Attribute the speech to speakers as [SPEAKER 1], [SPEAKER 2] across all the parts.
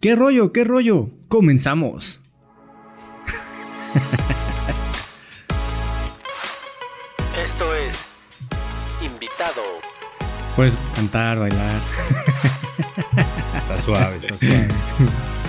[SPEAKER 1] ¿Qué rollo? ¿Qué rollo? Comenzamos.
[SPEAKER 2] Esto es Invitado.
[SPEAKER 1] Puedes cantar, bailar.
[SPEAKER 3] Está suave, está suave.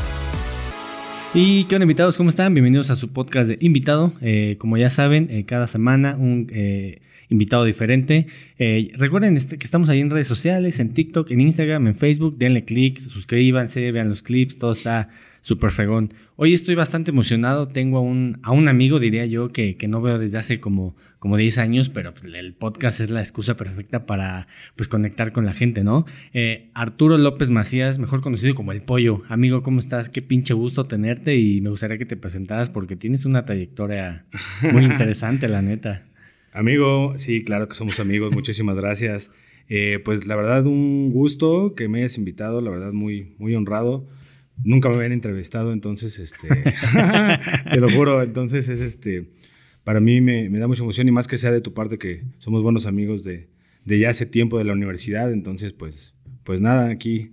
[SPEAKER 1] Y qué onda invitados, ¿cómo están? Bienvenidos a su podcast de invitado. Eh, como ya saben, eh, cada semana un eh, invitado diferente. recuerden este, que estamos ahí en redes sociales, en TikTok, en Instagram, en Facebook. Denle click, suscríbanse, vean los clips, todo está súper fregón. Hoy estoy bastante emocionado. Tengo a un, a un amigo, diría yo, que, que no veo desde hace como, como 10 años, pero pues, el podcast es la excusa perfecta para pues, conectar con la gente, ¿no? Eh, Arturo López Macías, mejor conocido como El Pollo. Amigo, ¿cómo estás? Qué pinche gusto tenerte y me gustaría que te presentaras porque tienes una trayectoria muy interesante, la neta.
[SPEAKER 3] Amigo, sí, claro que somos amigos. Muchísimas gracias. Eh, pues la verdad, un gusto que me hayas invitado, la verdad, muy, muy honrado. Nunca me habían entrevistado, entonces, este, te lo juro, entonces es este, para mí me, da mucha emoción y más que sea de tu parte que somos buenos amigos de, de ya hace tiempo de la universidad, entonces pues, pues nada, aquí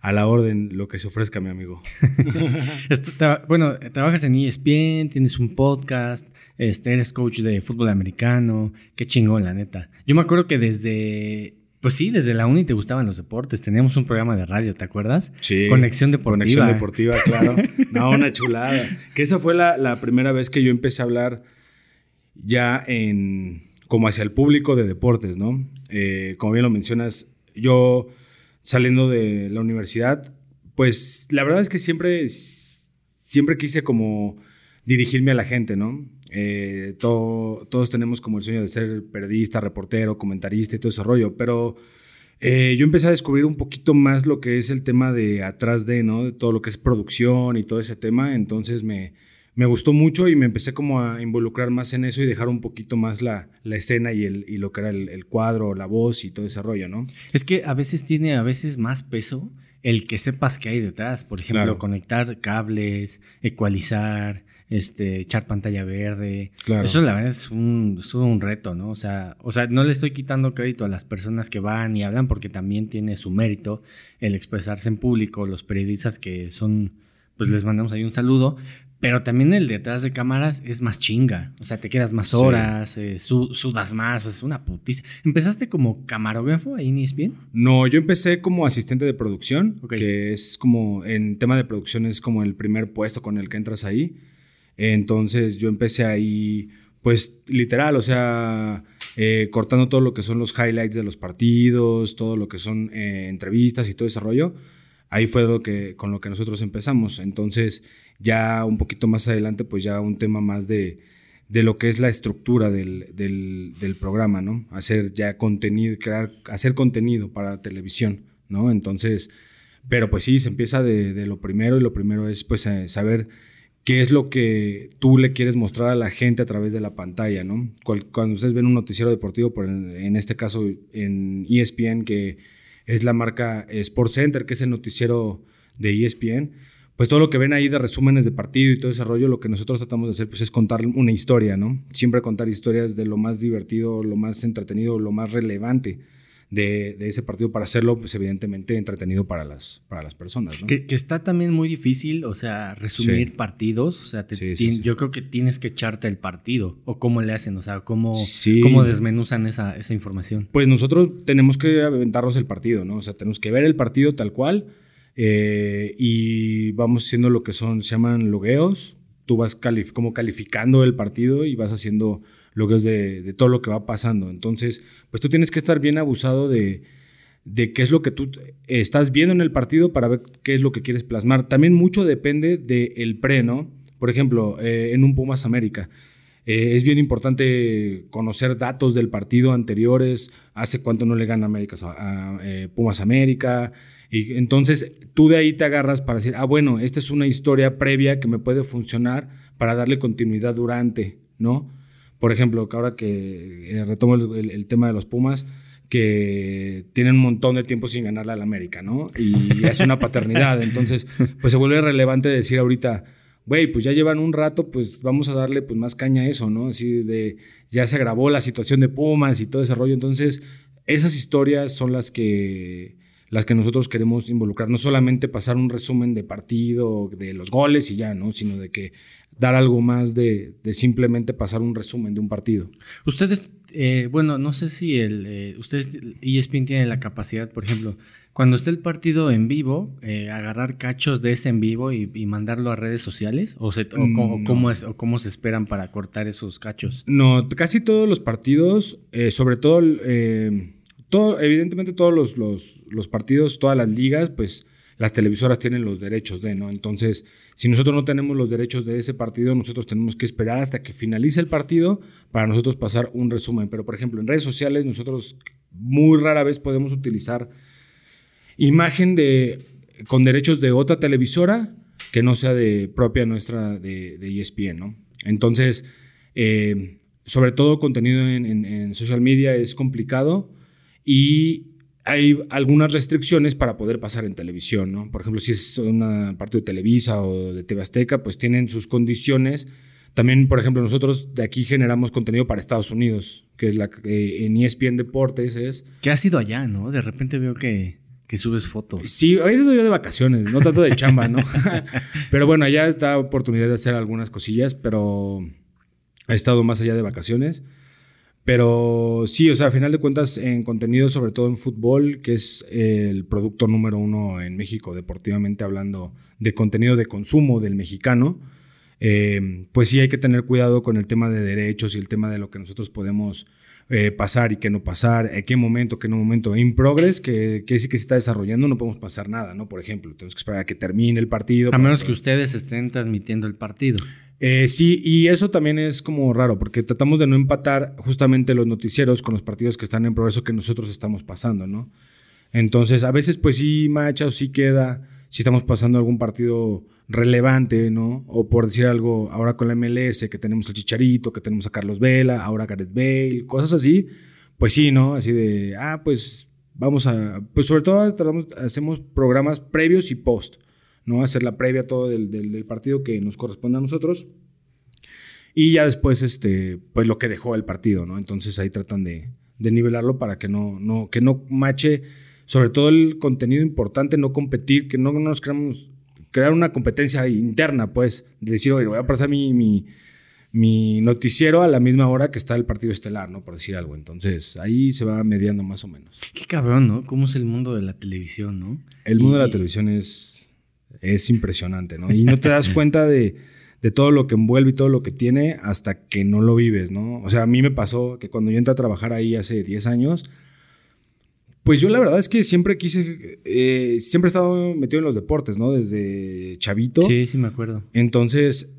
[SPEAKER 3] a la orden lo que se ofrezca, mi amigo.
[SPEAKER 1] bueno, trabajas en ESPN, tienes un podcast, este, eres coach de fútbol americano, qué chingón, la neta. Yo me acuerdo que desde pues sí, desde la uni te gustaban los deportes. Teníamos un programa de radio, ¿te acuerdas?
[SPEAKER 3] Sí.
[SPEAKER 1] Conexión Deportiva.
[SPEAKER 3] Conexión Deportiva, claro. No, una chulada. Que esa fue la, primera vez que yo empecé a hablar ya en como hacia el público de deportes, ¿no? Eh, como bien lo mencionas, yo saliendo de la universidad, pues la verdad es que siempre, siempre quise como dirigirme a la gente, ¿no? Eh, todos tenemos como el sueño de ser periodista, reportero, comentarista y todo ese rollo, pero eh, yo empecé a descubrir un poquito más lo que es el tema de atrás de, ¿no? De todo lo que es producción y todo ese tema, entonces me, me gustó mucho y me empecé como a involucrar más en eso y dejar un poquito más la, la escena y, el, y lo que era el, el, cuadro, la voz y todo ese rollo, ¿no?
[SPEAKER 1] Es que a veces tiene a veces más peso el que sepas qué hay detrás, por ejemplo, conectar cables, ecualizar, este, echar pantalla verde. Claro. Eso la verdad es un, es un reto, ¿no? O sea, o sea, no le estoy quitando crédito a las personas que van y hablan porque también tiene su mérito el expresarse en público, los periodistas que son, pues les mandamos ahí un saludo, pero también el detrás de cámaras es más chinga. O sea, te quedas más horas, eh, sudas más, es una putiza. ¿Empezaste como camarógrafo ahí en ESPN?
[SPEAKER 3] No, yo empecé como asistente de producción, que es como, en tema de producción es como el primer puesto con el que entras ahí. Entonces yo empecé ahí, pues literal, o sea, eh, cortando todo lo que son los highlights de los partidos, todo lo que son eh, entrevistas y todo ese rollo. Ahí fue lo que, con lo que nosotros empezamos. Entonces ya un poquito más adelante, pues ya un tema más de, de lo que es la estructura del, del, programa, ¿no? Hacer ya contenido, crear, hacer contenido para televisión, ¿no? Entonces, pero pues sí, se empieza de, de lo primero y lo primero es pues eh, saber qué es lo que tú le quieres mostrar a la gente a través de la pantalla, ¿no? Cuando ustedes ven un noticiero deportivo, por en este caso en ESPN, que es la marca Sports Center, que es el noticiero de ESPN, pues todo lo que ven ahí de resúmenes de partido y todo ese rollo, lo que nosotros tratamos de hacer pues es contar una historia, ¿no? Siempre contar historias de lo más divertido, lo más entretenido, lo más relevante de, ese partido para hacerlo, pues evidentemente entretenido para las, para las personas. ¿no?
[SPEAKER 1] Que, está también muy difícil, o sea, resumir partidos, o sea, yo creo que tienes que echarte el partido, o cómo le hacen, o sea, cómo, cómo desmenuzan esa, esa información.
[SPEAKER 3] Pues nosotros tenemos que aventarnos el partido, ¿no? O sea, tenemos que ver el partido tal cual eh, y vamos haciendo lo que son, se llaman logueos, tú vas como calificando el partido y vas haciendo lo que es de, todo lo que va pasando. Entonces, pues tú tienes que estar bien abusado de, de qué es lo que tú estás viendo en el partido para ver qué es lo que quieres plasmar. También mucho depende del pre, ¿no? Por ejemplo, eh, en un Pumas América. Eh, es bien importante conocer datos del partido anteriores, hace cuánto no le gana América a, Pumas América, y entonces tú de ahí te agarras para decir, ah, bueno, esta es una historia previa que me puede funcionar para darle continuidad durante, ¿no? Por ejemplo, ahora que eh, retomo el, tema de los Pumas, que tienen un montón de tiempo sin ganarle al América, ¿no? Y es una paternidad. Entonces, pues se vuelve relevante decir ahorita, güey, pues ya llevan un rato, pues vamos a darle pues más caña a eso, ¿no? Así de, ya se agravó la situación de Pumas y todo ese rollo. Entonces, esas historias son las que las que nosotros queremos involucrar. No solamente pasar un resumen de partido, de los goles y ya, ¿no? Sino de que dar algo más de, simplemente pasar un resumen de un partido.
[SPEAKER 1] Ustedes, eh, bueno, no sé si el, eh, ustedes, ESPN tiene la capacidad, por ejemplo, cuando esté el partido en vivo, eh, agarrar cachos de ese en vivo y, mandarlo a redes sociales? ¿O, mm, cómo es, cómo se esperan para cortar esos cachos?
[SPEAKER 3] No, casi todos los partidos, sobre todo, todo, evidentemente todos los, los, partidos, todas las ligas, pues las televisoras tienen los derechos de, ¿no? Entonces, si nosotros no tenemos los derechos de ese partido, nosotros tenemos que esperar hasta que finalice el partido para nosotros pasar un resumen. Pero, por ejemplo, en redes sociales nosotros muy rara vez podemos utilizar imagen de, con derechos de otra televisora que no sea de propia nuestra de, de ESPN, ¿no? Entonces, eh, sobre todo contenido en, en social media es complicado y hay algunas restricciones para poder pasar en televisión, ¿no? Por ejemplo, si es una parte de Televisa o de TV Azteca, pues tienen sus condiciones. También, por ejemplo, nosotros de aquí generamos contenido para Estados Unidos, que es la que en ESPN Deportes es...
[SPEAKER 1] ¿Qué ha sido allá, no? De repente veo que, que subes fotos.
[SPEAKER 3] Sí, he ido yo de vacaciones, no tanto de chamba, ¿no? pero bueno, allá está oportunidad de hacer algunas cosillas, pero he estado más allá de vacaciones. Pero sí, o sea, a final de cuentas, en contenido, sobre todo en fútbol, que es el producto número uno en México, deportivamente hablando, de contenido de consumo del mexicano, eh, pues sí hay que tener cuidado con el tema de derechos y el tema de lo que nosotros podemos eh, pasar y qué no pasar, en qué momento, qué no momento. In progress, que, que sí que se está desarrollando, no podemos pasar nada, ¿no? Por ejemplo, tenemos que esperar a que termine el partido.
[SPEAKER 1] A menos que ustedes estén transmitiendo el partido.
[SPEAKER 3] Eh, sí, y eso también es como raro, porque tratamos de no empatar justamente los noticieros con los partidos que están en progreso que nosotros estamos pasando, ¿no? Entonces, a veces, pues sí, macha o sí queda, si estamos pasando algún partido relevante, ¿no? O por decir algo, ahora con la MLS, que tenemos al Chicharito, que tenemos a Carlos Vela, ahora Gareth Bale, cosas así, pues sí, ¿no? Así de, ah, pues vamos a, pues sobre todo hacemos programas previos y post. ¿No? Hacer la previa todo del, partido que nos corresponde a nosotros. Y ya después, este, pues lo que dejó el partido, ¿no? Entonces ahí tratan de, nivelarlo para que no, no, que no mache, sobre todo el contenido importante, no competir, que no nos creamos, crear una competencia interna, pues, de decir, oye, voy a pasar mi, mi, mi, noticiero a la misma hora que está el partido estelar, ¿no? Por decir algo. Entonces ahí se va mediando más o menos.
[SPEAKER 1] Qué cabrón, ¿no? ¿Cómo es el mundo de la televisión, ¿no?
[SPEAKER 3] El mundo de la televisión es es impresionante, ¿no? Y no te das cuenta de, todo lo que envuelve y todo lo que tiene hasta que no lo vives, ¿no? O sea, a mí me pasó que cuando yo entré a trabajar ahí hace 10 años, pues yo la verdad es que siempre quise, eh, siempre he estado metido en los deportes, ¿no? Desde chavito.
[SPEAKER 1] Sí, sí, me acuerdo.
[SPEAKER 3] Entonces,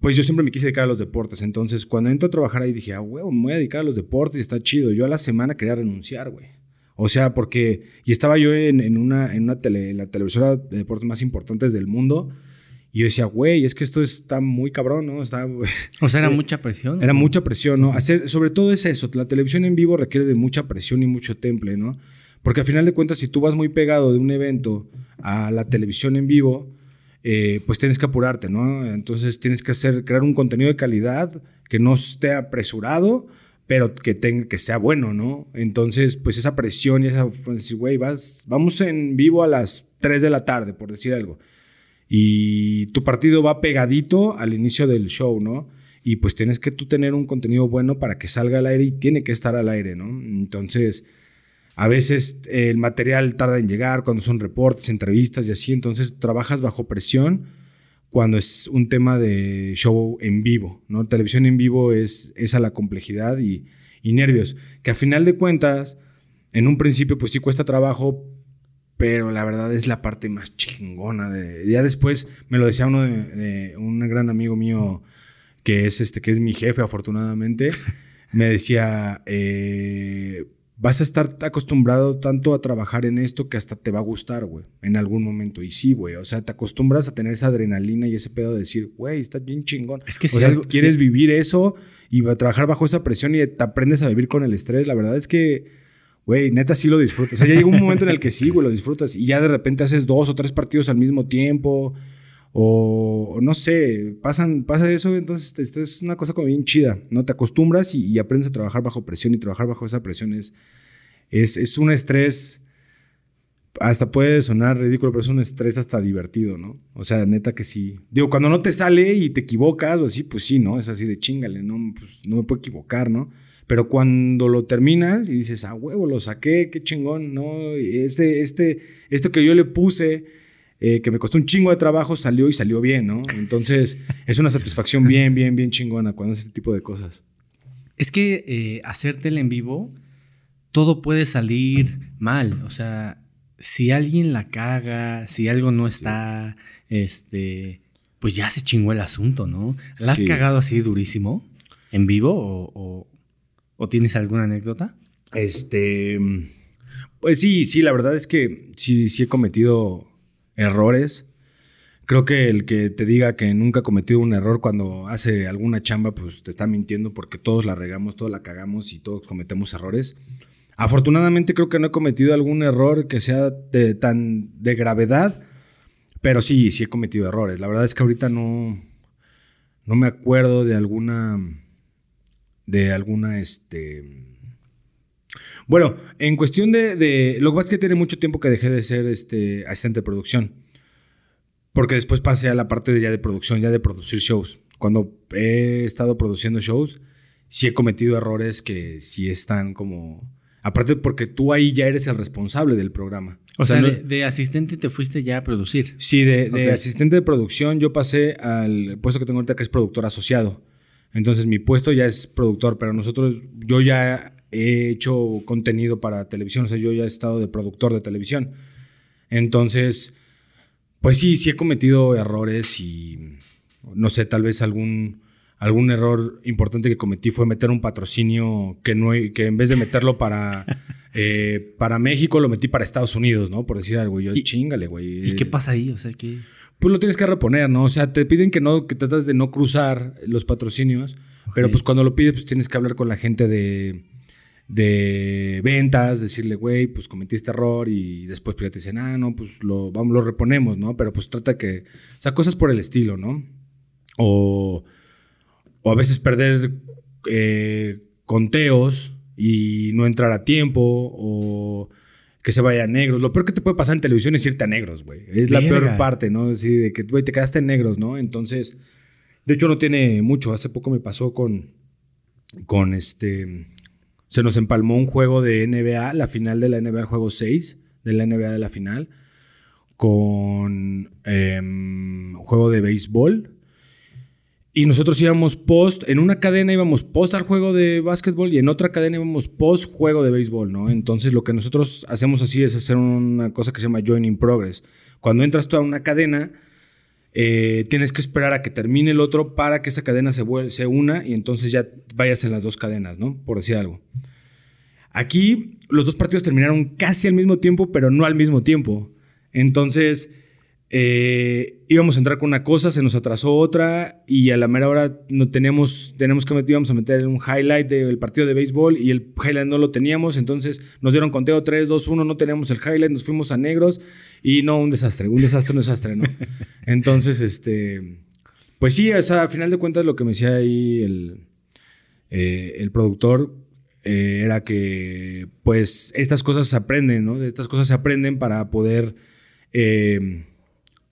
[SPEAKER 3] pues yo siempre me quise dedicar a los deportes. Entonces, cuando entro a trabajar ahí dije, ah, güey, me voy a dedicar a los deportes y está chido. Yo a la semana quería renunciar, güey. O sea, porque. Y estaba yo en, una, en una tele, la televisora de deportes más importantes del mundo. Y yo decía, güey, es que esto está muy cabrón, ¿no? Está,
[SPEAKER 1] o sea, era mucha presión.
[SPEAKER 3] Era mucha presión, ¿no? Hacer, sobre todo es eso, la televisión en vivo requiere de mucha presión y mucho temple, ¿no? Porque al final de cuentas, si tú vas muy pegado de un evento a la televisión en vivo, eh, pues tienes que apurarte, ¿no? Entonces tienes que hacer, crear un contenido de calidad que no esté apresurado, pero que tenga que sea bueno, ¿no? Entonces, pues esa presión y esa, pues, güey, vas, vamos en vivo a las 3 de la tarde, por decir algo. Y tu partido va pegadito al inicio del show, ¿no? Y pues tienes que tú tener un contenido bueno para que salga al aire y tiene que estar al aire, ¿no? Entonces, a veces el material tarda en llegar cuando son reportes, entrevistas y así, entonces trabajas bajo presión cuando es un tema de show en vivo, ¿no? Televisión en vivo es esa la complejidad y, nervios, que a final de cuentas, en un principio pues sí cuesta trabajo, pero la verdad es la parte más chingona. Ya después me lo decía uno de, un gran amigo mío que es, este, que es mi jefe afortunadamente, me decía, eh, vas a estar acostumbrado tanto a trabajar en esto que hasta te va a gustar, güey, en algún momento. Y sí, güey, o sea, te acostumbras a tener esa adrenalina y ese pedo de decir, güey, estás bien chingón. Es que si quieres vivir eso y va a trabajar bajo esa presión y te aprendes a vivir con el estrés, la verdad es que, güey, neta sí lo disfrutas. O sea, ya llega un momento en el que sí, güey, lo disfrutas y ya de repente haces dos o tres partidos al mismo tiempo. O, no sé, pasan, pasa eso, entonces esta es una cosa como bien chida, ¿no? Te acostumbras y, aprendes a trabajar bajo presión y trabajar bajo esa presión es, es, un estrés hasta puede sonar ridículo, pero es un estrés hasta divertido, ¿no? O sea, neta que sí. Digo, cuando no te sale y te equivocas o así, pues sí, ¿no? Es así de chingale, ¿no? Pues no me puedo equivocar, ¿no? Pero cuando lo terminas y dices, ah, huevo, lo saqué, qué chingón, ¿no? Este, este, esto que yo le puse, eh, que me costó un chingo de trabajo, salió y salió bien, ¿no? Entonces, es una satisfacción bien, bien, bien chingona cuando haces este tipo de cosas.
[SPEAKER 1] Es que eh, hacértela en vivo, todo puede salir mal. O sea, si alguien la caga, si algo no está, este, pues ya se chingó el asunto, ¿no? ¿La has cagado así durísimo en vivo o, ¿O tienes alguna anécdota?
[SPEAKER 3] Este. Pues sí, sí, la verdad es que sí, sí he cometido errores. Creo que el que te diga que nunca ha cometido un error cuando hace alguna chamba, pues te está mintiendo porque todos la regamos, todos la cagamos y todos cometemos errores. Afortunadamente creo que no he cometido algún error que sea de, tan de gravedad, pero sí, sí he cometido errores. La verdad es que ahorita no, no me acuerdo de alguna de alguna, este... Bueno, en cuestión de, Lo que pasa es que tiene mucho tiempo que dejé de ser este, asistente de producción. Porque después pasé a la parte de ya de producción, ya de producir shows. Cuando he estado produciendo shows, sí he cometido errores que sí están como... Aparte porque tú ahí ya eres el responsable del programa.
[SPEAKER 1] O, sea, de, asistente te fuiste ya a producir.
[SPEAKER 3] Sí, de, de, asistente de producción yo pasé al puesto que tengo ahorita que es productor asociado. Entonces mi puesto ya es productor, pero nosotros, yo ya he hecho contenido para televisión, o sea, yo ya he estado de productor de televisión. Entonces, pues sí, sí he cometido errores y no sé, tal vez algún, algún error importante que cometí fue meter un patrocinio que, no, que en vez de meterlo para, eh, para México, lo metí para Estados Unidos, ¿no? Por decir algo, yo, chingale, güey.
[SPEAKER 1] ¿Y qué pasa ahí? O sea, que
[SPEAKER 3] pues lo tienes que reponer, ¿no? O sea, te piden que no, que tratas de no cruzar los patrocinios, pero pues cuando lo pides, pues tienes que hablar con la gente de, de ventas, decirle, güey, pues cometiste error y después pues, te dicen, ah, no, pues lo, vamos, lo reponemos, ¿no? Pero pues trata que, o sea, cosas por el estilo, ¿no? O, o a veces perder eh, conteos y no entrar a tiempo, o que se vaya a negros. Lo peor que te puede pasar en televisión es irte a negros, güey. Es la peor parte, ¿no? Así de que, güey, te quedaste en negros, ¿no? Entonces, de hecho no tiene mucho. Hace poco me pasó con, con este... Se nos empalmó un juego de NBA, la final de la NBA, el juego 6 de la NBA de la final, con eh, juego de béisbol y nosotros íbamos post, en una cadena íbamos post al juego de básquetbol y en otra cadena íbamos post juego de béisbol, ¿no? Entonces lo que nosotros hacemos así es hacer una cosa que se llama joining progress. Cuando entras tú a una cadena, eh, tienes que esperar a que termine el otro para que esa cadena se, se una y entonces ya vayas en las dos cadenas, ¿no? Por decir algo. Aquí los dos partidos terminaron casi al mismo tiempo, pero no al mismo tiempo. Entonces eh, íbamos a entrar con una cosa, se nos atrasó otra y a la mera hora no teníamos, tenemos que meter, íbamos a meter un highlight del partido de béisbol y el highlight no lo teníamos, entonces nos dieron conteo 3, 2, 1, no teníamos el highlight, nos fuimos a negros y no, un desastre, un desastre, un desastre, ¿no? Entonces, este, pues sí, o sea, a final de cuentas lo que me decía ahí el, eh, el productor eh, era que pues estas cosas se aprenden, ¿no? Estas cosas se aprenden para poder... Eh,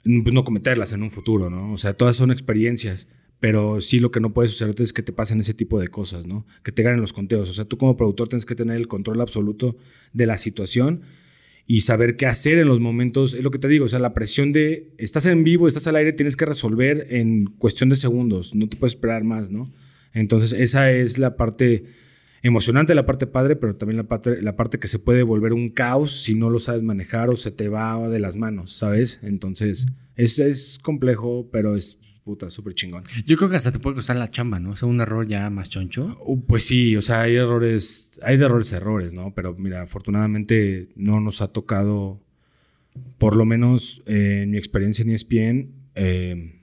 [SPEAKER 3] no cometerlas en un futuro, ¿no? O sea, todas son experiencias, pero sí lo que no puede suceder es que te pasen ese tipo de cosas, ¿no? Que te ganen los conteos. O sea, tú como productor tienes que tener el control absoluto de la situación y saber qué hacer en los momentos. Es lo que te digo, o sea, la presión de estás en vivo, estás al aire, tienes que resolver en cuestión de segundos, no te puedes esperar más, ¿no? Entonces, esa es la parte emocionante, la parte padre, pero también la parte, la parte que se puede volver un caos si no lo sabes manejar o se te va de las manos, ¿sabes? Entonces, es, es complejo, pero es puta, súper chingón.
[SPEAKER 1] Yo creo que hasta te puede costar la chamba, ¿no? O sea, un error ya más choncho.
[SPEAKER 3] Uh, pues sí, o sea, hay errores, hay de errores errores, ¿no? Pero mira, afortunadamente no nos ha tocado, por lo menos eh, en mi experiencia en ESPN, eh,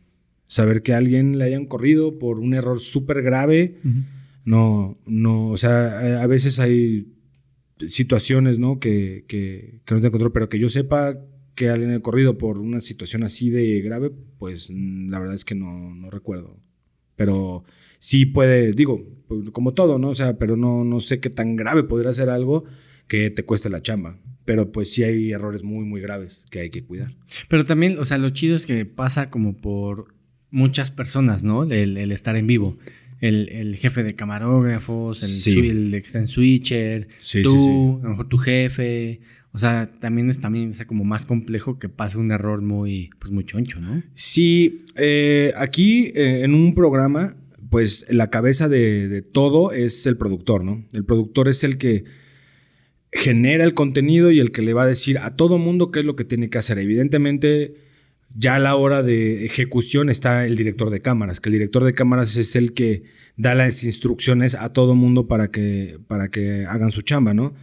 [SPEAKER 3] saber que a alguien le hayan corrido por un error súper grave. No, no, o sea, a veces hay situaciones, ¿no? Que, que, no te control, pero que yo sepa que alguien haya corrido por una situación así de grave, pues mm, la verdad es que no, no recuerdo. Pero sí puede, digo, pues, como todo, ¿no? O sea, pero no, no sé qué tan grave podría ser algo que te cueste la chamba. Pero pues sí hay errores muy, muy graves que hay que cuidar.
[SPEAKER 1] Pero también, o sea, lo chido es que pasa como por muchas personas, ¿no? El, estar en vivo. El, jefe de camarógrafos, el, el está en switcher, tú, a lo mejor tu jefe. O sea, también es también como más complejo que pase un error muy, pues muy choncho, ¿no?
[SPEAKER 3] Sí, eh, aquí eh, en un programa, pues la cabeza de, de todo es el productor, ¿no? El productor es el que genera el contenido y el que le va a decir a todo mundo qué es lo que tiene que hacer. Evidentemente, ya a la hora de ejecución está el director de cámaras, que el director de cámaras es el que da las instrucciones a todo mundo para que, para que hagan su chamba, ¿no?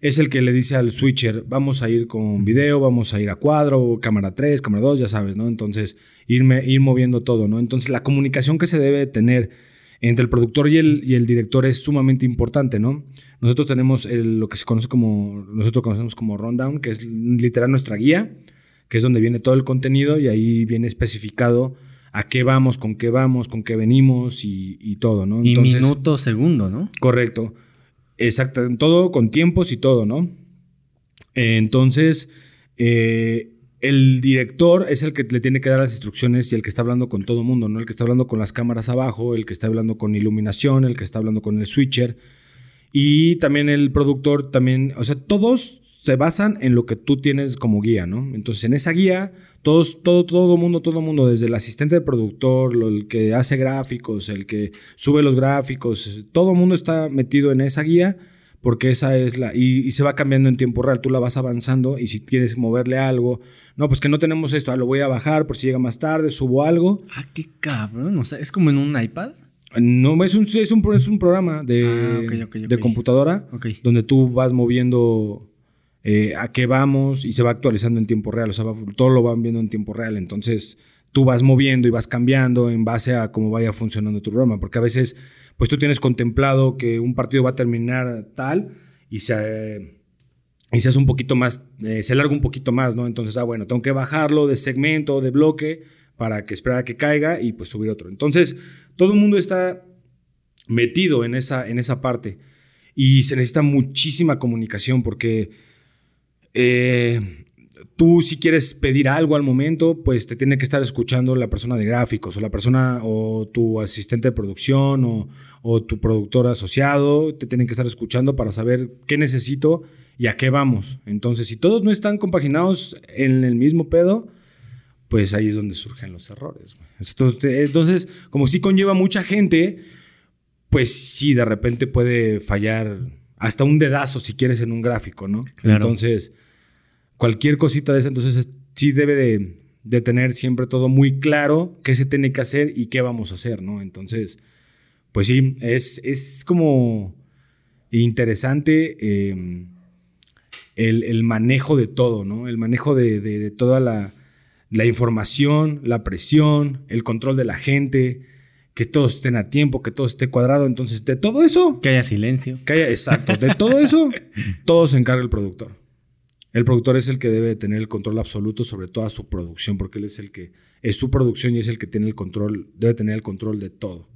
[SPEAKER 3] Es el que le dice al switcher, vamos a ir con video, vamos a ir a cuadro, cámara 3, cámara 2, ya sabes, ¿no? Entonces, irme, ir moviendo todo, ¿no? Entonces, la comunicación que se debe tener entre el productor y el, y el director es sumamente importante, ¿no? Nosotros tenemos lo que se conoce como, nosotros conocemos como rundown, que es literal nuestra guía, que es donde viene todo el contenido y ahí viene especificado a qué vamos, con qué vamos, con qué venimos y, todo, ¿no?
[SPEAKER 1] y minuto, segundo, ¿no?
[SPEAKER 3] Correcto. Exacto, todo con tiempos y todo, ¿no? entonces, eh, el director es el que le tiene que dar las instrucciones y el que está hablando con todo el mundo, ¿no? El que está hablando con las cámaras abajo, el que está hablando con iluminación, el que está hablando con el switcher. Y también el productor, también, o sea, todos se basan en lo que tú tienes como guía, ¿no? Entonces, en esa guía, todos, todo, todo mundo, todo mundo, desde el asistente del productor, el que hace gráficos, el que sube los gráficos, todo mundo está metido en esa guía porque esa es la... Y, se va cambiando en tiempo real, tú la vas avanzando y si quieres moverle algo, no, pues que no tenemos esto, ah, lo voy a bajar por si llega más tarde, subo algo.
[SPEAKER 1] Ah, qué cabrón, o sea, es como en un iPad.
[SPEAKER 3] No, es un, es un, es un programa de, ah, de computadora donde tú vas moviendo eh, a qué vamos y se va actualizando en tiempo real, o sea, todo lo van viendo en tiempo real, entonces tú vas moviendo y vas cambiando en base a cómo vaya funcionando tu programa, porque a veces pues tú tienes contemplado que un partido va a terminar tal y se, y se hace un poquito más, eh, se larga un poquito más, ¿no? Entonces, ah, bueno, tengo que bajarlo de segmento, de bloque, para que esperar a que caiga y pues subir otro. Entonces, todo el mundo está metido en esa, en esa parte y se necesita muchísima comunicación porque eh, tú si quieres pedir algo al momento, pues te tiene que estar escuchando la persona de gráficos o la persona o tu asistente de producción o, o tu productor asociado, te tienen que estar escuchando para saber qué necesito y a qué vamos. Entonces, si todos no están compaginados en el mismo pedo, pues ahí es donde surgen los errores. Entonces, como sí conlleva mucha gente, pues sí, de repente puede fallar hasta un dedazo si quieres en un gráfico, ¿no? Entonces, cualquier cosita de esa, entonces sí debe de, tener siempre todo muy claro qué se tiene que hacer y qué vamos a hacer, ¿no? Entonces, pues sí, es, es como interesante em, el, manejo de todo, ¿no? El manejo de, toda la, información, la presión, el control de la gente, que todos estén a tiempo, que todo esté cuadrado. Entonces, de todo eso.
[SPEAKER 1] Que haya silencio.
[SPEAKER 3] Que haya, exacto. De todo eso, todo se encarga el productor. El productor es el que debe tener el control absoluto sobre toda su producción, porque él es el que es su producción y es el que tiene el control, debe tener el control de todo.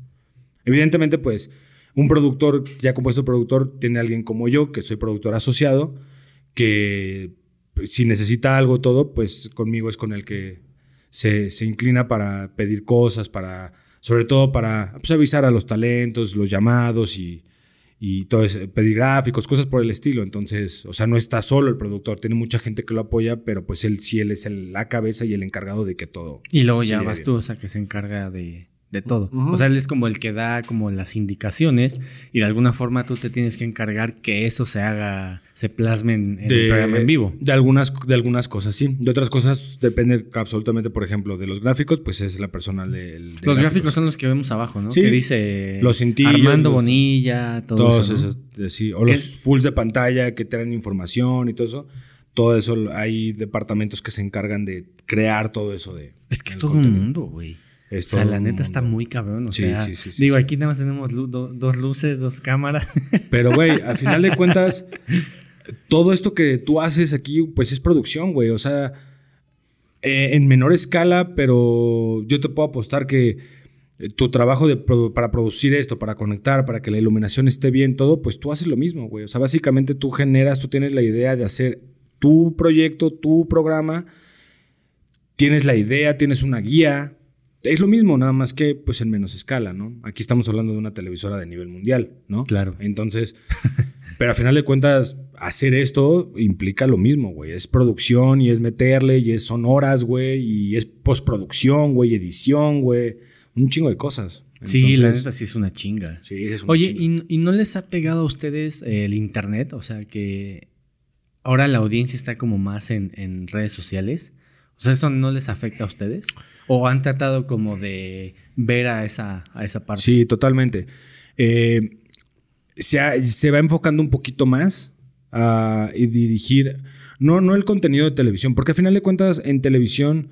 [SPEAKER 3] Evidentemente, pues, un productor, ya compuesto productor, tiene alguien como yo, que soy productor asociado, que si necesita algo todo, pues conmigo es con el que se, se inclina para pedir cosas, para, sobre todo para pues, avisar a los talentos, los llamados y, y todo eso, pedir gráficos, cosas por el estilo. Entonces, o sea, no está solo el productor, tiene mucha gente que lo apoya, pero pues él sí, él es la cabeza y el encargado de que todo.
[SPEAKER 1] Y luego ya vas tú, o sea, que se encarga de, de todo. O sea, él es como el que da como las indicaciones y de alguna forma tú te tienes que encargar que eso se haga, se plasme en, el programa en vivo.
[SPEAKER 3] De algunas, de algunas cosas, sí. De otras cosas depende absolutamente, por ejemplo, de los gráficos, pues es la persona del...
[SPEAKER 1] los gráficos. son los que vemos abajo, ¿no? Sí. Que dice los Armando Bonilla, todo
[SPEAKER 3] todos eso. sí. O los fulls de pantalla que tienen información y todo eso. Todo eso, hay departamentos que se encargan de crear todo eso de...
[SPEAKER 1] Es que es todo un mundo, güey o sea, la neta está muy cabrón. O sea, digo, aquí nada más tenemos dos luces, dos cámaras.
[SPEAKER 3] Pero, güey, al final de cuentas, todo esto que tú haces aquí, pues es producción, güey. O sea, eh, en menor escala, pero yo te puedo apostar que eh, tu trabajo de para producir esto, para conectar, para que la iluminación esté bien, todo, pues tú haces lo mismo, güey. O sea, básicamente tú generas, tú tienes la idea de hacer tu proyecto, tu programa, tienes la idea, tienes una guía. Es lo mismo, nada más que pues en menos escala, ¿no? Aquí estamos hablando de una televisora de nivel mundial, ¿no?
[SPEAKER 1] Claro.
[SPEAKER 3] Entonces, pero a final de cuentas, hacer esto implica lo mismo, güey. Es producción y es meterle y es sonoras, güey, y es postproducción, güey, edición, güey un chingo de cosas.
[SPEAKER 1] sí, la neta sí es una chinga.
[SPEAKER 3] Sí, es una
[SPEAKER 1] Oye, ¿y, no les ha pegado a ustedes el internet? O sea, que ahora la audiencia está como más en, redes sociales. O sea, ¿eso no les afecta a ustedes? ¿O han tratado como de ver a esa, a esa parte?
[SPEAKER 3] Sí, totalmente. Eh, se, se, va enfocando un poquito más a dirigir, no, no el contenido de televisión, porque al final de cuentas en televisión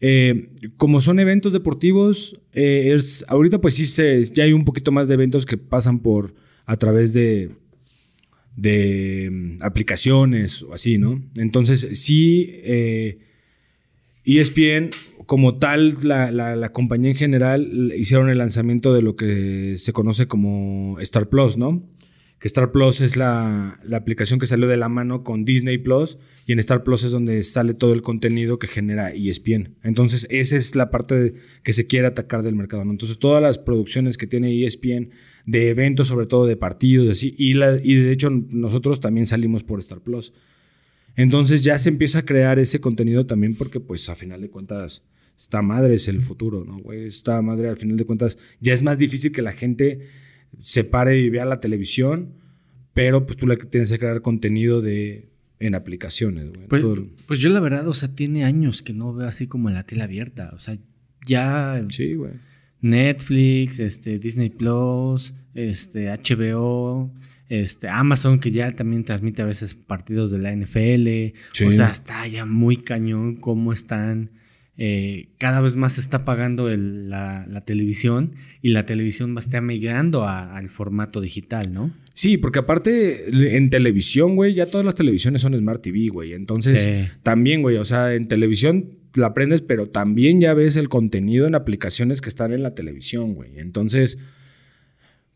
[SPEAKER 3] eh, como son eventos deportivos, eh, es, ahorita pues sí se, ya hay un poquito más de eventos que pasan por a través de, de mm, aplicaciones o así, ¿no? Entonces sí, ESPN como tal, la, la, compañía en general hicieron el lanzamiento de lo que se conoce como Star Plus, ¿no? Que Star Plus es la, la aplicación que salió de la mano con Disney Plus y en Star Plus es donde sale todo el contenido que genera ESPN. Entonces, esa es la parte que se quiere atacar del mercado. Entonces, todas las producciones que tiene ESPN de eventos, sobre todo de partidos, así, y, la, y de hecho nosotros también salimos por Star Plus. Entonces ya se empieza a crear ese contenido también porque, pues, a final de cuentas, esta madre es el futuro, ¿no, güey? Esta madre, al final de cuentas, ya es más difícil que la gente se pare y vea la televisión, pero pues tú le tienes que crear contenido de en aplicaciones, güey.
[SPEAKER 1] Pues, pues, yo la verdad, o sea, tiene años que no veo así como en la tele abierta. O sea, ya.
[SPEAKER 3] Sí, güey.
[SPEAKER 1] Netflix, este, Disney Plus, este, HBO, este, Amazon, que ya también transmite a veces partidos de la NFL. O sea, está ya muy cañón cómo están eh, cada vez más se está pagando la, televisión y la televisión va a estar migrando al formato digital, ¿no?
[SPEAKER 3] Sí, porque aparte en televisión, güey, ya todas las televisiones son Smart TV, güey. Entonces, también, güey, o sea, en televisión la aprendes, pero también ya ves el contenido en aplicaciones que están en la televisión, güey. Entonces,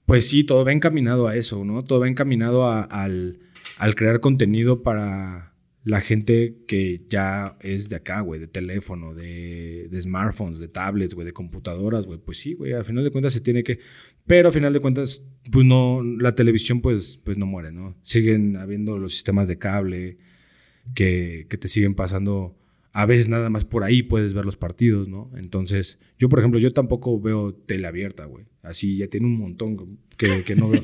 [SPEAKER 3] pues sí, todo va encaminado a eso, ¿no? Todo va encaminado al, al crear contenido para la gente que ya es de acá, güey, de teléfono, de, de smartphones, de tablets, güey, de computadoras, güey, pues sí, güey, al final de cuentas se tiene que... Pero al final de cuentas, pues no, la televisión pues, pues no muere, ¿no? Siguen habiendo los sistemas de cable que, que te siguen pasando. A veces nada más por ahí puedes ver los partidos, ¿no? Entonces, yo, por ejemplo, yo tampoco veo tele abierta, güey. Así ya tiene un montón que, que no veo.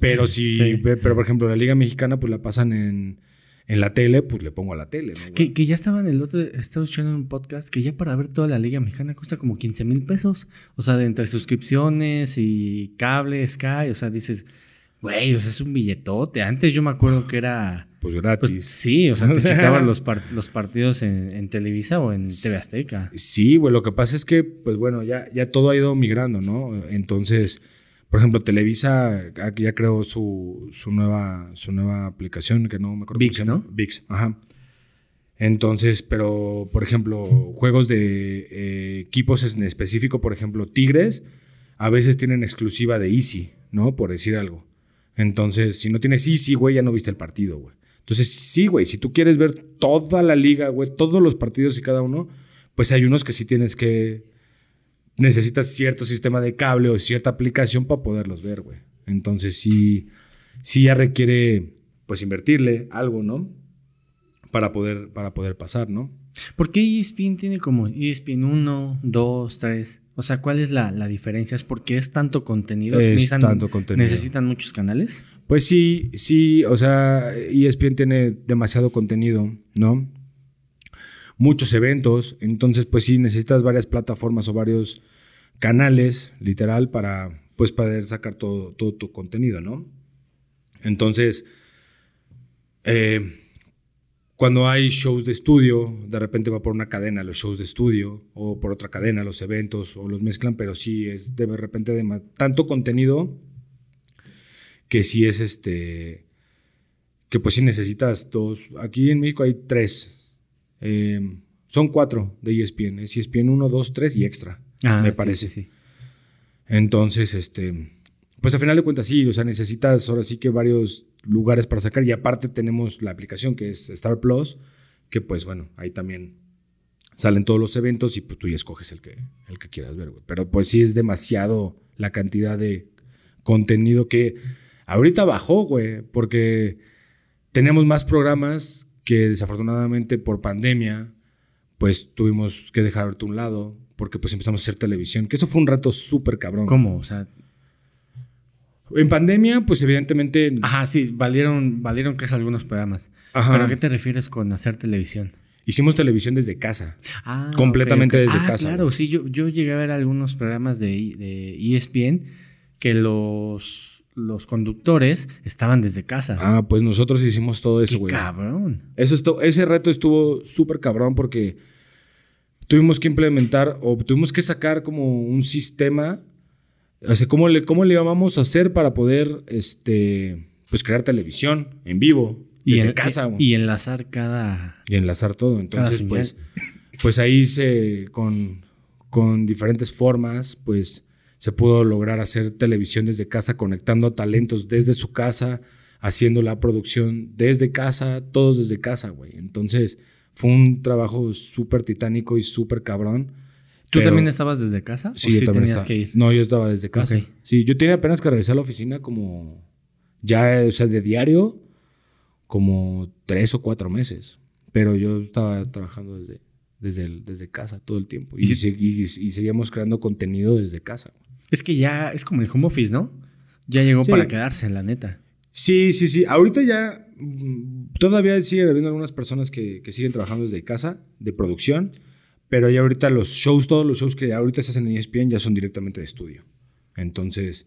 [SPEAKER 3] pero sí, sí, pero por ejemplo, la Liga Mexicana pues la pasan en en la tele, pues le pongo a la tele.
[SPEAKER 1] Que, ya estaba en el otro, estaba escuchando un podcast que ya para ver toda la Liga Mexicana cuesta como 15 mil pesos. O sea, de entre suscripciones y cable, Sky, o sea, dices, güey, o sea, es un billetote. Antes yo me acuerdo que era...
[SPEAKER 3] Pues gratis.
[SPEAKER 1] Pues, sí, o sea, te quitaban los, los partidos en, Televisa o en TV Azteca.
[SPEAKER 3] Sí, güey, lo que pasa es que, pues bueno, ya, ya todo ha ido migrando, ¿no? Entonces por ejemplo, Televisa ya creó su, nueva, su nueva aplicación, que no me acuerdo.
[SPEAKER 1] VIX, ¿no?
[SPEAKER 3] VIX, ajá. Entonces, pero, por ejemplo, juegos de eh, equipos en específico, por ejemplo, Tigres, a veces tienen exclusiva de Easy, ¿no? Por decir algo. Entonces, si no tienes Easy, güey, ya no viste el partido, güey. Entonces, sí, güey, si tú quieres ver toda la liga, güey, todos los partidos y cada uno, pues hay unos que sí tienes que necesitas cierto sistema de cable o cierta aplicación para poderlos ver, güey. Entonces sí, sí ya requiere, pues, invertirle algo, ¿no? Para poder, para poder pasar, ¿no?
[SPEAKER 1] ¿Por qué ESPN tiene como ESPN 1, 2, 3? O sea, ¿cuál es la, diferencia? ¿Es porque es tanto contenido?
[SPEAKER 3] Es tanto contenido.
[SPEAKER 1] ¿Necesitan muchos canales?
[SPEAKER 3] Pues sí, sí, o sea, ESPN tiene demasiado contenido, ¿no? muchos eventos, entonces pues sí necesitas varias plataformas o varios canales, literal, para pues poder sacar todo, tu contenido, ¿no? Entonces, eh, cuando hay shows de estudio, de repente va por una cadena los shows de estudio o por otra cadena los eventos o los mezclan, pero sí es de repente de tanto contenido que sí es este que pues sí necesitas dos. Aquí en México hay tres Em, son cuatro de ESPN. Es ESPN 1, 2, 3 y extra. Ah, me parece. Sí, Entonces, este, pues al final de cuentas sí, o sea, necesitas ahora sí que varios lugares para sacar y aparte tenemos la aplicación que es Star Plus, que pues bueno, ahí también salen todos los eventos y pues tú ya escoges el que, el que quieras ver, güey. Pero pues sí es demasiado la cantidad de contenido que ahorita bajó, güey, porque tenemos más programas que desafortunadamente por pandemia pues tuvimos que dejar a un lado porque pues empezamos a hacer televisión, que eso fue un rato súper cabrón.
[SPEAKER 1] ¿Cómo? O sea...
[SPEAKER 3] En pandemia, pues evidentemente...
[SPEAKER 1] Ajá, sí, valieron, valieron que es algunos programas. Ajá. ¿Pero a qué te refieres con hacer televisión?
[SPEAKER 3] Hicimos televisión desde casa. Ah, completamente desde ah, casa.
[SPEAKER 1] Claro, sí, yo, yo llegué a ver algunos programas de, de ESPN que los los conductores estaban desde casa.
[SPEAKER 3] Ah, pues nosotros hicimos todo eso, güey.
[SPEAKER 1] Cabrón.
[SPEAKER 3] Eso ese reto estuvo súper cabrón porque tuvimos que implementar o tuvimos que sacar como un sistema. O sea, ¿cómo le, cómo le íbamos a hacer para poder este, pues crear televisión en vivo?
[SPEAKER 1] Y en casa, güey. Y enlazar cada.
[SPEAKER 3] Y enlazar todo. Entonces, pues, pues ahí se. Con, con diferentes formas, pues se pudo lograr hacer televisión desde casa, conectando talentos desde su casa, haciendo la producción desde casa, todos desde casa, güey. Entonces fue un trabajo súper titánico y súper cabrón.
[SPEAKER 1] ¿Tú también estabas desde casa?
[SPEAKER 3] Sí, yo también tenías que ir. No, yo estaba desde casa. Sí, yo tenía apenas que regresar a la oficina como ya, o sea, de diario, como tres o cuatro meses. Pero yo estaba trabajando desde, desde, desde casa todo el tiempo. Y, y, y seguíamos creando contenido desde casa.
[SPEAKER 1] Es que ya es como el home office, ¿no? Ya llegó para quedarse, la neta.
[SPEAKER 3] Sí, sí, sí. Ahorita ya mm, todavía siguen habiendo algunas personas que, siguen trabajando desde casa, de producción, pero ya ahorita los shows, todos los shows que ahorita se hacen en ESPN ya son directamente de estudio. Entonces,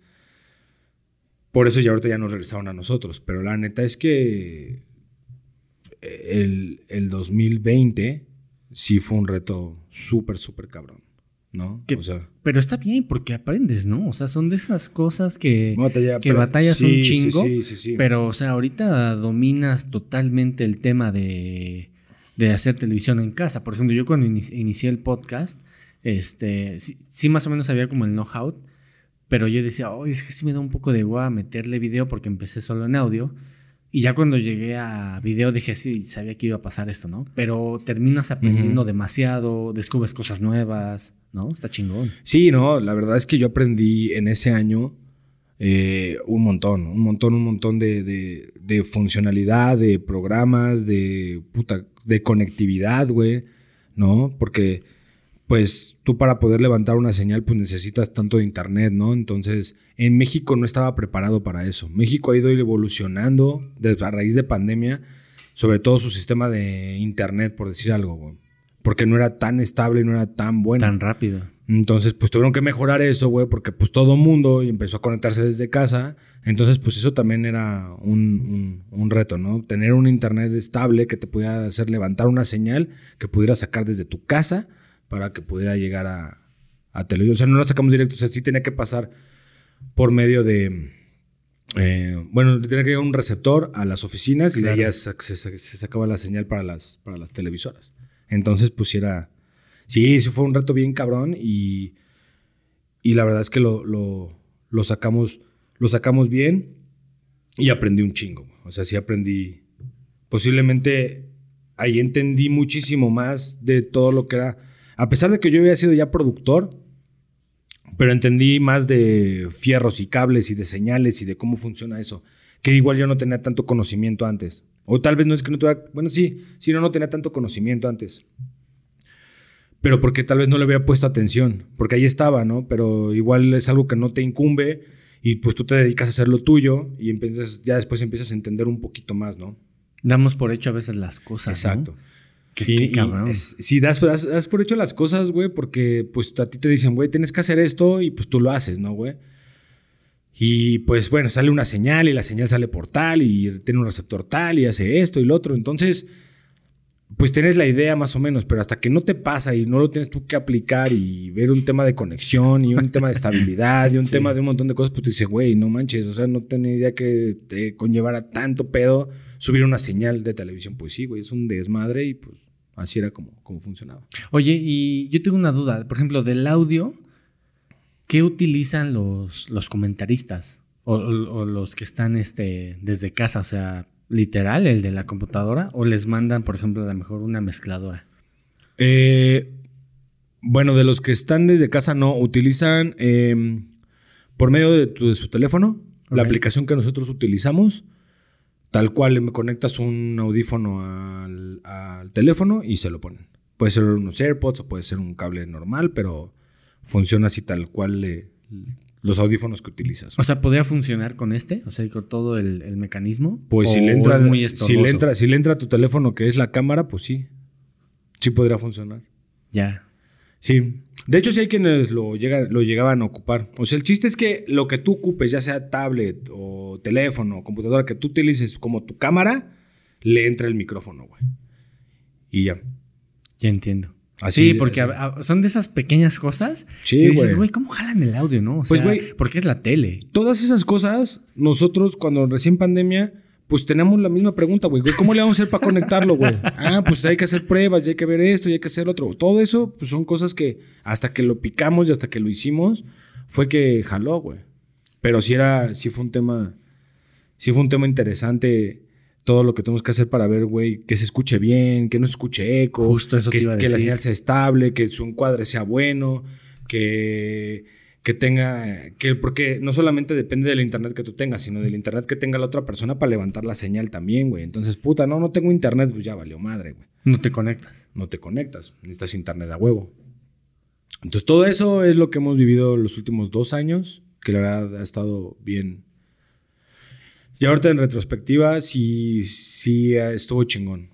[SPEAKER 3] por eso ya ahorita ya nos regresaron a nosotros. Pero la neta es que el, el 2020 sí fue un reto súper, súper cabrón. ¿No?
[SPEAKER 1] pero está bien porque aprendes, ¿no? O sea, son de esas cosas que, que batallas un chingo. pero, o sea, ahorita dominas totalmente el tema de, de hacer televisión en casa. Por ejemplo, yo cuando inicié el podcast, este, sí, más o menos había como el know-how, pero yo decía, oh, es que sí me da un poco de guay meterle video porque empecé solo en audio. Y ya cuando llegué a video dije, sí, sabía que iba a pasar esto, ¿no? Pero terminas aprendiendo demasiado, descubres cosas nuevas, ¿no? Está chingón.
[SPEAKER 3] Sí, no, la verdad es que yo aprendí en ese año eh, un montón, un montón, un montón de, de, de funcionalidad, de programas, de puta, de conectividad, güey, ¿no? Porque pues tú para poder levantar una señal pues necesitas tanto de internet, ¿no? Entonces, en México no estaba preparado para eso. México ha ido evolucionando a raíz de pandemia, sobre todo su sistema de internet, por decir algo, güey. Porque no era tan estable, no era tan bueno.
[SPEAKER 1] Tan rápido.
[SPEAKER 3] Entonces, pues tuvieron que mejorar eso, güey, porque pues todo mundo empezó a conectarse desde casa. Entonces, pues eso también era un, un, reto, ¿no? Tener un internet estable que te pudiera hacer levantar una señal que pudiera sacar desde tu casa para que pudiera llegar a, a televisión. O sea, no lo sacamos directo, o sea, sí tenía que pasar por medio de... Eh, bueno, tenía que llegar un receptor a las oficinas y de ahí se, sacaba la señal para las, para las televisoras. Entonces, pues era... Sí, sí fue un reto bien cabrón y, y la verdad es que lo, lo, lo, sacamos, lo sacamos bien y aprendí un chingo. O sea, sí aprendí... Posiblemente ahí entendí muchísimo más de todo lo que era a pesar de que yo había sido ya productor, pero entendí más de fierros y cables y de señales y de cómo funciona eso, que igual yo no tenía tanto conocimiento antes. O tal vez no es que no tuviera, bueno, sí, sí, no, no tenía tanto conocimiento antes. Pero porque tal vez no le había puesto atención, porque ahí estaba, ¿no? Pero igual es algo que no te incumbe y pues tú te dedicas a hacer lo tuyo y empiezas, ya después empiezas a entender un poquito más, ¿no?
[SPEAKER 1] Damos por hecho a veces las cosas.
[SPEAKER 3] Exacto. Qué, cabrón. sí, das, das, por hecho las cosas, güey, porque pues a ti te dicen, güey, tienes que hacer esto y pues tú lo haces, ¿no, güey? Y pues bueno, sale una señal y la señal sale por tal y tiene un receptor tal y hace esto y lo otro. Entonces, pues tienes la idea más o menos, pero hasta que no te pasa y no lo tienes tú que aplicar y ver un tema de conexión y un tema de estabilidad y un tema de un montón de cosas, pues te dices, güey, no manches, o sea, no tenía idea que te conllevara tanto pedo subir una señal de televisión. Pues sí, güey, es un desmadre y pues Así era como, como funcionaba.
[SPEAKER 1] Oye, y yo tengo una duda. Por ejemplo, del audio, ¿Qué utilizan los, los comentaristas? O, los que están este, desde casa, o sea, literal, el de la computadora, o les mandan, por ejemplo, a lo mejor una mezcladora.
[SPEAKER 3] Eh, bueno, de los que están desde casa no, utilizan em, por medio de, su teléfono, la aplicación que nosotros utilizamos, tal cual me conectas un audífono al, teléfono y se lo ponen. Puede ser unos AirPods o puede ser un cable normal, pero funciona así tal cual los audífonos que utilizas.
[SPEAKER 1] O sea, ¿podría funcionar con este? O sea, con todo el, mecanismo.
[SPEAKER 3] Pues si le, entra, muy si, le entra, si le entra a tu teléfono que es la cámara, pues sí. Sí podría funcionar.
[SPEAKER 1] Ya.
[SPEAKER 3] Sí. De hecho, sí hay quienes lo, llega, lo llegaban a ocupar. O sea, el chiste es que lo que tú ocupes, ya sea tablet o teléfono o computadora, que tú utilices como tu cámara, le entra el micrófono, güey. Y ya.
[SPEAKER 1] Ya entiendo. Así, sí, porque son de esas pequeñas cosas. Sí, y dices, güey, ¿cómo jalan el audio, no? O pues, güey. Porque es la tele.
[SPEAKER 3] Todas esas cosas, nosotros, cuando recién pandemia, pues tenemos la misma pregunta, güey. ¿Cómo le vamos a hacer para conectarlo, güey? Ah, pues hay que hacer pruebas, y hay que ver esto, y hay que hacer otro. Todo eso, pues son cosas que hasta que lo picamos y hasta que lo hicimos, fue que jaló, güey. Pero sí era, sí fue un tema, sí fue un tema interesante todo lo que tenemos que hacer para ver, güey, que se escuche bien, que no se escuche eco,
[SPEAKER 1] Justo eso
[SPEAKER 3] que,
[SPEAKER 1] que
[SPEAKER 3] la señal sea estable, que su encuadre sea bueno, que que tenga, que porque no solamente depende del internet que tú tengas, sino del internet que tenga la otra persona para levantar la señal también, güey. Entonces, puta, no, no tengo internet, pues ya valió madre, güey.
[SPEAKER 1] No te conectas.
[SPEAKER 3] No te conectas, necesitas internet a huevo. Entonces, todo eso es lo que hemos vivido los últimos dos años, que la verdad ha estado bien. Y ahorita en retrospectiva, sí, sí estuvo chingón.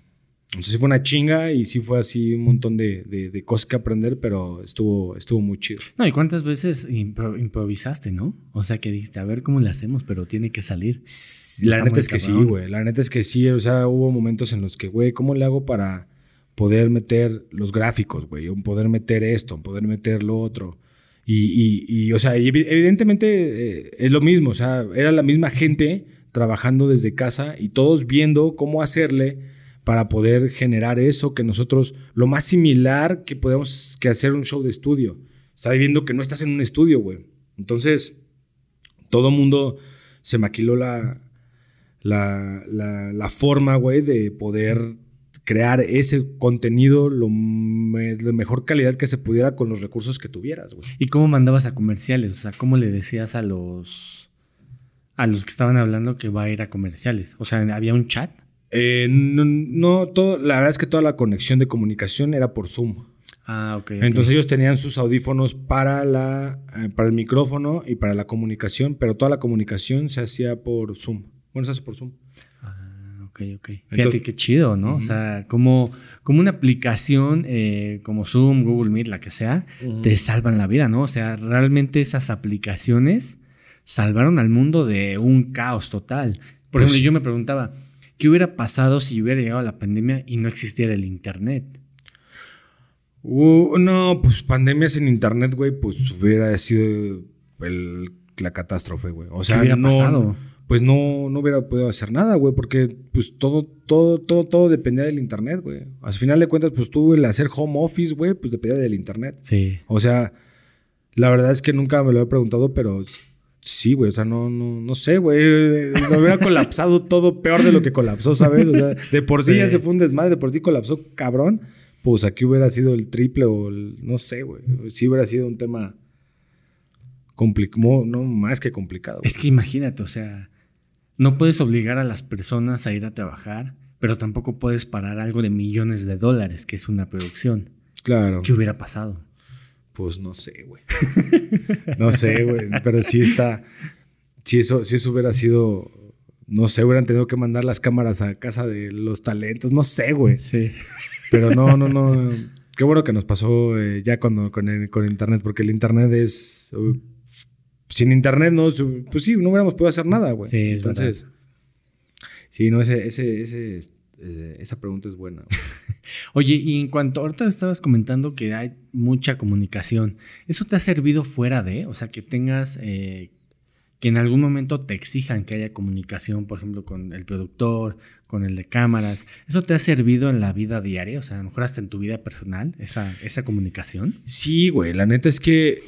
[SPEAKER 3] Entonces sí fue una chinga y sí fue así un montón de, cosas que aprender, pero estuvo, estuvo muy chido.
[SPEAKER 1] No, y cuántas veces improvisaste, ¿no? O sea, que dijiste, a ver cómo le hacemos, pero tiene que salir.
[SPEAKER 3] La neta es que sí, güey. La neta es que sí. O sea, hubo momentos en los que, güey, ¿cómo le hago para poder meter los gráficos, güey? O poder meter esto, poder meter lo otro. Y, y, o sea, evidentemente eh, es lo mismo. O sea, era la misma gente trabajando desde casa y todos viendo cómo hacerle para poder generar eso que nosotros, lo más similar que podemos que hacer un show de estudio. Estás viendo que no estás en un estudio, güey. Entonces, todo mundo se maquiló la, la, la, forma, güey, de poder crear ese contenido lo de mejor calidad que se pudiera con los recursos que tuvieras, güey.
[SPEAKER 1] ¿Y cómo mandabas a comerciales? O sea, ¿cómo le decías a los a los que estaban hablando que va a ir a comerciales? O sea, ¿había un chat?
[SPEAKER 3] Eh, no, todo, la verdad es que toda la conexión de comunicación era por Zoom.
[SPEAKER 1] Ah, ok.
[SPEAKER 3] Entonces ellos tenían sus audífonos para, la, eh, para el micrófono y para la comunicación, pero toda la comunicación se hacía por Zoom. Bueno, se hace por Zoom.
[SPEAKER 1] Ah, ok, ok. Fíjate qué chido, ¿no? O sea, como, como una aplicación eh, como Zoom, Google Meet, la que sea, te salvan la vida, ¿no? O sea, realmente esas aplicaciones salvaron al mundo de un caos total. Por pues ejemplo, yo me preguntaba, ¿Qué hubiera pasado si hubiera llegado la pandemia y no existiera el Internet?
[SPEAKER 3] Uh, no, pues pandemias en Internet, güey, pues hubiera sido la catástrofe, güey. O sea,
[SPEAKER 1] hubiera pasado?
[SPEAKER 3] Pues no, no hubiera podido hacer nada, güey, porque pues todo, todo, todo, todo dependía del Internet, güey. Al final de cuentas, pues tú el hacer home office, güey, pues dependía del Internet.
[SPEAKER 1] Sí.
[SPEAKER 3] O sea, la verdad es que nunca me lo he preguntado, pero Sí, güey, o sea, no, no, no sé, güey. Me hubiera colapsado todo peor de lo que colapsó, ¿sabes? O sea, de por sí, ya se fue un desmadre, de por sí colapsó cabrón. Pues aquí hubiera sido el triple o el, no sé, güey. Sí hubiera sido un tema complicado, no más que complicado.
[SPEAKER 1] Es que imagínate, o sea, no puedes obligar a las personas a ir a trabajar, pero tampoco puedes parar algo de millones de dólares, que es una producción.
[SPEAKER 3] Claro.
[SPEAKER 1] ¿Qué hubiera pasado?
[SPEAKER 3] Pues no sé, güey. no sé, güey. Pero sí está. Si eso, si eso hubiera sido. No sé, hubieran tenido que mandar las cámaras a casa de los talentos. No sé, güey.
[SPEAKER 1] Sí.
[SPEAKER 3] Pero no, no, no. Qué bueno que nos pasó eh, ya cuando, con, con internet, porque el internet es. Uh, sin internet, no. Pues sí, no hubiéramos podido hacer nada, güey.
[SPEAKER 1] Sí,
[SPEAKER 3] Entonces. Sí, no, ese, ese, ese, esa pregunta es buena.
[SPEAKER 1] Oye, y en cuanto ahorita estabas comentando que hay mucha comunicación, ¿eso te ha servido fuera de? O sea, que tengas, eh, que en algún momento te exijan que haya comunicación, por ejemplo, con el productor, con el de cámaras. ¿Eso te ha servido en la vida diaria? O sea, a lo mejor hasta en tu vida personal, esa, esa comunicación.
[SPEAKER 3] Sí, güey, la neta es que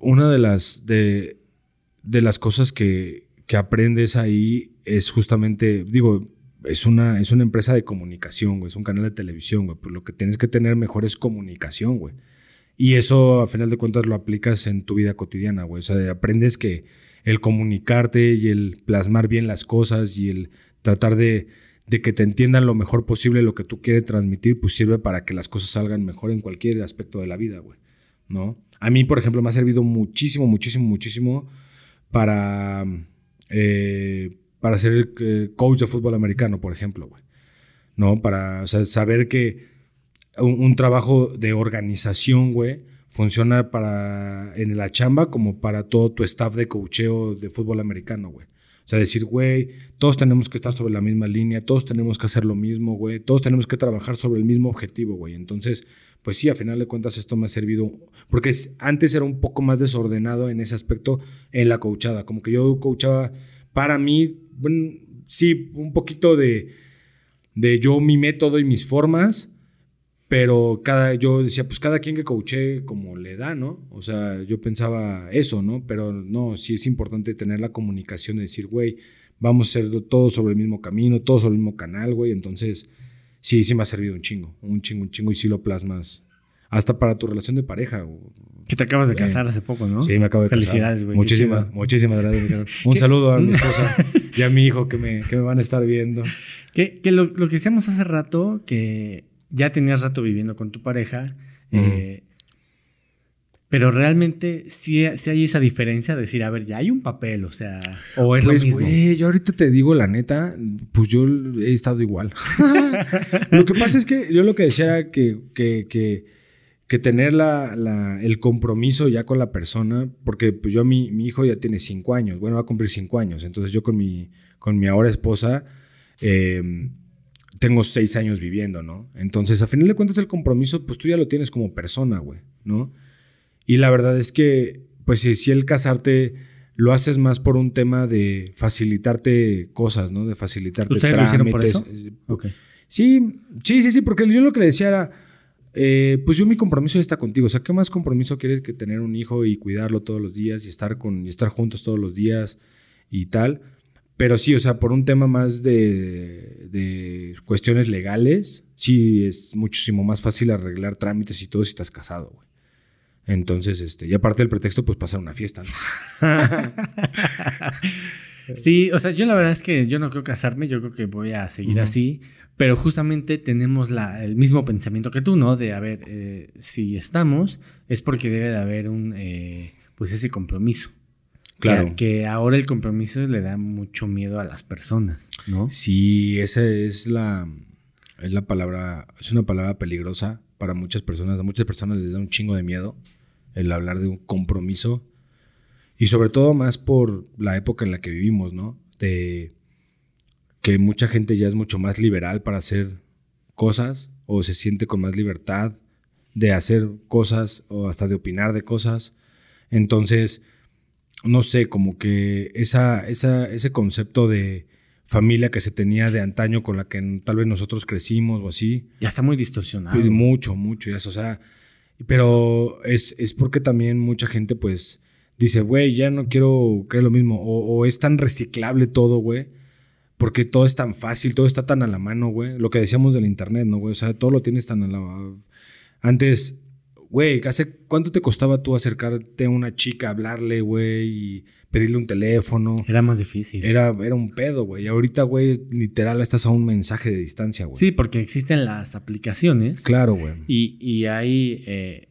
[SPEAKER 3] una de las, de, de las cosas que, que aprendes ahí es justamente, digo, es una, es una empresa de comunicación, güey, es un canal de televisión, güey, pues lo que tienes que tener mejor es comunicación, güey. Y eso, a final de cuentas, lo aplicas en tu vida cotidiana, güey. O sea, aprendes que el comunicarte y el plasmar bien las cosas y el tratar de, de que te entiendan lo mejor posible lo que tú quieres transmitir, pues sirve para que las cosas salgan mejor en cualquier aspecto de la vida, güey. ¿No? A mí, por ejemplo, me ha servido muchísimo, muchísimo, muchísimo para, eh, para ser eh, coach de fútbol americano, por ejemplo, güey. ¿No? Para saber que un, trabajo de organización, güey, funciona para en la chamba como para todo tu staff de coacheo de fútbol americano, güey. O sea, decir, güey, todos tenemos que estar sobre la misma línea, todos tenemos que hacer lo mismo, güey, todos tenemos que trabajar sobre el mismo objetivo, güey. Entonces, pues sí, a final de cuentas esto me ha servido, porque antes era un poco más desordenado en ese aspecto en la coachada, como que yo coachaba para mí, bueno, sí, un poquito de, de yo mi método y mis formas, pero cada, yo decía, pues cada quien que coache como le da, ¿no? O sea, yo pensaba eso, ¿no? Pero no, sí es importante tener la comunicación de decir, güey, vamos a ser todos sobre el mismo camino, todos sobre el mismo canal, güey. Entonces, sí, sí me ha servido un chingo, un chingo, un chingo y sí lo plasmas. Hasta para tu relación de pareja.
[SPEAKER 1] Que te acabas de casar hace poco, ¿no?
[SPEAKER 3] Sí, me acabo de
[SPEAKER 1] casar. Felicidades, güey.
[SPEAKER 3] Muchísimas, muchísimas gracias. Un saludo a mi esposa y a mi hijo que me, que me van a estar viendo.
[SPEAKER 1] Que, que lo, lo, que decíamos hace rato, que ya tenías rato viviendo con tu pareja, eh, pero realmente sí, hay esa diferencia de decir, a ver, ya hay un papel, o sea, o es lo pues, mismo.
[SPEAKER 3] yo ahorita te digo la neta, pues yo he estado igual. lo que pasa es que yo lo que decía que, que, que, tener la, el compromiso ya con la persona, porque pues yo, mi, mi hijo ya tiene cinco años, bueno, va a cumplir cinco años, entonces yo con mi, con mi ahora esposa, eh, tengo seis años viviendo, ¿no? Entonces, a final de cuentas, el compromiso, pues tú ya lo tienes como persona, güey, ¿no? Y la verdad es que, pues si, el casarte lo haces más por un tema de facilitarte cosas, ¿no? De facilitarte
[SPEAKER 1] ¿Ustedes trámites. por eso?
[SPEAKER 3] Sí, sí, sí, sí, porque yo lo que le decía era, eh, pues yo mi compromiso está contigo. O sea, ¿qué más compromiso quieres que tener un hijo y cuidarlo todos los días y estar con y estar juntos todos los días y tal? Pero sí, o sea, por un tema más de, cuestiones legales, sí es muchísimo más fácil arreglar trámites y todo si estás casado, güey. Entonces, este, y aparte del pretexto, pues pasar una fiesta.
[SPEAKER 1] sí, o sea, yo la verdad es que yo no creo casarme, yo creo que voy a seguir así, pero justamente tenemos la, el mismo pensamiento que tú, ¿no? De, a ver, eh, si estamos, es porque debe de haber un, eh, pues ese compromiso. Claro. Que, ahora el compromiso le da mucho miedo a las personas, ¿no?
[SPEAKER 3] Sí, esa es la, es la palabra, es una palabra peligrosa para muchas personas. A muchas personas les da un chingo de miedo el hablar de un compromiso. Y sobre todo más por la época en la que vivimos, ¿no? De que mucha gente ya es mucho más liberal para hacer cosas o se siente con más libertad de hacer cosas o hasta de opinar de cosas. Entonces, no sé, como que esa, esa, ese concepto de familia que se tenía de antaño con la que tal vez nosotros crecimos o así.
[SPEAKER 1] Ya está muy distorsionado.
[SPEAKER 3] Pues mucho, mucho, ya o sea, pero es, es porque también mucha gente pues dice, güey, ya no quiero creer lo mismo, o, es tan reciclable todo, güey, porque todo es tan fácil, todo está tan a la mano, güey, lo que decíamos del internet, ¿no, güey? O sea, todo lo tienes tan a la... Antes güey, ¿hace cuánto te costaba tú acercarte a una chica, hablarle, güey, y pedirle un teléfono?
[SPEAKER 1] Era más difícil.
[SPEAKER 3] Era, era un pedo, güey. Y ahorita, güey, literal, estás a un mensaje de distancia, güey.
[SPEAKER 1] Sí, porque existen las aplicaciones.
[SPEAKER 3] Claro, güey.
[SPEAKER 1] Y, y ahí, eh,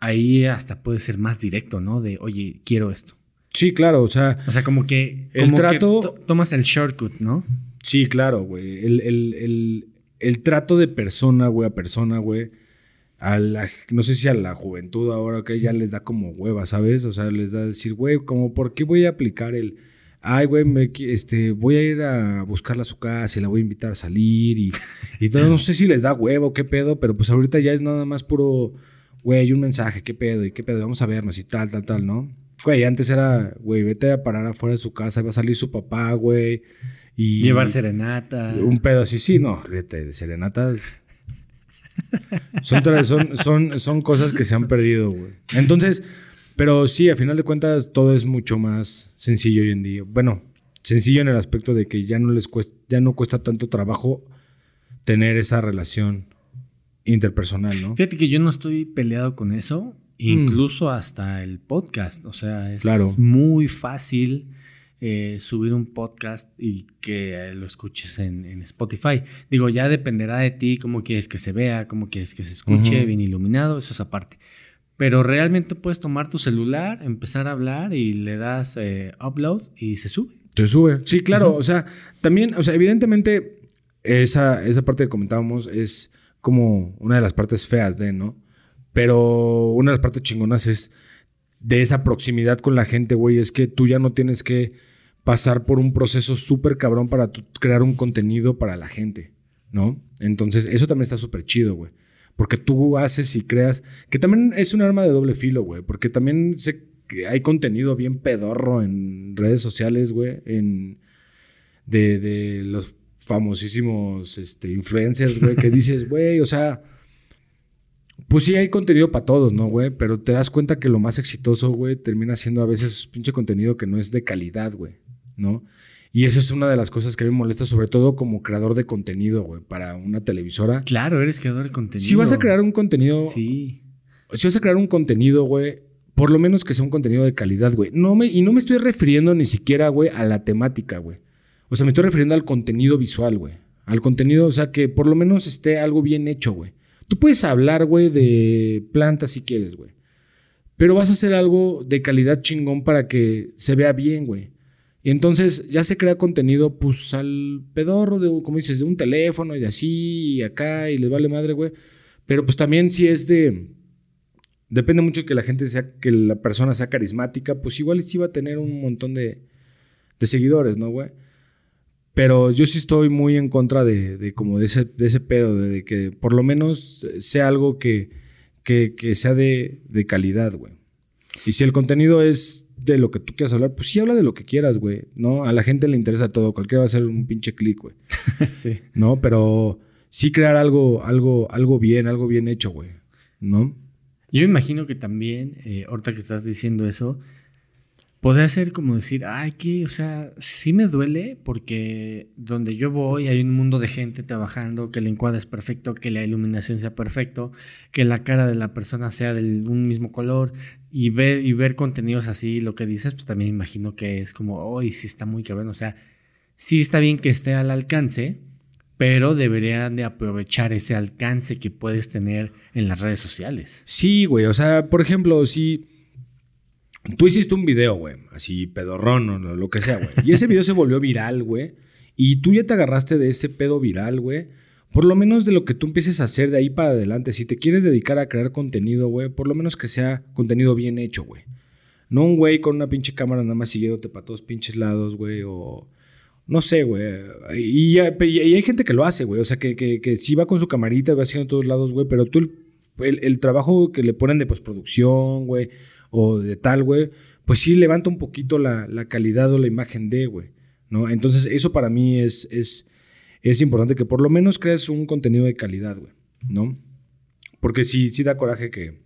[SPEAKER 1] ahí hasta puede ser más directo, ¿no? De, oye, quiero esto.
[SPEAKER 3] Sí, claro, o sea.
[SPEAKER 1] O sea, como que. el trato. tomas el shortcut, ¿no?
[SPEAKER 3] Sí, claro, güey. El, el, el trato de persona, güey, a persona, güey a la, no sé si a la juventud ahora que ya les da como hueva, ¿sabes? O sea, les da decir, güey, como, ¿por qué voy a aplicar el, ay, güey, me, este, voy a ir a buscarla a su casa y la voy a invitar a salir y, y todo, no sé si les da huevo, qué pedo, pero pues ahorita ya es nada más puro, güey, un mensaje, qué pedo, y qué pedo, vamos a vernos y tal, tal, tal, ¿no? Güey, antes era, güey, vete a parar afuera de su casa, va a salir su papá, güey. Y
[SPEAKER 1] Llevar serenata.
[SPEAKER 3] Un pedo así, sí, no, vete, de serenatas son, son, son, son cosas que se han perdido, güey. Entonces, Pero sí, a final de cuentas, todo es mucho más sencillo hoy en día. Bueno, sencillo en el aspecto de que ya no les cuesta, ya no cuesta tanto trabajo tener esa relación interpersonal, ¿no?
[SPEAKER 1] Fíjate que yo no estoy peleado con eso, incluso hasta el podcast. O sea, es
[SPEAKER 3] Claro.
[SPEAKER 1] muy fácil eh, subir un podcast y que eh, lo escuches en, en Spotify. Digo, ya dependerá de ti cómo quieres que se vea, cómo quieres que se escuche, bien iluminado, eso es aparte. Pero realmente puedes tomar tu celular, empezar a hablar y le das eh, upload y se sube.
[SPEAKER 3] Se sube. Sí, claro. O sea, también, o sea, evidentemente, esa, esa parte que comentábamos es como una de las partes feas de, ¿no? Pero una de las partes chingonas es de esa proximidad con la gente, güey, es que tú ya no tienes que pasar por un proceso súper cabrón para crear un contenido para la gente, ¿no? Entonces, eso también está súper chido, güey. Porque tú haces y creas, que también es un arma de doble filo, güey, porque también sé que hay contenido bien pedorro en redes sociales, güey, en de, de los famosísimos este, influencers, güey, que dices, güey, o sea, pues sí hay contenido para todos, ¿no, güey? Pero te das cuenta que lo más exitoso, güey, termina siendo a veces pinche contenido que no es de calidad, güey, ¿no? Y eso es una de las cosas que a mí me molesta, sobre todo como creador de contenido, güey, para una televisora.
[SPEAKER 1] Claro, eres creador de contenido.
[SPEAKER 3] Si vas a crear un contenido,
[SPEAKER 1] Sí.
[SPEAKER 3] si vas a crear un contenido, güey, por lo menos que sea un contenido de calidad, güey. No me, y no me estoy refiriendo ni siquiera, güey, a la temática, güey. O sea, me estoy refiriendo al contenido visual, güey. Al contenido, o sea, que por lo menos esté algo bien hecho, güey. Tú puedes hablar, güey, de plantas si quieres, güey. Pero vas a hacer algo de calidad chingón para que se vea bien, güey. Y entonces ya se crea contenido, pues al pedorro de, como dices, de un teléfono y de así y acá y les vale madre, güey. Pero pues también si es de. Depende mucho que la gente sea, que la persona sea carismática, pues igual sí va a tener un montón de, de seguidores, ¿no, güey? Pero yo sí estoy muy en contra de, de como de ese, de ese pedo, de, de que por lo menos sea algo que, que, que sea de, de calidad, güey. Y si el contenido es de lo que tú quieras hablar, pues sí habla de lo que quieras, güey. ¿No? A la gente le interesa todo. Cualquiera va a hacer un pinche clic, güey.
[SPEAKER 1] sí.
[SPEAKER 3] ¿No? Pero sí crear algo, algo, algo bien, algo bien hecho, güey. ¿No?
[SPEAKER 1] Yo imagino que también, eh, ahorita que estás diciendo eso, podría ser como decir, ay, que, o sea, sí me duele porque donde yo voy hay un mundo de gente trabajando, que el encuadre es perfecto, que la iluminación sea perfecto, que la cara de la persona sea de un mismo color y ver, y ver contenidos así, lo que dices, pues también imagino que es como, oh, sí está muy cabrón, o sea, sí está bien que esté al alcance, pero deberían de aprovechar ese alcance que puedes tener en las redes sociales.
[SPEAKER 3] Sí, güey. O sea, por ejemplo, si tú hiciste un video, güey, así pedorrón o lo que sea, güey. Y ese video se volvió viral, güey. Y tú ya te agarraste de ese pedo viral, güey. Por lo menos de lo que tú empieces a hacer de ahí para adelante. Si te quieres dedicar a crear contenido, güey, por lo menos que sea contenido bien hecho, güey. No un güey con una pinche cámara nada más siguiéndote para todos pinches lados, güey, o... No sé, güey. Y, y hay gente que lo hace, güey. O sea, que, que, que sí va con su camarita, va haciendo todos lados, güey. Pero tú, el- el trabajo que le ponen de postproducción, güey, o de tal, güey, pues sí levanta un poquito la, la calidad o la imagen de, güey. ¿No? Entonces, eso para mí es, es, es importante que por lo menos crees un contenido de calidad, güey. ¿No? Porque sí, sí da coraje que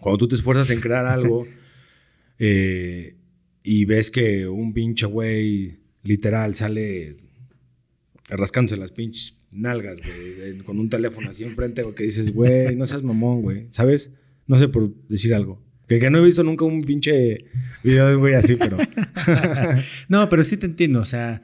[SPEAKER 3] cuando tú te esfuerzas en crear algo eh, y ves que un pinche güey literal sale rascándose las pinches nalgas, güey, con un teléfono así enfrente, güey, que dices, güey, no seas mamón, güey, ¿sabes? No sé por decir algo. Que, que no he visto nunca un pinche video de un güey así, pero...
[SPEAKER 1] No, pero sí te entiendo, o sea,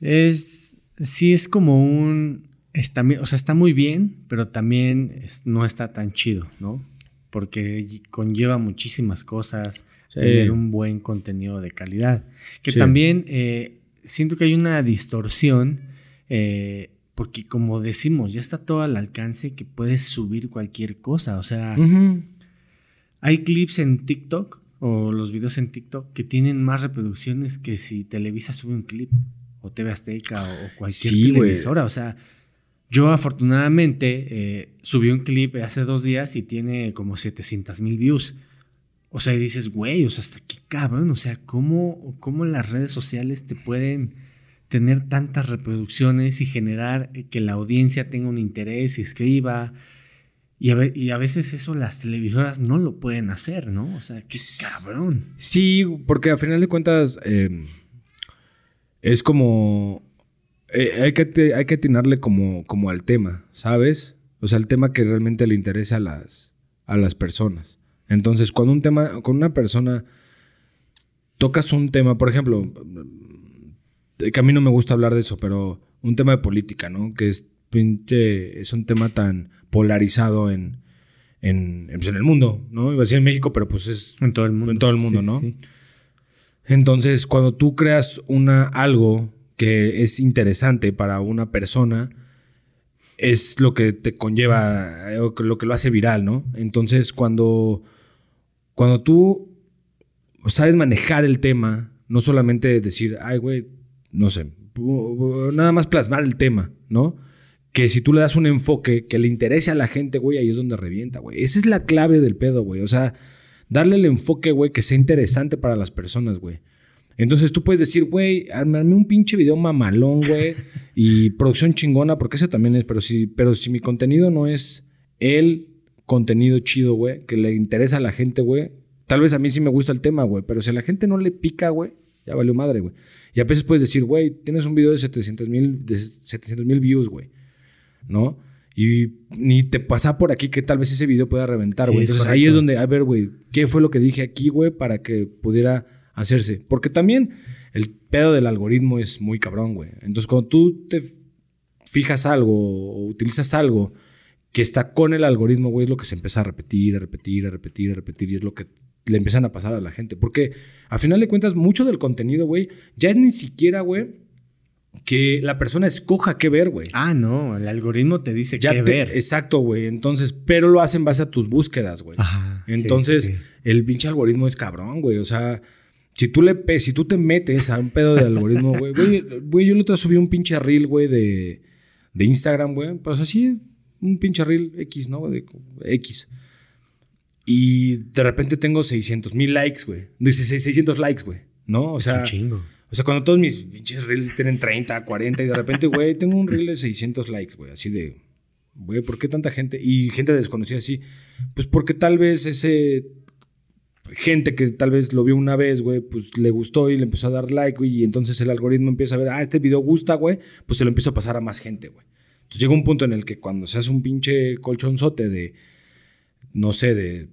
[SPEAKER 1] es, sí es como un, está, o sea, está muy bien, pero también es- no está tan chido, ¿no? Porque conlleva muchísimas cosas,
[SPEAKER 3] Sí.
[SPEAKER 1] tener un buen contenido de calidad. Que
[SPEAKER 3] Sí.
[SPEAKER 1] también eh, siento que hay una distorsión, eh, porque como decimos, ya está todo al alcance que puedes subir cualquier cosa, o sea... Hay clips en TikTok o los videos en TikTok que tienen más reproducciones que si Televisa sube un clip o TV Azteca o, cualquier
[SPEAKER 3] Sí,
[SPEAKER 1] televisora. O sea, yo afortunadamente eh, subí un clip hace dos días y tiene como 700 mil views. O sea, y dices, güey, o sea, hasta qué cabrón. O sea, ¿cómo, ¿cómo las redes sociales te pueden tener tantas reproducciones y generar que la audiencia tenga un interés y escriba? Y a, veces eso las televisoras no lo pueden hacer, ¿no? O sea, qué cabrón.
[SPEAKER 3] Sí, porque a final de cuentas em, es como... Eh, hay, que, hay que atinarle como, como al tema, ¿sabes? O sea, el tema que realmente le interesa a las, a las personas. Entonces, cuando un tema, con una persona tocas un tema, por ejemplo, que a mí no me gusta hablar de eso, pero un tema de política, ¿no? Que es, es un tema tan polarizado en, en, pues, en el mundo, ¿no? Iba a decir en México, pero pues es
[SPEAKER 1] en todo el mundo,
[SPEAKER 3] en todo el mundo ¿no? Entonces, cuando tú creas una, algo que es interesante para una persona, es lo que te conlleva, eh, lo que lo hace viral, ¿no? Entonces, cuando, cuando tú sabes manejar el tema, no solamente decir, ay, güey, no sé, nada más plasmar el tema, ¿no? Que si tú le das un enfoque que le interese a la gente, güey, ahí es donde revienta, güey. Esa es la clave del pedo, güey. O sea, darle el enfoque, güey, que sea interesante para las personas, güey. Entonces tú puedes decir, güey, armarme un pinche video mamalón, güey, y producción chingona, porque eso también es, pero si, pero si mi contenido no es el contenido chido, güey, que le interesa a la gente, güey, tal vez a mí sí me gusta el tema, güey, pero si a la gente no le pica, güey, ya valió madre, güey. Y a veces puedes decir, güey, tienes un video de 700 mil views, güey. ¿No? Y ni te pasa por aquí que tal vez ese video pueda reventar, güey. Entonces ahí es donde, a ver, güey, ¿qué fue lo que dije aquí, güey, para que pudiera hacerse? Porque también el pedo del algoritmo es muy cabrón, güey. Entonces cuando tú te fijas algo o utilizas algo que está con el algoritmo, güey, es lo que se empieza a repetir, a repetir, a repetir, a repetir, y es lo que le empiezan a pasar a la gente. Porque a final de cuentas, mucho del contenido, güey, ya es ni siquiera, güey, que la persona escoja qué ver, güey.
[SPEAKER 1] Ah, no, el algoritmo te dice qué ver.
[SPEAKER 3] Exacto, güey. Entonces, pero lo hacen base a tus búsquedas, güey. Entonces, el pinche algoritmo es cabrón, güey. O sea, si tú le si tú te metes a un pedo de algoritmo, güey, güey, yo le otra subí un pinche reel, güey, de, de Instagram, güey. Pues así, un pinche reel X, ¿no? De X. Y de repente tengo 600 mil likes, güey. Dice 600 likes, güey. ¿No? O sea.
[SPEAKER 1] chingo.
[SPEAKER 3] O sea, cuando todos mis pinches reels tienen 30, 40 y de repente, güey, tengo un reel de 600 likes, güey. Así de, güey, ¿por qué tanta gente? Y gente desconocida así. Pues porque tal vez ese gente que tal vez lo vio una vez, güey, pues le gustó y le empezó a dar like, güey, y entonces el algoritmo empieza a ver, ah, este video gusta, güey, pues se lo empiezo a pasar a más gente, güey. Entonces llega un punto en el que cuando se hace un pinche colchonzote de, no sé, de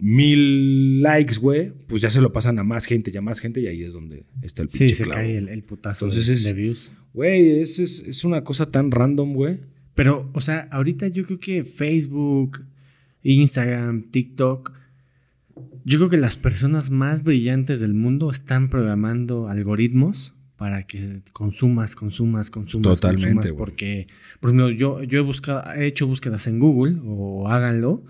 [SPEAKER 3] mil likes, güey, pues ya se lo pasan a más gente, ya más gente, y ahí es donde está el pinche
[SPEAKER 1] Sí, se cae el, putazo
[SPEAKER 3] Entonces de, views. Güey, es, es, una cosa tan random, güey.
[SPEAKER 1] Pero, o sea, ahorita yo creo que Facebook, Instagram, TikTok, yo creo que las personas más brillantes del mundo están programando algoritmos para que consumas, consumas, consumas, Totalmente, consumas, porque, por ejemplo, yo, yo he buscado, he hecho búsquedas en Google, o háganlo,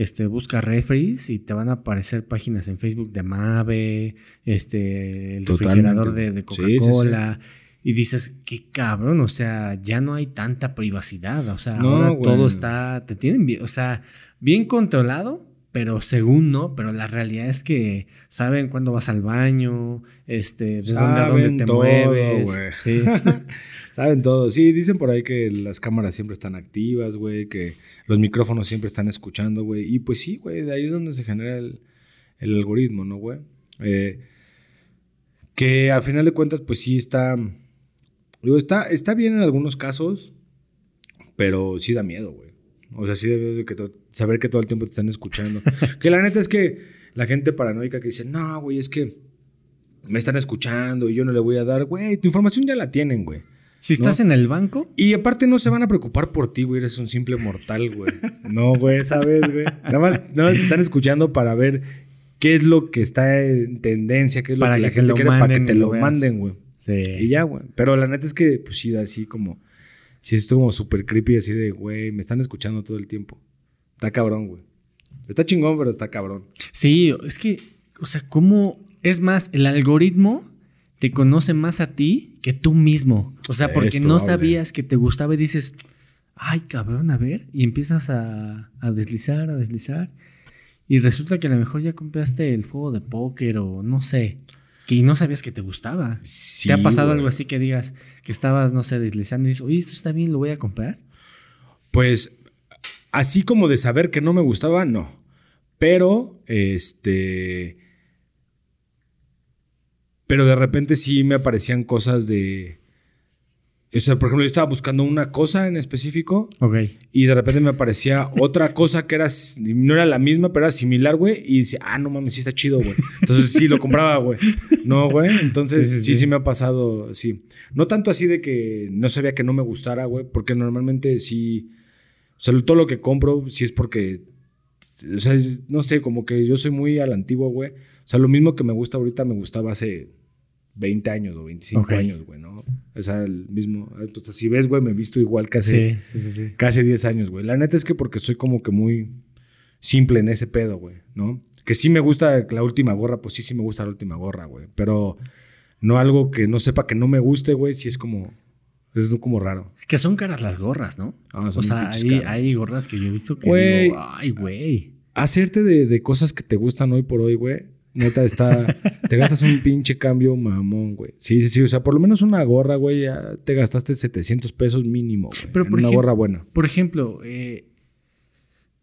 [SPEAKER 1] este, busca refries y te van a aparecer páginas en Facebook de Mave, este, el refrigerador de, Coca-Cola. Y dices, qué cabrón, o sea, ya no hay tanta privacidad, o sea, ahora todo está, te tienen bien, o sea, bien controlado, pero según no, pero la realidad es que saben cuándo vas al baño, este, de dónde a dónde te mueves. Sí.
[SPEAKER 3] Saben todo. Sí, dicen por ahí que las cámaras siempre están activas, güey, que los micrófonos siempre están escuchando, güey. Y pues sí, güey, de ahí es donde se genera el, algoritmo, ¿no, güey? Eh, que al final de cuentas, pues sí está. Digo, está, está bien en algunos casos, pero sí da miedo, güey. O sea, sí debes de que saber que todo el tiempo te están escuchando. que la neta es que la gente paranoica que dice, no, güey, es que me están escuchando y yo no le voy a dar, güey, tu información ya la tienen, güey.
[SPEAKER 1] Si estás en el banco.
[SPEAKER 3] Y aparte no se van a preocupar por ti, güey. Eres un simple mortal, güey. No, güey, ¿sabes, güey? Nada más, nada más te están escuchando para ver qué es lo que está en tendencia, qué es lo que, la gente quiere para que te lo, manden, güey. Sí. Y ya, güey. Pero la neta es que, pues sí, así como. Sí, es como súper creepy, así de, güey, me están escuchando todo el tiempo. Está cabrón, güey. Está chingón, pero está cabrón.
[SPEAKER 1] Sí, es que, o sea, ¿cómo? Es más, el algoritmo te conoce más a ti que tú mismo. O sea, porque no sabías que te gustaba y dices, ay, cabrón, a ver. Y empiezas a, deslizar, a deslizar. Y resulta que a lo mejor ya compraste el juego de póker o no sé. Que no sabías que te gustaba. ¿Te ha pasado algo así que digas que estabas, no sé, deslizando y dices, oye, esto está bien, lo voy a comprar?
[SPEAKER 3] Pues así como de saber que no me gustaba, no. Pero, este. Pero de repente sí me aparecían cosas de. O sea, por ejemplo, yo estaba buscando una cosa en específico.
[SPEAKER 1] Ok.
[SPEAKER 3] Y de repente me aparecía otra cosa que era. No era la misma, pero era similar, güey. Y decía, ah, no mames, sí está chido, güey. Entonces sí lo compraba, güey. No, güey. Entonces sí sí, me ha pasado, sí. No tanto así de que no sabía que no me gustara, güey. Porque normalmente sí. O sea, todo lo que compro sí es porque. O sea, no sé, como que yo soy muy a la antigua, güey. O sea, lo mismo que me gusta ahorita me gustaba hace 20 años o 25 años, güey, ¿no? O sea, el mismo. Pues, si ves, güey, me he visto igual casi, sí, sí, sí, casi 10 años, güey. La neta es que porque soy como que muy simple en ese pedo, güey, ¿no? Que sí me gusta la última gorra, pues sí, sí me gusta la última gorra, güey. Pero no algo que no sepa que no me guste, güey, sí es como. Es como raro.
[SPEAKER 1] Que son caras las gorras, ¿no? Ah, o sea, hay, hay, gorras que yo he visto que digo, ay, güey.
[SPEAKER 3] Hacerte de, de cosas que te gustan hoy por hoy, güey Neta, está. te gastas un pinche cambio mamón, güey. Sí, sí, sí. O sea, por lo menos una gorra, güey, ya te gastaste 700 pesos mínimo, güey. Pero por una gorra buena.
[SPEAKER 1] Por ejemplo, eh,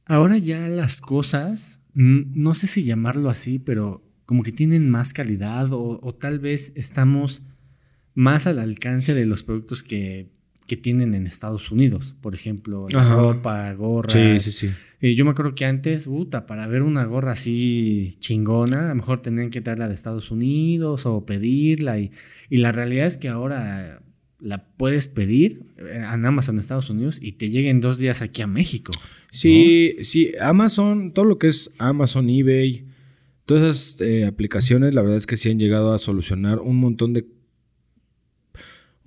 [SPEAKER 1] ahora ya las cosas, no sé si llamarlo así, pero como que tienen más calidad o, o tal vez estamos más al alcance de los productos que que tienen en Estados Unidos. Por ejemplo, ropa, gorras. Sí, sí, sí. Eh, yo me acuerdo que antes, puta, para ver una gorra así chingona, a lo mejor tenían que traerla de Estados Unidos o pedirla. Y, y la realidad es que ahora la puedes pedir eh, en Amazon Estados Unidos y te lleguen dos días aquí a México.
[SPEAKER 3] Sí, sí, Amazon, todo lo que es Amazon, eBay, todas esas eh, aplicaciones, la verdad es que sí han llegado a solucionar un montón de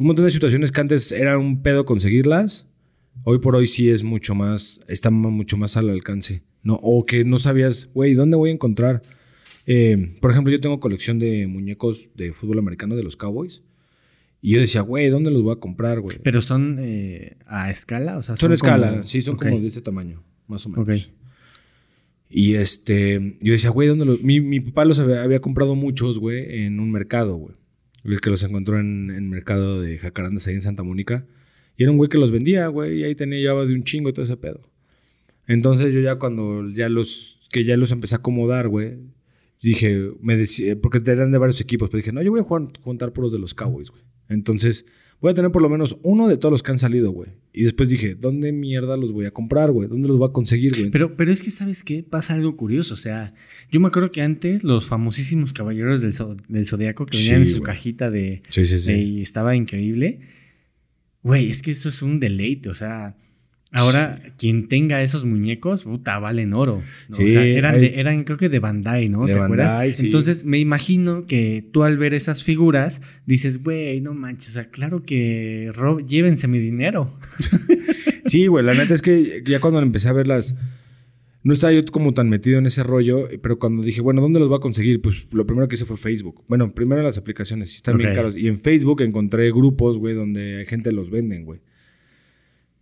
[SPEAKER 3] un montón de situaciones que antes era un pedo conseguirlas, hoy por hoy sí es mucho más, está mucho más al alcance, ¿no? O que no sabías, güey, ¿dónde voy a encontrar? Eh, por ejemplo, yo tengo colección de muñecos de fútbol americano de los Cowboys. Y yo decía, güey, ¿dónde los voy a comprar, güey?
[SPEAKER 1] ¿Pero son eh, a escala? O sea,
[SPEAKER 3] son, a escala, sí, son como de ese tamaño, más o menos. Y este, yo decía, güey, ¿dónde los...? Mi, mi papá los había, había comprado muchos, güey, en un mercado, güey. El que los encontró en el mercado de Jacarandas ahí en Santa Mónica. Y era un güey que los vendía, güey, y ahí tenía llevaba de un chingo todo ese pedo. Entonces yo ya cuando ya los, que ya los empecé a acomodar, güey, dije, me decía, porque eran de varios equipos, pero dije, no, yo voy a jugar, juntar por los de los Cowboys, güey. Entonces voy a tener por lo menos uno de todos los que han salido, güey. Y después dije, ¿dónde mierda los voy a comprar, güey? ¿Dónde los voy a conseguir, güey?
[SPEAKER 1] Pero, pero es que, ¿sabes qué? Pasa algo curioso. O sea, yo me acuerdo que antes los famosísimos caballeros del, del Zodíaco que venían en su cajita de, sí, sí, sí. y estaba increíble. Güey, es que eso es un deleite. O sea, Ahora, quien tenga esos muñecos, puta, valen oro. Sí, o sea, eran, eran, creo que de Bandai, ¿no? De ¿Te Bandai, acuerdas? Sí. Entonces, me imagino que tú al ver esas figuras dices, güey, no manches, o sea, claro que Rob, llévense mi dinero.
[SPEAKER 3] sí, güey, la neta es que ya cuando empecé a verlas, no estaba yo como tan metido en ese rollo, pero cuando dije, bueno, ¿dónde los voy a conseguir? Pues lo primero que hice fue Facebook. Bueno, primero las aplicaciones, están bien caros. Y en Facebook encontré grupos, güey, donde gente los venden, güey.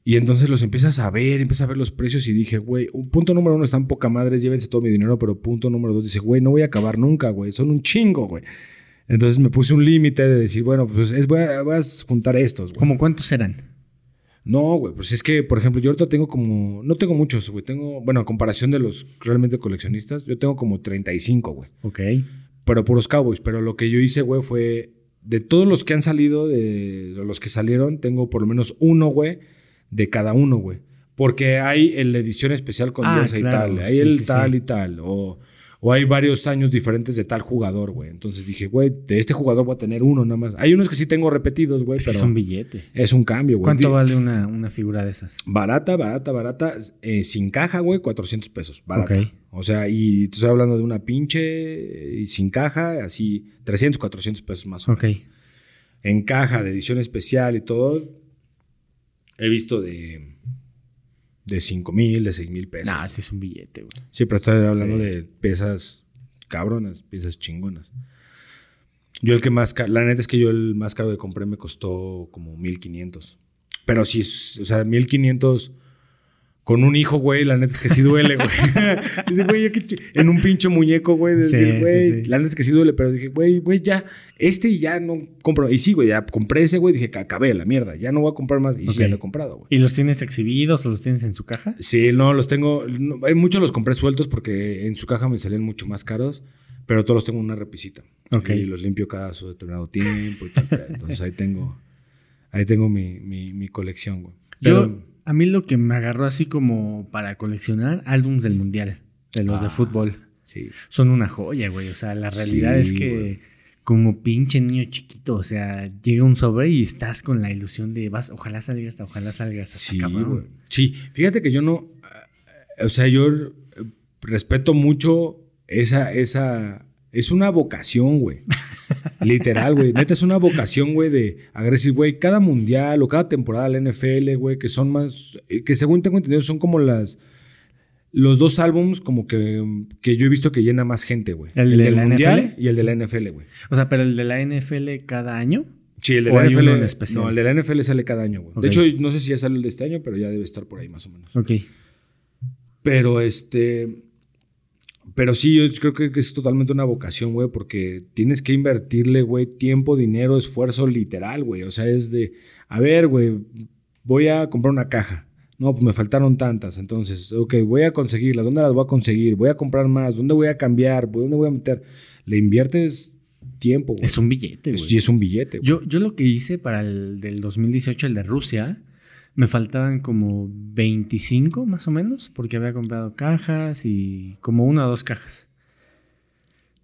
[SPEAKER 3] Y entonces los empiezas a ver, empiezas a ver los precios y dije, güey, un punto número uno están poca madre, llévense todo mi dinero, pero punto número dos dice, güey, no voy a acabar nunca, güey, son un chingo, güey. Entonces me puse un límite de decir, bueno, pues es, voy, a, juntar estos, güey.
[SPEAKER 1] ¿Cómo cuántos eran?
[SPEAKER 3] No, güey, pues es que, por ejemplo, yo ahorita tengo como, no tengo muchos, güey, tengo, bueno, a comparación de los realmente coleccionistas, yo tengo como 35, güey.
[SPEAKER 1] Ok.
[SPEAKER 3] Pero puros Cowboys, pero lo que yo hice, güey, fue, de todos los que han salido, de los que salieron, tengo por lo menos uno, güey, de cada uno, güey. Porque hay la edición especial con ah, y tal, hay el tal y tal, o, o, hay varios años diferentes de tal jugador, güey. Entonces dije, güey, de este jugador voy a tener uno nada más. Hay unos que sí tengo repetidos, güey.
[SPEAKER 1] Es es un billete.
[SPEAKER 3] Es un cambio, güey.
[SPEAKER 1] ¿Cuánto vale una, una, figura de esas?
[SPEAKER 3] Barata, barata, barata. Eh, sin caja, güey, 400 pesos. Barata. O sea, y te estoy hablando de una pinche y sin caja, así 300, 400 pesos más o menos. Ok. En caja, de edición especial y todo, He visto de, de 5 mil, de 6 mil pesos.
[SPEAKER 1] Nah, ese es un billete, güey.
[SPEAKER 3] Sí, pero estoy hablando de pesas cabronas, piezas chingonas. Yo el que más, la neta es que yo el más caro que compré me costó como 1500. Pero sí, o sea, 1500 con un hijo, güey, la neta es que sí duele, güey. Dice, güey, yo qué en un pinche muñeco, güey, decir, güey, la neta es que sí duele, pero dije, güey, güey, ya, este y ya no compro. Y sí, güey, ya compré ese, güey, dije, acabé la mierda, ya no voy a comprar más. Y sí, ya lo he comprado, güey.
[SPEAKER 1] ¿Y los tienes exhibidos o los tienes en su caja?
[SPEAKER 3] Sí, no, los tengo, hay muchos los compré sueltos porque en su caja me salían mucho más caros, pero todos los tengo en una repisita. Ok. Y los limpio cada su determinado tiempo y tal. Entonces ahí tengo, ahí tengo mi, mi, mi colección, güey.
[SPEAKER 1] Yo a mí lo que me agarró así como para coleccionar álbums del mundial, de los de ah, fútbol. Sí. Son una joya, güey. O sea, la realidad es que como pinche niño chiquito, o sea, llega un sobre y estás con la ilusión de vas, ojalá salgas hasta, ojalá salgas hasta
[SPEAKER 3] sí, güey. Sí, fíjate que yo no, eh, o sea, yo respeto mucho esa, esa, es una vocación, güey. Literal, güey. Neta, es una vocación, güey, de agresivo, güey. Cada mundial o cada temporada de la NFL, güey, que son más. Eh, que según tengo entendido, son como las. Los dos álbums, como que, que yo he visto que llena más gente, güey.
[SPEAKER 1] ¿El, de del la mundial
[SPEAKER 3] NFL? y el de la NFL, güey.
[SPEAKER 1] O sea, pero el de la NFL cada año.
[SPEAKER 3] Sí, el de la NFL. En especial? No, el de la NFL sale cada año, güey. De hecho, no sé si ya sale el de este año, pero ya debe estar por ahí más o menos.
[SPEAKER 1] Ok.
[SPEAKER 3] Pero este. Pero sí, yo creo que es totalmente una vocación, güey, porque tienes que invertirle, güey, tiempo, dinero, esfuerzo literal, güey. O sea, es de, a ver, güey, voy a comprar una caja. No, pues me faltaron tantas. Entonces, ok, voy a conseguirlas. ¿Dónde las voy a conseguir? Voy a comprar más. ¿Dónde voy a cambiar? ¿Dónde voy a meter? Le inviertes tiempo, güey.
[SPEAKER 1] Es un billete, güey.
[SPEAKER 3] Sí, es un billete.
[SPEAKER 1] Yo, yo lo que hice para el del 2018, el de Rusia, me faltaban como 25 más o menos, porque había comprado cajas y como una o dos cajas.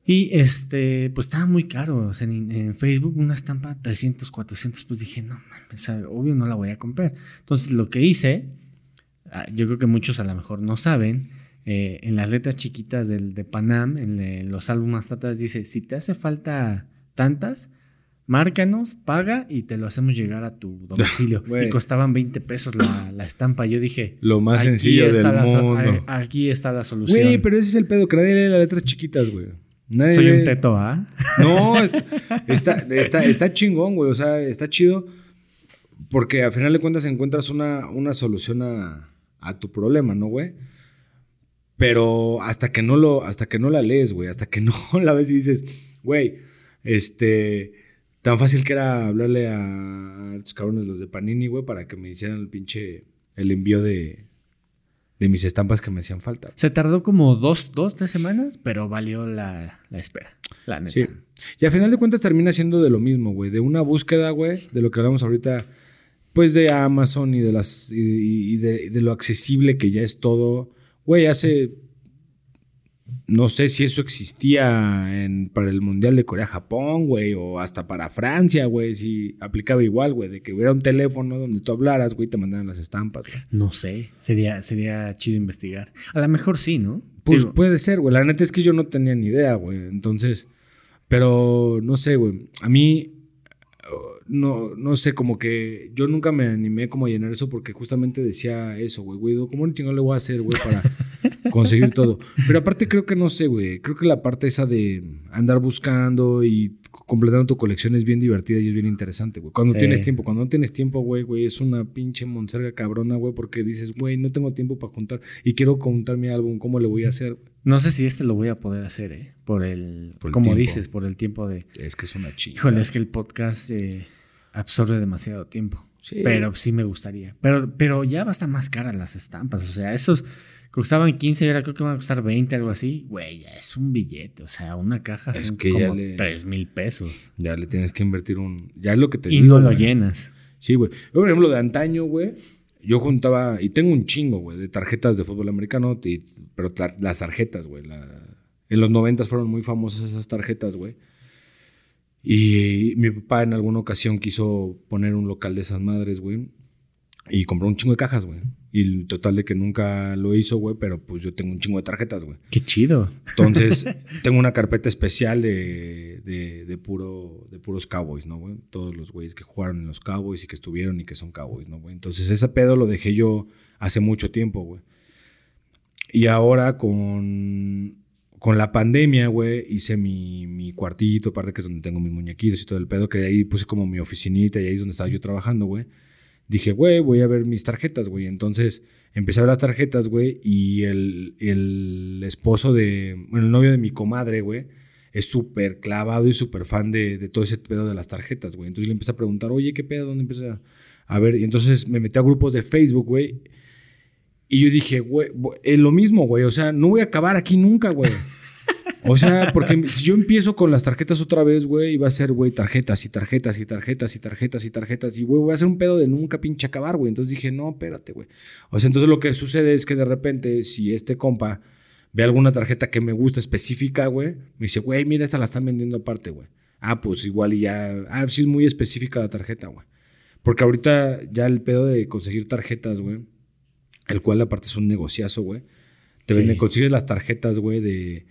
[SPEAKER 1] Y este, pues estaba muy caro. O sea, en, Facebook una estampa 300, 400, pues dije, no mames, obvio no la voy a comprar. Entonces lo que hice, ah, yo creo que muchos a lo mejor no saben, eh, en las letras chiquitas del, de Panam, en, los álbumes atrás dice, si te hace falta tantas, márcanos, paga y te lo hacemos llegar a tu domicilio. y costaban 20 pesos la, estampa. Yo dije,
[SPEAKER 3] lo más sencillo del mundo.
[SPEAKER 1] aquí está la solución.
[SPEAKER 3] Güey, pero ese es el pedo, que nadie lee las letras chiquitas, güey.
[SPEAKER 1] Soy un teto, ¿ah?
[SPEAKER 3] No, está, está, chingón, güey. O sea, está chido porque al final de cuentas encuentras una, una solución a, a tu problema, ¿no, güey? Pero hasta que no lo, hasta que no la lees, güey, hasta que no la ves y dices, güey, este Tan fácil que era hablarle a, estos cabrones, los de Panini, güey, para que me hicieran el pinche. el envío de, de mis estampas que me hacían falta.
[SPEAKER 1] Se tardó como dos, dos, tres semanas, pero valió la, espera, la neta. Sí.
[SPEAKER 3] Y al final de cuentas termina siendo de lo mismo, güey. De una búsqueda, güey, de lo que hablamos ahorita, pues de Amazon y de las. y, de, de, lo accesible que ya es todo. Güey, hace no sé si eso existía en, para el Mundial de Corea-Japón, güey, o hasta para Francia, güey, si aplicaba igual, güey, de que hubiera un teléfono donde tú hablaras, güey, te mandaran las estampas, güey.
[SPEAKER 1] No sé, sería, sería chido investigar. A lo mejor sí, ¿no?
[SPEAKER 3] Pues puede ser, güey. La neta es que yo no tenía ni idea, güey. Entonces, pero no sé, güey. A mí, no, no sé, como que yo nunca me animé como a llenar eso porque justamente decía eso, güey, güey, ¿cómo chingón le voy a hacer, güey, para conseguir todo. Pero aparte creo que no sé, güey. Creo que la parte esa de andar buscando y completando tu colección es bien divertida y es bien interesante, güey. Cuando tienes tiempo, cuando no tienes tiempo, güey, güey, es una pinche monserga cabrona, güey, porque dices, güey, no tengo tiempo para juntar y quiero contar mi álbum, ¿cómo le voy a hacer?
[SPEAKER 1] No sé si este lo voy a poder hacer, ¿eh? Por el, como dices, por el tiempo de...
[SPEAKER 3] Es que es una chica.
[SPEAKER 1] Híjole, es que el podcast eh, absorbe demasiado tiempo. Sí. Pero sí me gustaría. Pero, pero ya va a estar más cara las estampas. O sea, esos costaban 15 y ahora creo que van a costar 20, algo así. Güey, ya es un billete. O sea, una caja es son que como ya 3 mil pesos.
[SPEAKER 3] Ya le tienes que invertir un. Ya es lo que te
[SPEAKER 1] y no lo llenas.
[SPEAKER 3] Sí, güey. Yo, por ejemplo, de antaño, güey, yo juntaba. Y tengo un chingo, güey, de tarjetas de fútbol americano. pero las tarjetas, güey. en los 90 fueron muy famosas esas tarjetas, güey. Y mi papá en alguna ocasión quiso poner un local de esas madres, güey. Y compró un chingo de cajas, güey. Y total de que nunca lo hizo, güey, pero pues yo tengo un chingo de tarjetas, güey.
[SPEAKER 1] Qué chido.
[SPEAKER 3] Entonces, tengo una carpeta especial de, de, puro, de puros Cowboys, ¿no, güey? Todos los güeyes que jugaron en los Cowboys y que estuvieron y que son Cowboys, ¿no, güey? Entonces, ese pedo lo dejé yo hace mucho tiempo, güey. Y ahora con, con la pandemia, güey, hice mi, mi cuartito, aparte que es donde tengo mis muñequitos y todo el pedo, que ahí puse como mi oficinita y ahí es donde estaba yo trabajando, güey dije, güey, voy a ver mis tarjetas, güey. Entonces empecé a ver las tarjetas, güey, y el, el esposo de, bueno, el novio de mi comadre, güey, es súper clavado y súper fan de, de, todo ese pedo de las tarjetas, güey. Entonces le empecé a preguntar, oye, ¿qué pedo? ¿Dónde empieza a ver? Y entonces me metí a grupos de Facebook, güey. Y yo dije, güey, lo mismo, güey. O sea, no voy a acabar aquí nunca, güey. O sea, porque si yo empiezo con las tarjetas otra vez, güey, va a ser, güey, tarjetas y tarjetas y tarjetas y tarjetas y tarjetas. Y, güey, voy a hacer un pedo de nunca pinche acabar, güey. Entonces dije, no, espérate, güey. O sea, entonces lo que sucede es que de repente, si este compa ve alguna tarjeta que me gusta específica, güey, me dice, güey, mira, esta la están vendiendo aparte, güey. Ah, pues igual y ya. Ah, sí es muy específica la tarjeta, güey. Porque ahorita ya el pedo de conseguir tarjetas, güey, el cual aparte es un negociazo, güey. Te venden, consigues las tarjetas, güey, de.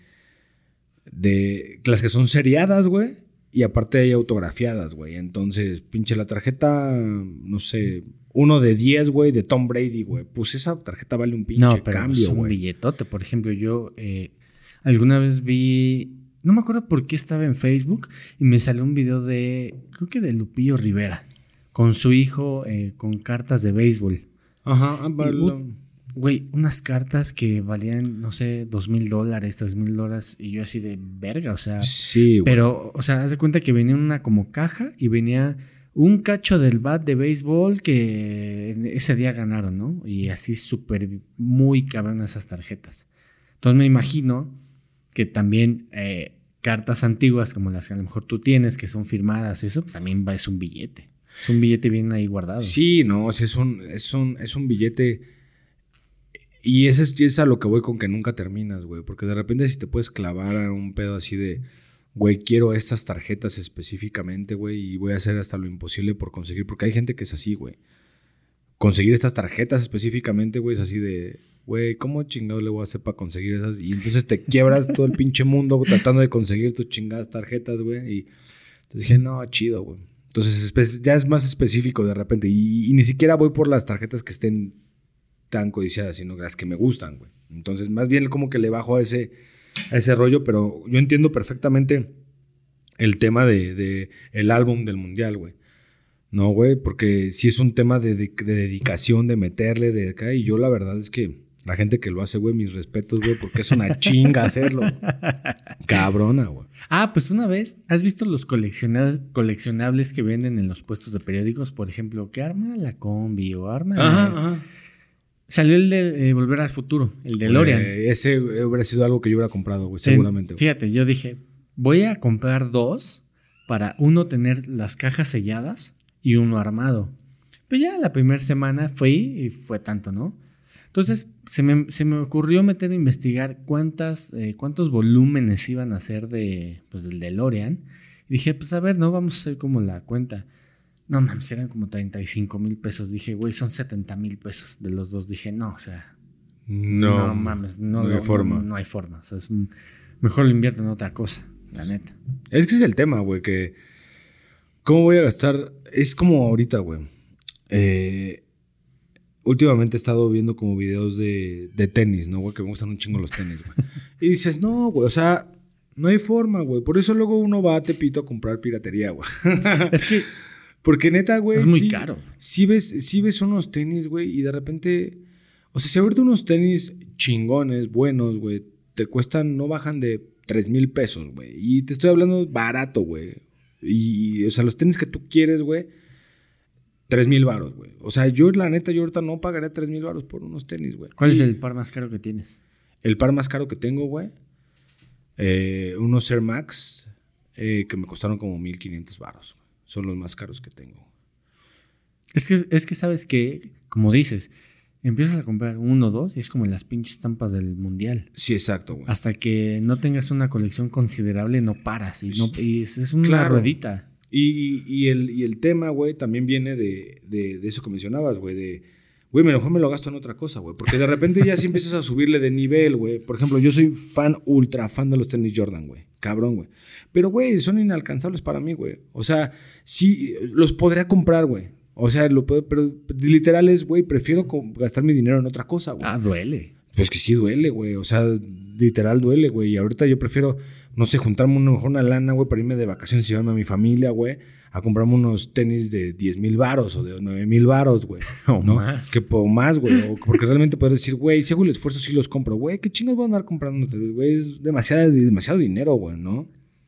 [SPEAKER 3] De. Las que son seriadas, güey. Y aparte hay autografiadas, güey. Entonces, pinche la tarjeta, no sé, uno de 10, güey, de Tom Brady, güey. Pues esa tarjeta vale un pinche no, pero cambio,
[SPEAKER 1] es un billetote. Por ejemplo, yo eh, alguna vez vi. No me acuerdo por qué estaba en Facebook y me salió un video de. Creo que de Lupillo Rivera. Con su hijo eh, con cartas de béisbol. Ajá, ah, Güey, unas cartas que valían, no sé, dos mil dólares, tres mil dólares. Y yo así de verga, o sea. Sí, güey. Pero, o sea, haz de cuenta que venía una como caja y venía un cacho del bat de béisbol que ese día ganaron, ¿no? Y así súper, muy cabrón esas tarjetas. Entonces me imagino que también eh, cartas antiguas como las que a lo mejor tú tienes, que son firmadas y eso, pues también es un billete. Es un billete bien ahí guardado.
[SPEAKER 3] Sí, no, es un, es un, es un billete. Y es, es a lo que voy con que nunca terminas, güey. Porque de repente si te puedes clavar a un pedo así de güey, quiero estas tarjetas específicamente, güey, y voy a hacer hasta lo imposible por conseguir, porque hay gente que es así, güey. Conseguir estas tarjetas específicamente, güey, es así de, güey, ¿cómo chingado le voy a hacer para conseguir esas? Y entonces te quiebras todo el pinche mundo tratando de conseguir tus chingadas tarjetas, güey. Y entonces dije, no, chido, güey. Entonces ya es más específico de repente. Y, ni siquiera voy por las tarjetas que estén tan codiciadas, sino las que me gustan, güey. Entonces, más bien como que le bajo a ese a ese rollo, pero yo entiendo perfectamente el tema de, el álbum del mundial, güey. No, güey, porque sí es un tema de, dedicación, de meterle, de acá, y yo la verdad es que la gente que lo hace, güey, mis respetos, güey, porque es una chinga hacerlo. Cabrona, güey.
[SPEAKER 1] Ah, pues una vez, ¿has visto los coleccionables que venden en los puestos de periódicos? Por ejemplo, ¿qué arma la combi o arma? Ajá, ajá. Salió el de eh, Volver al Futuro, el de Lorian.
[SPEAKER 3] ese hubiera sido algo que yo hubiera comprado, güey, seguramente.
[SPEAKER 1] Fíjate, yo dije, voy a comprar dos para uno tener las cajas selladas y uno armado. Pero ya la primera semana fui y fue tanto, ¿no? Entonces se me, ocurrió meter a investigar cuántas, eh, cuántos volúmenes iban a ser de, pues, del DeLorean. Y dije, pues a ver, no vamos a hacer como la cuenta. No mames, eran como 35 mil pesos. Dije, güey, son 70 mil pesos de los dos. Dije, no, o sea. No, no mames, no, hay forma. No, hay forma. O sea, es mejor lo invierto en otra cosa, la neta.
[SPEAKER 3] Es que es el tema, güey, que. ¿Cómo voy a gastar? Es como ahorita, güey. Eh, últimamente he estado viendo como videos de, de tenis, ¿no, güey? Que me gustan un chingo los tenis, güey. y dices, no, güey, o sea, no hay forma, güey. Por eso luego uno va a Tepito a comprar piratería, güey.
[SPEAKER 1] es que
[SPEAKER 3] porque neta, güey.
[SPEAKER 1] Es muy caro.
[SPEAKER 3] Si ves, si ves unos tenis, güey, y de repente. O sea, si ahorita unos tenis chingones, buenos, güey, te cuestan, no bajan de 3 mil pesos, güey. Y te estoy hablando barato, güey. Y, o sea, los tenis que tú quieres, güey, 3 mil baros, güey. O sea, yo, la neta, yo ahorita no pagaré 3 mil baros por unos tenis, güey.
[SPEAKER 1] ¿Cuál es el par más caro que tienes?
[SPEAKER 3] El par más caro que tengo, güey. Eh, unos Air Max eh, que me costaron como 1500 baros son los más caros que tengo.
[SPEAKER 1] Es que, es que sabes que, como dices, empiezas a comprar uno o dos y es como las pinches estampas del mundial.
[SPEAKER 3] Sí, exacto, güey.
[SPEAKER 1] Hasta que no tengas una colección considerable, no paras. Y, no, es, una ruedita.
[SPEAKER 3] Y, el, y el tema, güey, también viene de, de, eso que mencionabas, güey, de, güey, mejor me lo gasto en otra cosa, güey. Porque de repente ya si empiezas a subirle de nivel, güey. Por ejemplo, yo soy fan, ultra fan de los tenis Jordan, güey. Cabrón, güey. Pero, güey, son inalcanzables para mí, güey. O sea, sí, los podría comprar, güey. O sea, lo puedo, pero literal es, güey, prefiero gastar mi dinero en otra cosa, güey.
[SPEAKER 1] Ah, duele.
[SPEAKER 3] Pues que sí duele, güey. O sea, literal duele, güey. Y ahorita yo prefiero, no sé, juntarme una, mejor una lana, güey, para irme de vacaciones y llevarme a mi familia, güey, a comprarme unos tenis de 10 mil varos o de 9 mil varos, güey.
[SPEAKER 1] O
[SPEAKER 3] ¿no?
[SPEAKER 1] más.
[SPEAKER 3] Que po- más, güey. o Porque realmente puedo decir, güey, si hago el esfuerzo, sí los compro. Güey, ¿qué chingas voy a andar comprando güey? Es demasiado, demasiado dinero, güey, ¿no?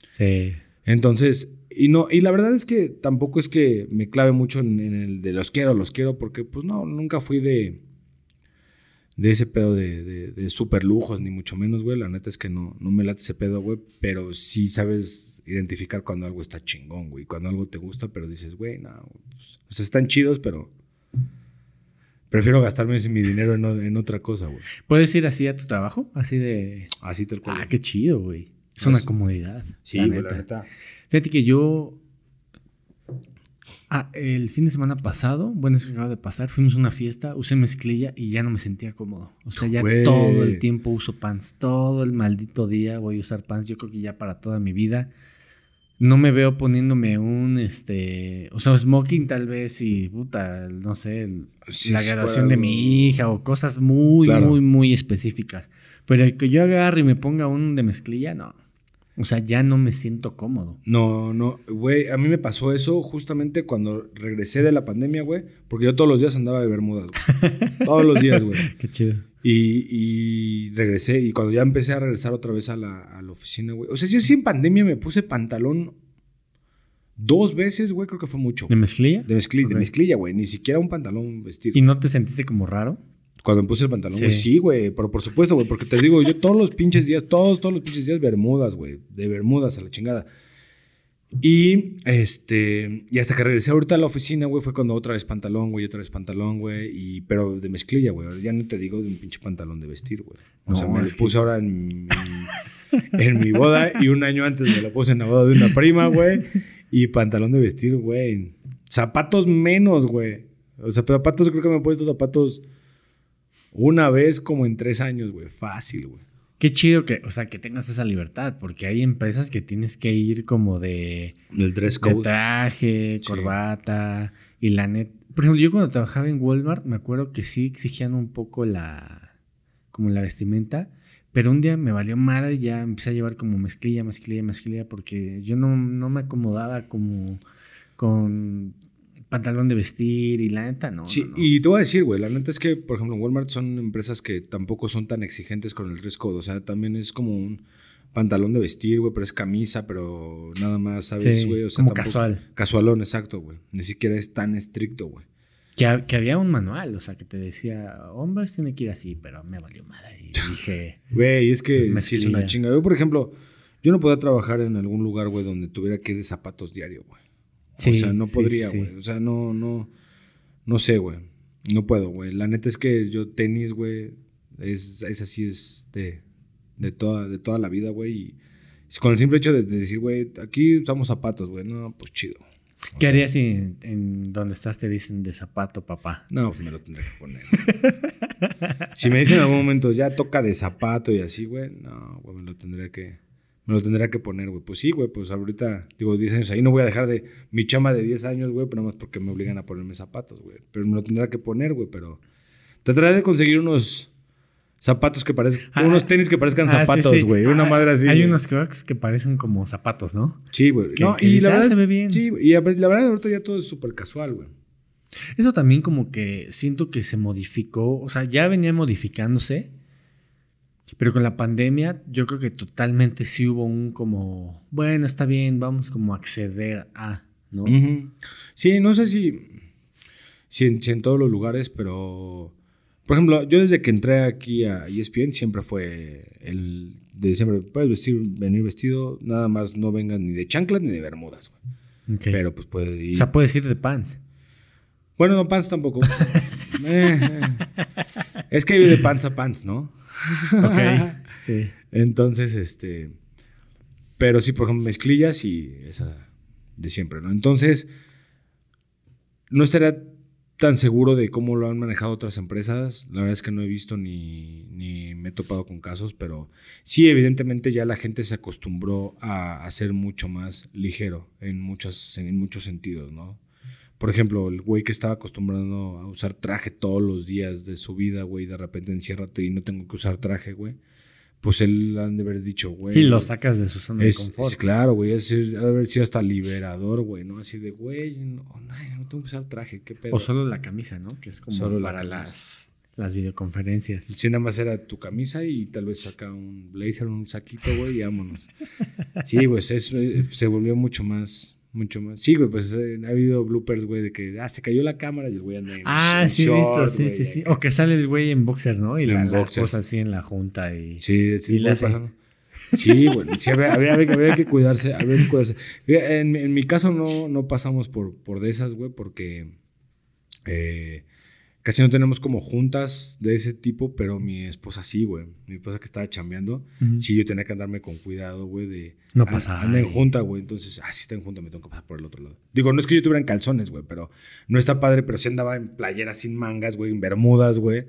[SPEAKER 1] Sí.
[SPEAKER 3] Entonces, y no, y la verdad es que tampoco es que me clave mucho en, en el de los quiero, los quiero, porque pues no, nunca fui de, de ese pedo de, de, de super lujos, ni mucho menos, güey. La neta es que no, no me late ese pedo, güey, pero sí sabes identificar cuando algo está chingón, güey, cuando algo te gusta, pero dices, güey, no, pues, o sea, están chidos, pero prefiero gastarme mi dinero en, en otra cosa, güey.
[SPEAKER 1] ¿Puedes ir así a tu trabajo? Así de.
[SPEAKER 3] Así tal cual.
[SPEAKER 1] Ah, qué chido, güey. Es una comodidad.
[SPEAKER 3] Sí,
[SPEAKER 1] la
[SPEAKER 3] güey,
[SPEAKER 1] neta.
[SPEAKER 3] la neta.
[SPEAKER 1] Fíjate que yo. Ah, el fin de semana pasado, bueno, es que acaba de pasar, fuimos a una fiesta, usé mezclilla y ya no me sentía cómodo. O sea, ya todo el tiempo uso pants. Todo el maldito día voy a usar pants. Yo creo que ya para toda mi vida. No me veo poniéndome un, este, o sea, smoking tal vez y, puta, no sé, el-
[SPEAKER 3] Sí,
[SPEAKER 1] la graduación de mi hija o cosas muy,
[SPEAKER 3] Claro.
[SPEAKER 1] muy, muy específicas. Pero que yo agarre y me ponga un de mezclilla, no. O sea, ya no me siento cómodo.
[SPEAKER 3] No, no, güey, a mí me pasó eso justamente cuando regresé de la pandemia, güey, porque yo todos los días andaba de bermudas, güey. todos los días, güey.
[SPEAKER 1] Qué chido.
[SPEAKER 3] Y, y regresé, y cuando ya empecé a regresar otra vez a la, a la oficina, güey. O sea, yo sí en pandemia me puse pantalón dos veces, güey, creo que fue mucho.
[SPEAKER 1] ¿De mezclilla?
[SPEAKER 3] De, mezcli- de mezclilla, güey, ni siquiera un pantalón vestido.
[SPEAKER 1] ¿Y no te sentiste como raro?
[SPEAKER 3] Cuando me puse el pantalón,
[SPEAKER 1] Sí.
[SPEAKER 3] güey, sí, güey, pero por supuesto, güey, porque te digo, yo todos los pinches días, todos, todos los pinches días, bermudas, güey, de bermudas a la chingada. Y, este, y hasta que regresé ahorita a la oficina, güey, fue cuando otra vez pantalón, güey, otra vez pantalón, güey, y, pero de mezclilla, güey, ya no te digo de un pinche pantalón de vestir, güey. O
[SPEAKER 1] No,
[SPEAKER 3] sea, me lo
[SPEAKER 1] que-
[SPEAKER 3] puse ahora en, mi- en mi boda y un año antes me lo puse en la boda de una prima, güey, y pantalón de vestir, güey. Zapatos menos, güey. O sea, zapatos, creo que me he puesto zapatos una vez como en tres años, güey. Fácil, güey.
[SPEAKER 1] Qué chido que, o sea, que tengas esa libertad, porque hay empresas que tienes que ir como de,
[SPEAKER 3] El dress
[SPEAKER 1] de traje,
[SPEAKER 3] Sí.
[SPEAKER 1] corbata, y la net. Por ejemplo, yo cuando trabajaba en Walmart, me acuerdo que sí exigían un poco la, como la vestimenta, pero un día me valió madre y ya empecé a llevar como mezclilla, mezclilla, mezclilla, porque yo no, no me acomodaba como con pantalón de vestir y la neta no.
[SPEAKER 3] Sí,
[SPEAKER 1] no, no.
[SPEAKER 3] y te voy a decir, güey, la neta es que, por ejemplo, en Walmart son empresas que tampoco son tan exigentes con el dress code. O sea, también es como un pantalón de vestir, güey, pero es camisa, pero nada más, ¿sabes,
[SPEAKER 1] Sí,
[SPEAKER 3] güey? O sea,
[SPEAKER 1] como
[SPEAKER 3] tampoco-
[SPEAKER 1] casual.
[SPEAKER 3] Casualón, exacto, güey. Ni siquiera es tan estricto, güey.
[SPEAKER 1] Que, ha- que había un manual, o sea, que te decía, hombres tienen que ir así, pero me valió madre. Y dije,
[SPEAKER 3] Güey, es que sí es una chinga. Yo, por ejemplo, yo no podía trabajar en algún lugar, güey, donde tuviera que ir de zapatos diario, güey.
[SPEAKER 1] Sí,
[SPEAKER 3] o sea, no podría,
[SPEAKER 1] sí, sí.
[SPEAKER 3] güey. O sea, no, no, no sé, güey. No puedo, güey. La neta es que yo tenis, güey, es, es así, es de, de, toda, de toda la vida, güey. Y con el simple hecho de, de decir, güey, aquí usamos zapatos, güey. No, pues chido. O
[SPEAKER 1] ¿qué
[SPEAKER 3] sea,
[SPEAKER 1] harías si en, en donde estás te dicen de zapato, papá?
[SPEAKER 3] No, pues me lo tendré que poner. si me dicen en algún momento, ya toca de zapato y así, güey, no, güey, me lo tendría que, me lo tendría que poner, güey. Pues sí, güey, pues ahorita, digo, 10 años ahí, no voy a dejar de mi chama de 10 años, güey, pero nada más porque me obligan a ponerme zapatos, güey. Pero me lo tendría que poner, güey, pero trataré de conseguir unos zapatos que parezcan,
[SPEAKER 1] Ah,
[SPEAKER 3] unos tenis que parezcan
[SPEAKER 1] Ah,
[SPEAKER 3] zapatos,
[SPEAKER 1] sí.
[SPEAKER 3] güey, una
[SPEAKER 1] Ah,
[SPEAKER 3] madre así.
[SPEAKER 1] Hay
[SPEAKER 3] güey.
[SPEAKER 1] unos crocs que parecen como zapatos, ¿no?
[SPEAKER 3] Sí, güey. No,
[SPEAKER 1] que
[SPEAKER 3] y la
[SPEAKER 1] "Ah,
[SPEAKER 3] verdad,
[SPEAKER 1] se ve bien".
[SPEAKER 3] Sí, y la la verdad ahorita ya todo es súper casual, güey.
[SPEAKER 1] Eso también como que siento que se modificó, o sea, ya venía modificándose, pero con la pandemia yo creo que totalmente sí hubo un como, bueno, está bien, vamos como a acceder a, ¿no?
[SPEAKER 3] Sí, no sé si, si, en, si en todos los lugares, pero... Por ejemplo, yo desde que entré aquí a ESPN siempre fue el de siempre, puedes vestir, venir vestido, nada más no vengas ni de chanclas ni de bermudas, güey.
[SPEAKER 1] Ok.
[SPEAKER 3] Pero pues puede ir...
[SPEAKER 1] o sea, puedes ir de pants.
[SPEAKER 3] bueno, no, pants tampoco. Eh, eh. Es que hay de pants a pants, ¿no?
[SPEAKER 1] Ok. sí.
[SPEAKER 3] Entonces, este. Pero sí, por ejemplo, mezclillas y esa de siempre, ¿no? Entonces, no estaría tan seguro de cómo lo han manejado otras empresas. La verdad es que no he visto ni, ni me he topado con casos, pero sí, evidentemente ya la gente se acostumbró a, a ser mucho más ligero en, muchas, en muchos sentidos, ¿no? Por ejemplo, el güey que estaba acostumbrado a usar traje todos los días de su vida, güey, de repente enciérrate y no tengo que usar traje, güey. Pues él han de haber dicho, güey.
[SPEAKER 1] Y lo sacas de su zona de confort.
[SPEAKER 3] Es claro, güey. Es, ha de haber sido hasta liberador, güey, ¿no? Así de, güey, no, no, tengo que usar traje, qué pedo.
[SPEAKER 1] O solo la camisa, ¿no? Que es como solo para las, las videoconferencias.
[SPEAKER 3] Si nada más era tu camisa y tal vez saca un blazer, un saquito, güey, y vámonos. sí, pues eso se volvió mucho más mucho más. Sí, güey, pues eh, ha habido bloopers, güey, de que ah, se cayó la cámara y el güey anda en
[SPEAKER 1] Ah, sí, visto, sí, sí, sí. O que sale el güey en boxer, ¿no? Y la, cosa así en la junta y.
[SPEAKER 3] Sí, sí, le Sí, güey, sí, había, había, que cuidarse, había que cuidarse. En, en mi caso no, no pasamos por, por de esas, güey, porque eh, Casi no tenemos como juntas de ese tipo, pero mi esposa sí, güey. Mi esposa que estaba chambeando, sí, yo tenía que andarme con cuidado, güey, de...
[SPEAKER 1] No pasa
[SPEAKER 3] Anda en junta, güey. Entonces, ah, sí está en junta, me tengo que pasar por el otro lado. Digo, no es que yo estuviera en calzones, güey, pero no está padre, pero sí andaba en playeras sin mangas, güey, en bermudas, güey.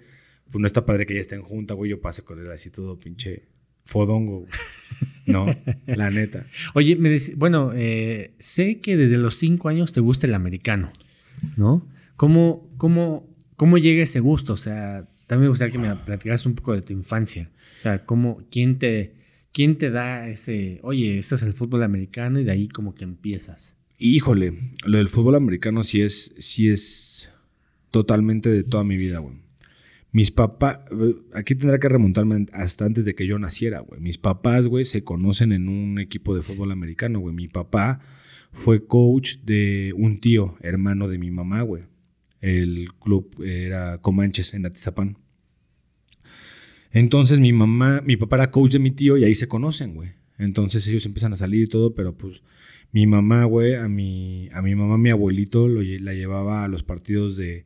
[SPEAKER 3] Pues no está padre que ella esté en junta, güey. Yo pase con él así todo pinche fodongo, güey. No, la neta.
[SPEAKER 1] Oye, me bueno, eh, sé que desde los cinco años te gusta el americano, ¿no? ¿Cómo, cómo ¿Cómo llega ese gusto? O sea, también me gustaría que me platicaras un poco de tu infancia. O sea, ¿cómo, quién, te, ¿quién te da ese, oye, esto es el fútbol americano y de ahí como que empiezas?
[SPEAKER 3] Híjole, lo del fútbol americano sí es, sí es totalmente de toda mi vida, güey. Mis papás, aquí tendrá que remontarme hasta antes de que yo naciera, güey. Mis papás, güey, se conocen en un equipo de fútbol americano, güey. Mi papá fue coach de un tío, hermano de mi mamá, güey. El club era Comanches en Atizapán. Entonces mi mamá, mi papá era coach de mi tío y ahí se conocen, güey. Entonces ellos empiezan a salir y todo, pero pues mi mamá, güey, a mi, a mi mamá, mi abuelito la llevaba a los partidos de,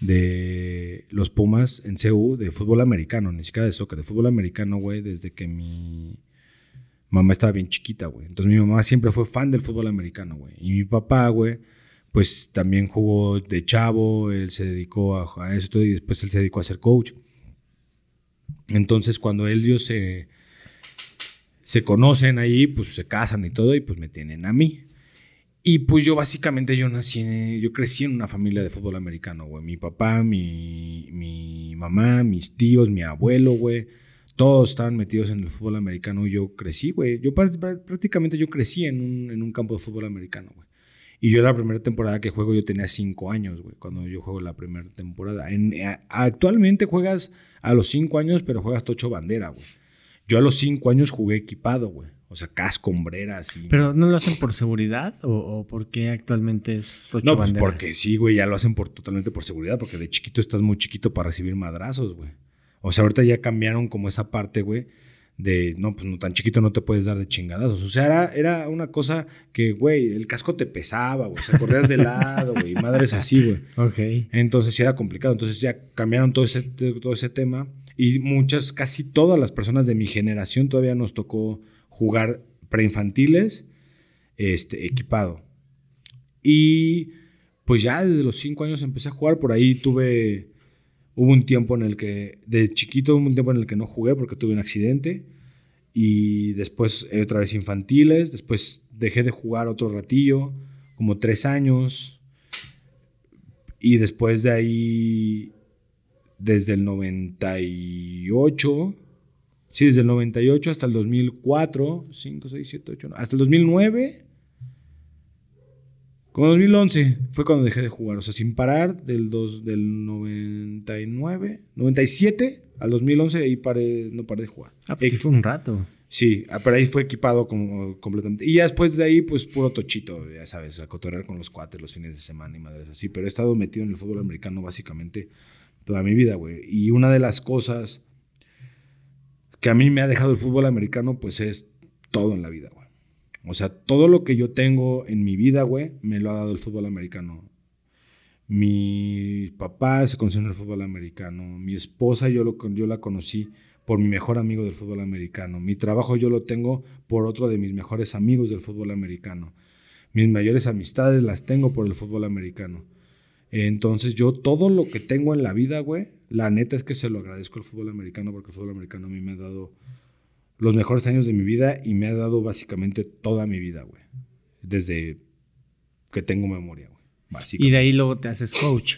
[SPEAKER 3] de los Pumas en CU de fútbol americano, ni siquiera de soccer, de fútbol americano, güey, desde que mi mamá estaba bien chiquita, güey. Entonces mi mamá siempre fue fan del fútbol americano, güey. Y mi papá, güey, pues también jugó de chavo, él se dedicó a, eso y después él se dedicó a ser coach. Entonces cuando ellos se, se conocen ahí, pues se casan y todo y pues me tienen a mí. Y pues yo básicamente yo nací, yo crecí en una familia de fútbol americano, güey. Mi papá, mi, mi mamá, mis tíos, mi abuelo, güey. Todos estaban metidos en el fútbol americano y yo crecí, güey. Yo prácticamente yo crecí en un, en un campo de fútbol americano, güey. Y yo la primera temporada que juego yo tenía cinco años, güey, cuando yo juego la primera temporada. En, eh, actualmente juegas a los cinco años, pero juegas tocho bandera, güey. Yo a los cinco años jugué equipado, güey. O sea, casco, hombreras y...
[SPEAKER 1] ¿Pero no lo hacen por seguridad o, o por qué actualmente es tocho
[SPEAKER 3] No, pues porque sí, güey, ya lo hacen por, totalmente por seguridad, porque de chiquito estás muy chiquito para recibir madrazos, güey. O sea, ahorita ya cambiaron como esa parte, güey, de, no, pues no tan chiquito no te puedes dar de chingadazos. O sea, era, era una cosa que, güey, el casco te pesaba, güey. O sea, corrías de lado, güey. Madres así, güey.
[SPEAKER 1] Ok.
[SPEAKER 3] Entonces sí era complicado. Entonces ya cambiaron todo ese, todo ese tema. Y muchas, casi todas las personas de mi generación todavía nos tocó jugar preinfantiles este, equipado. Y pues ya desde los cinco años empecé a jugar. Por ahí tuve Hubo un tiempo en el que, de chiquito, hubo un tiempo en el que no jugué porque tuve un accidente. Y después eh, otra vez infantiles. Después dejé de jugar otro ratillo, como tres años. Y después de ahí, desde el 98, sí, desde el 98 hasta el 2004, 5, 6, 7, 8, hasta el 2009 como 2011 fue cuando dejé de jugar, o sea, sin parar del, dos, del 99, 97 al 2011 ahí paré, no paré de jugar.
[SPEAKER 1] Ah, pues sí fue un rato.
[SPEAKER 3] Sí, ah, pero ahí fue equipado como, completamente. Y ya después de ahí, pues puro tochito, ya sabes, a cotorrear con los cuates los fines de semana y madres así. Pero he estado metido en el fútbol americano básicamente toda mi vida, güey. Y una de las cosas que a mí me ha dejado el fútbol americano, pues es todo en la vida, güey. O sea, todo lo que yo tengo en mi vida, güey, me lo ha dado el fútbol americano. Mi papá se conoció en el fútbol americano. Mi esposa yo, la conocí por mi mejor amigo del fútbol americano. Mi trabajo yo lo tengo por otro de mis mejores amigos del fútbol americano. Mis mayores amistades las tengo por el fútbol americano. Entonces yo todo lo que tengo en la vida, güey, la neta es que se lo agradezco al fútbol americano porque el fútbol americano a mí me ha dado los mejores años de mi vida y me ha dado básicamente toda mi vida, güey. Desde que tengo memoria, güey.
[SPEAKER 1] Y de ahí luego te haces coach.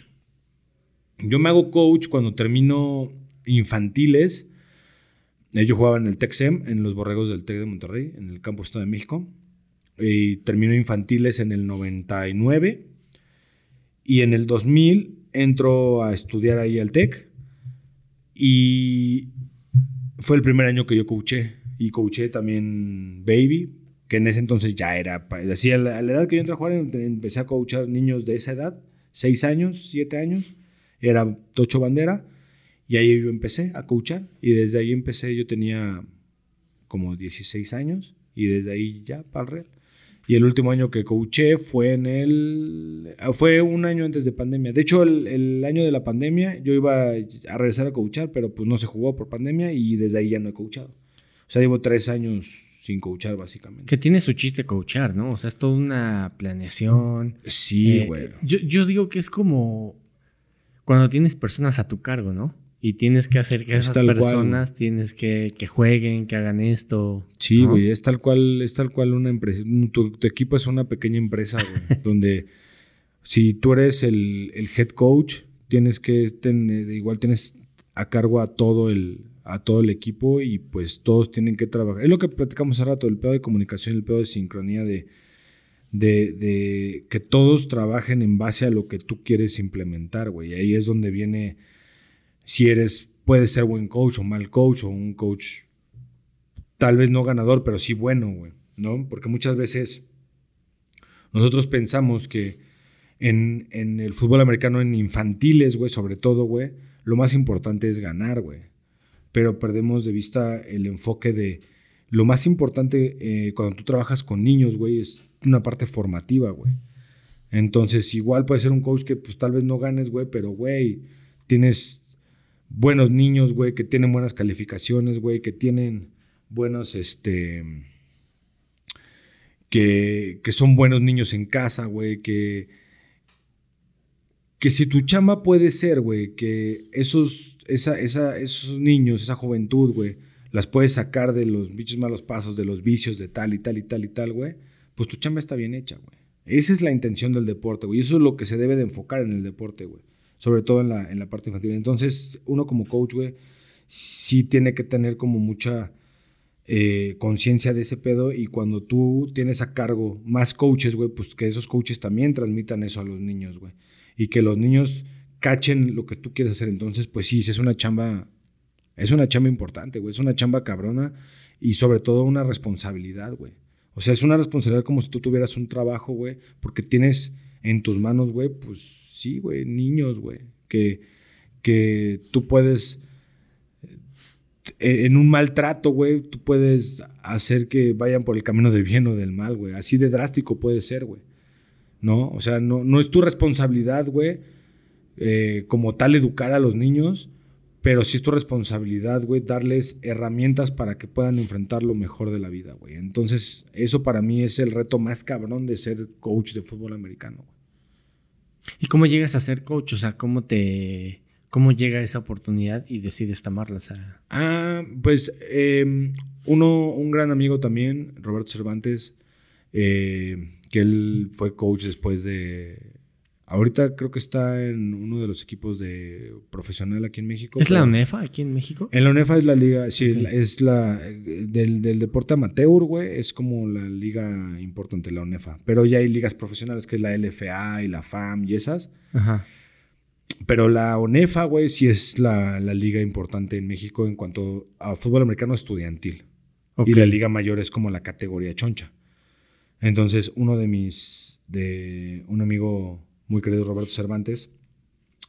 [SPEAKER 3] Yo me hago coach cuando termino infantiles. Eh, yo jugaba en el TECSEM, en los Borregos del TEC de Monterrey, en el Campo Estado de México. Y termino infantiles en el 99. Y en el 2000 entro a estudiar ahí al TEC. Y fue el primer año que yo coaché. Y coaché también Baby, que en ese entonces ya era. Así, a la, edad que yo entré a jugar, empecé a coachar niños de esa edad, 6 años, 7 años. Era Tocho Bandera. Y ahí yo empecé a coachar. Y desde ahí empecé, yo tenía como 16 años. Y desde ahí ya para el Real. Y el último año que coaché fue en el. Fue un año antes de pandemia. De hecho, el, año de la pandemia yo iba a regresar a coachar, pero pues no se jugó por pandemia y desde ahí ya no he coachado. O sea, llevo tres años sin coachar, básicamente.
[SPEAKER 1] Que tiene su chiste coachar, ¿no? O sea, es toda una planeación.
[SPEAKER 3] Sí, eh, güey.
[SPEAKER 1] yo, yo digo que es como cuando tienes personas a tu cargo, ¿no? Y tienes que hacer que esas personas, tienes que, que jueguen, que hagan esto.
[SPEAKER 3] Sí, güey, es tal cual, es tal cual una empresa. Tu, equipo es una pequeña empresa, güey, donde si tú eres el, head coach, tienes que tener, igual tienes a cargo a todo el, a todo el equipo y pues todos tienen que trabajar. Es lo que platicamos hace rato, el pedo de comunicación, el pedo de sincronía de de, que todos trabajen en base a lo que tú quieres implementar, güey. Y ahí es donde viene, si eres, puedes ser buen coach o mal coach o un coach tal vez no ganador, pero sí bueno, güey, ¿no? Porque muchas veces nosotros pensamos que en, en el fútbol americano, en infantiles, güey, sobre todo, güey, lo más importante es ganar, güey. Pero perdemos de vista el enfoque de lo más importante eh, cuando tú trabajas con niños, güey, es una parte formativa, güey. Entonces, igual puede ser un coach que pues tal vez no ganes, güey, pero, güey, tienes buenos niños, güey, que tienen buenas calificaciones, güey, que tienen buenos, este, que, que son buenos niños en casa, güey, que, que si tu chama puede ser, güey, que esos, esa, esa, esos niños, esa juventud, güey, las puedes sacar de los bichos malos pasos, de los vicios, de tal y tal y tal y tal, güey pues tu chamba está bien hecha, güey. Esa es la intención del deporte, güey. Eso es lo que se debe de enfocar en el deporte, güey. Sobre todo en la, en la parte infantil. Entonces, uno como coach, güey, sí tiene que tener como mucha eh, conciencia de ese pedo. Y cuando tú tienes a cargo más coaches, güey, pues que esos coaches también transmitan eso a los niños, güey. Y que los niños cachen lo que tú quieres hacer. Entonces, pues sí, es una chamba, es una chamba importante, güey. Es una chamba cabrona y sobre todo una responsabilidad, güey. O sea, es una responsabilidad como si tú tuvieras un trabajo, güey, porque tienes en tus manos, güey, pues sí, güey, niños, güey, que, que tú puedes, eh, en un maltrato, güey, tú puedes hacer que vayan por el camino del bien o del mal, güey. Así de drástico puede ser, güey. ¿No? O sea, no, no es tu responsabilidad, güey, eh, como tal educar a los niños, pero sí es tu responsabilidad, güey, darles herramientas para que puedan enfrentar lo mejor de la vida, güey. Entonces, eso para mí es el reto más cabrón de ser coach de fútbol americano.
[SPEAKER 1] ¿Y cómo llegas a ser coach? O sea, ¿cómo te... ¿Cómo llega esa oportunidad y decides tomarla?
[SPEAKER 3] Ah, pues em, uno, un gran amigo también, Roberto Cervantes, eh, que él fue coach después de Ahorita creo que está en uno de los equipos de profesional aquí en México.
[SPEAKER 1] ¿Es la UNEFA aquí en México?
[SPEAKER 3] En la UNEFA es la liga, sí, es la del, deporte amateur, güey, es como la liga importante, la UNEFA. Pero ya hay ligas profesionales, que es la LFA y la FAM y esas. Ajá. Pero la UNEFA, güey, sí es la, liga importante en México en cuanto a fútbol americano estudiantil. Y la liga mayor es como la categoría choncha. Entonces, uno de mis, de un amigo muy querido Roberto Cervantes,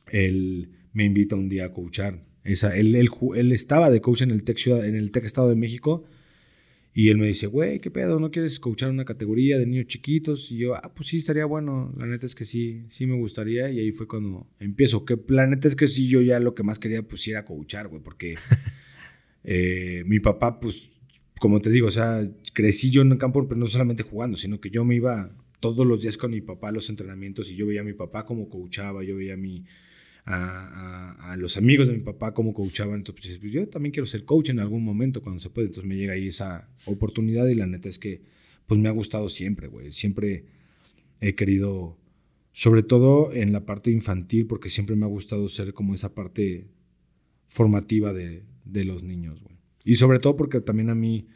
[SPEAKER 3] él me invita un día a coachar. Esa, él, él, estaba de coach en el, Tec en el Tec Estado de México y él me dice, güey, ¿qué pedo? ¿No quieres coachar una categoría de niños chiquitos? Y yo, ah, pues sí, estaría bueno. La neta es que sí, sí me gustaría. Y ahí fue cuando empiezo. Que la neta es que sí, yo ya lo que más quería, pues era coachar, güey. Porque eh, mi papá, pues, como te digo, o sea, crecí yo en el campo, pero no solamente jugando, sino que yo me iba todos los días con mi papá a los entrenamientos y yo veía a mi papá como coachaba, yo veía a, mi, a, los amigos de mi papá como coachaban. Entonces, pues, yo también quiero ser coach en algún momento cuando se puede. Entonces me llega ahí esa oportunidad y la neta es que pues me ha gustado siempre, güey. Siempre he querido Sobre todo en la parte infantil, porque siempre me ha gustado ser como esa parte formativa de, de los niños, güey. Y sobre todo porque también a mí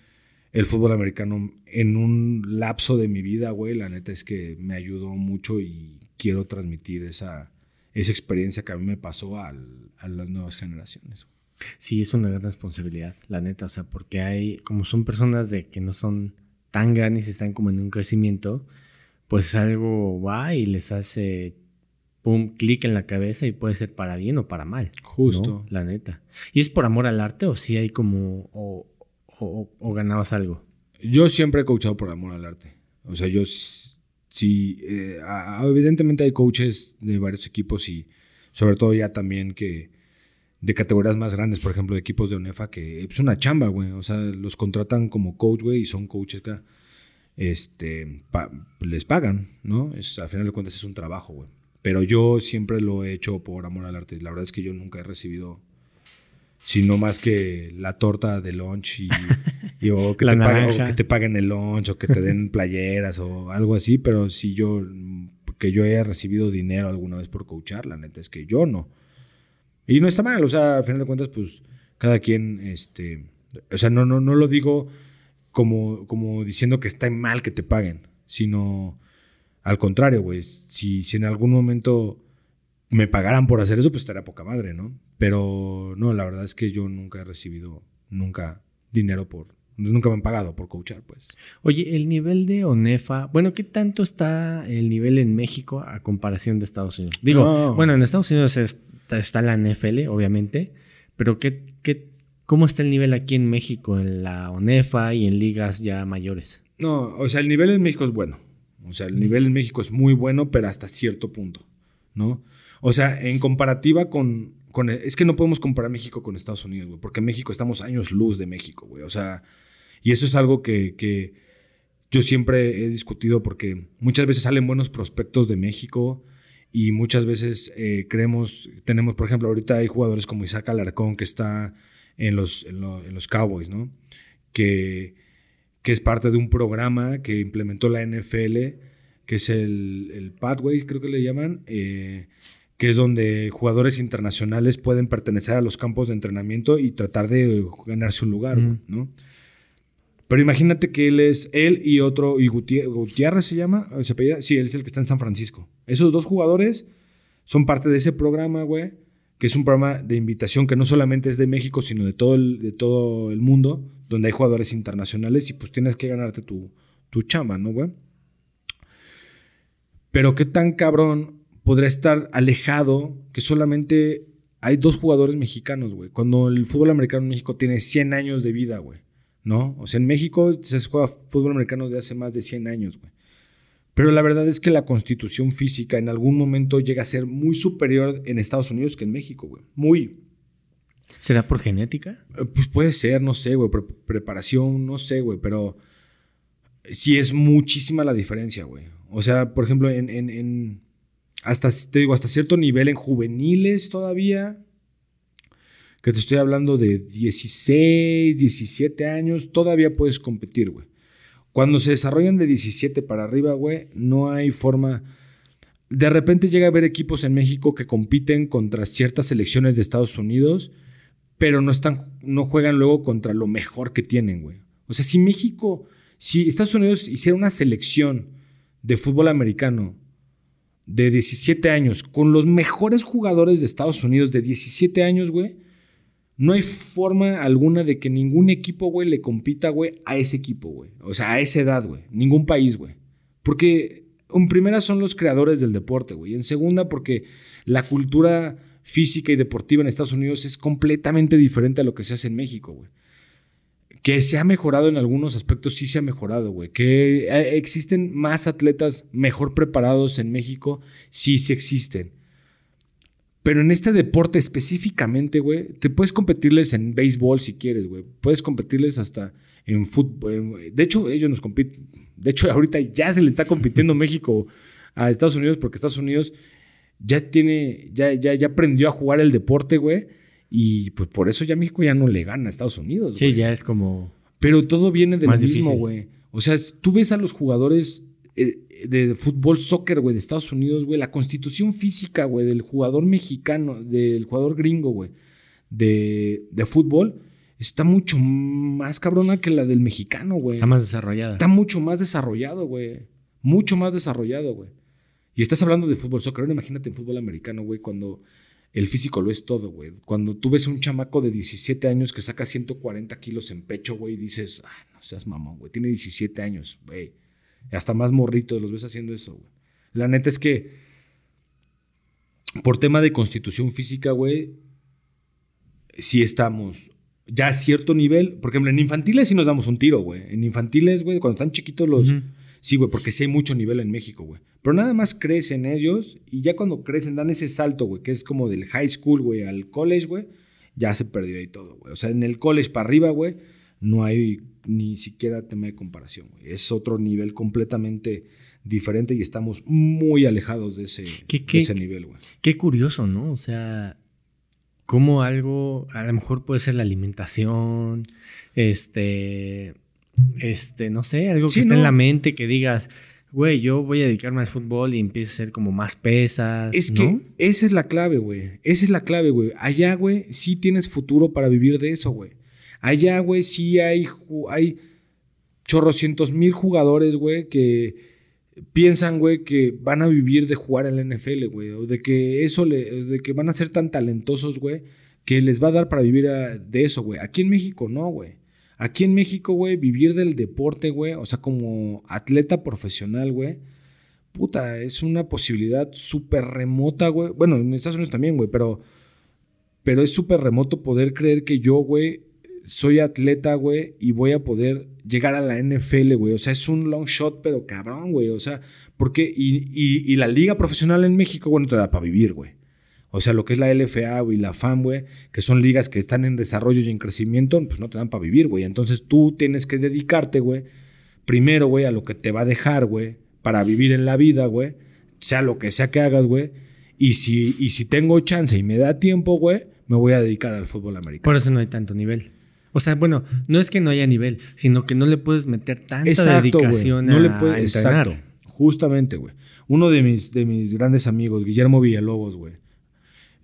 [SPEAKER 3] el fútbol americano en un lapso de mi vida, güey, la neta es que me ayudó mucho y quiero transmitir esa, esa experiencia que a mí me pasó a las nuevas generaciones.
[SPEAKER 1] Sí, es una gran responsabilidad, la neta, o sea, porque hay, como son personas de que no son tan grandes y están como en un crecimiento, pues algo va y les hace pum, clic en la cabeza y puede ser para bien o para mal. Justo. La neta. ¿Y es por amor al arte o si hay como, o, o, ganabas algo?
[SPEAKER 3] Yo siempre he coachado por amor al arte. O sea, yo sí, eh, evidentemente hay coaches de varios equipos y sobre todo ya también que de categorías más grandes, por ejemplo, de equipos de ONEFA, que es una chamba, güey. O sea, los contratan como coach, güey, y son coaches acá. Este, les pagan, ¿no? Es, al final de cuentas es un trabajo, güey. Pero yo siempre lo he hecho por amor al arte. La verdad es que yo nunca he recibido, sino más que la torta de lunch y, o, que te paguen, que te paguen el lunch o que te den playeras o algo así. Pero si yo, que yo haya recibido dinero alguna vez por coachar, la neta es que yo no. Y no está mal, o sea, al final de cuentas, pues cada quien, este, o sea, no, no, no lo digo como, como diciendo que está mal que te paguen, sino al contrario, güey, si, si en algún momento me pagaran por hacer eso, pues estaría poca madre, ¿no? Pero no, la verdad es que yo nunca he recibido, nunca dinero por, nunca me han pagado por coachar, pues.
[SPEAKER 1] Oye, el nivel de ONEFA, bueno, ¿qué tanto está el nivel en México a comparación de Estados Unidos? Digo, bueno, en Estados Unidos está la NFL, obviamente, pero ¿qué, qué, ¿cómo está el nivel aquí en México, en la ONEFA y en ligas ya mayores?
[SPEAKER 3] No, o sea, el nivel en México es bueno. O sea, el nivel en México es muy bueno, pero hasta cierto punto, ¿no? O sea, en comparativa con, con es que no podemos comparar México con Estados Unidos, güey, porque México estamos años luz de México, güey. O sea, y eso es algo que, que yo siempre he discutido porque muchas veces salen buenos prospectos de México y muchas veces eh, creemos, tenemos, por ejemplo, ahorita hay jugadores como Isaac Alarcón que está en los, en los Cowboys, ¿no? Que que es parte de un programa que implementó la NFL, que es el, el Pathways, creo que le llaman, eh, que es donde jugadores internacionales pueden pertenecer a los campos de entrenamiento y tratar de ganarse un lugar, ¿no? Pero imagínate que él es él y otro, y Gutiérrez, se llama, ¿se Sí, él es el que está en San Francisco. Esos dos jugadores son parte de ese programa, güey, que es un programa de invitación que no solamente es de México, sino de todo el, de todo el mundo, donde hay jugadores internacionales y pues tienes que ganarte tu, tu chamba, ¿no, güey? Pero qué tan cabrón podría estar alejado que solamente hay dos jugadores mexicanos, güey. Cuando el fútbol americano en México tiene 100 años de vida, güey. ¿No? O sea, en México se juega fútbol americano de hace más de 100 años, güey. Pero la verdad es que la constitución física en algún momento llega a ser muy superior en Estados Unidos que en México, güey. Muy.
[SPEAKER 1] ¿Será por genética?
[SPEAKER 3] Eh, pues puede ser, no sé, güey. preparación, no sé, güey. Pero sí es muchísima la diferencia, güey. O sea, por ejemplo, en, en, hasta, te digo, hasta cierto nivel en juveniles todavía, que te estoy hablando de 16, 17 años, todavía puedes competir, güey. Cuando se desarrollan de 17 para arriba, güey, no hay forma de repente llega a haber equipos en México que compiten contra ciertas selecciones de Estados Unidos pero no, están, no juegan luego contra lo mejor que tienen, güey. O sea, si México, si Estados Unidos hiciera una selección de fútbol americano de 17 años con los mejores jugadores de Estados Unidos de 17 años, güey, no hay forma alguna de que ningún equipo, güey, le compita, güey, a ese equipo, güey. O sea, a esa edad, güey. Ningún país, güey. Porque en primera son los creadores del deporte, güey. En segunda, porque la cultura física y deportiva en Estados Unidos es completamente diferente a lo que se hace en México, güey. Que se ha mejorado en algunos aspectos, sí se ha mejorado, güey. Que eh, existen más atletas mejor preparados en México, sí, sí existen. Pero en este deporte específicamente, güey, te puedes competirles en béisbol si quieres, güey. Puedes competirles hasta en fútbol. De hecho, ellos nos compiten. De hecho, ahorita ya se le está compitiendo México a Estados Unidos porque Estados Unidos ya tiene, ya, ya, ya aprendió a jugar el deporte, güey. Y pues por eso ya México ya no le gana a Estados Unidos.
[SPEAKER 1] Sí, ya es como.
[SPEAKER 3] Pero todo viene del mismo, güey. O sea, tú ves a los jugadores eh, de fútbol, soccer, güey, de Estados Unidos, güey, la constitución física, güey, del jugador mexicano, del jugador gringo, güey, de, de fútbol, está mucho más cabrona que la del mexicano, güey.
[SPEAKER 1] Está más desarrollada.
[SPEAKER 3] Está mucho más desarrollado, güey. Mucho más desarrollado, güey. Y estás hablando de fútbol soccer. Ahora imagínate en fútbol americano, güey, cuando el físico lo es todo, güey. Cuando tú ves a un chamaco de 17 años que saca 140 kilos en pecho, güey, dices, ah, no seas mamón, güey. Tiene 17 años, güey. Hasta más morritos los ves haciendo eso, güey. La neta es que, por tema de constitución física, güey, sí estamos ya a cierto nivel. Por ejemplo, en infantiles sí nos damos un tiro, güey. En infantiles, güey, cuando están chiquitos los... Sí, güey, porque sí hay mucho nivel en México, güey. Pero nada más crecen ellos y ya cuando crecen dan ese salto, güey, que es como del high school, güey, al college, güey, ya se perdió ahí todo, güey. O sea, en el college para arriba, güey, no hay ni siquiera tema de comparación, güey. Es otro nivel completamente diferente y estamos muy alejados de ese, de ese nivel, güey.
[SPEAKER 1] Qué curioso, ¿no? O sea, como algo, a lo mejor puede ser la alimentación, este, este, no sé, algo que esté en la mente que digas, güey, yo voy a dedicarme al fútbol y empieza a ser como más pesas.
[SPEAKER 3] Es que esa es la clave, güey. Esa es la clave, güey. Allá, güey, sí tienes futuro para vivir de eso, güey. Allá, güey, sí hay, hay chorrocientos mil jugadores, güey, que piensan, güey, que van a vivir de jugar en la NFL, güey, o de que eso le, de que van a ser tan talentosos, güey, que les va a dar para vivir de eso, güey. Aquí en México no, güey. Aquí en México, güey, vivir del deporte, güey, o sea, como atleta profesional, güey, puta, es una posibilidad súper remota, güey. Bueno, en Estados Unidos también, güey, pero, pero es súper remoto poder creer que yo, güey, soy atleta, güey, y voy a poder llegar a la NFL, güey. O sea, es un long shot, pero cabrón, güey. O sea, porque. Y, la liga profesional en México, güey, no te da para vivir, güey. O sea, lo que es la LFA, güey, la FAM, güey, que son ligas que están en desarrollo y en crecimiento, pues no te dan para vivir, güey. Entonces tú tienes que dedicarte, güey, primero, güey, a lo que te va a dejar, güey, para vivir en la vida, güey, sea lo que sea que hagas, güey. Y si, y si tengo chance y me da tiempo, güey, me voy a dedicar al fútbol americano.
[SPEAKER 1] Por eso no hay tanto nivel. O sea, bueno, no es que no haya nivel, sino que no le puedes meter tanta dedicación no a, le puedes, Exacto,
[SPEAKER 3] justamente, güey. Uno de mis, de mis grandes amigos, Guillermo Villalobos, güey.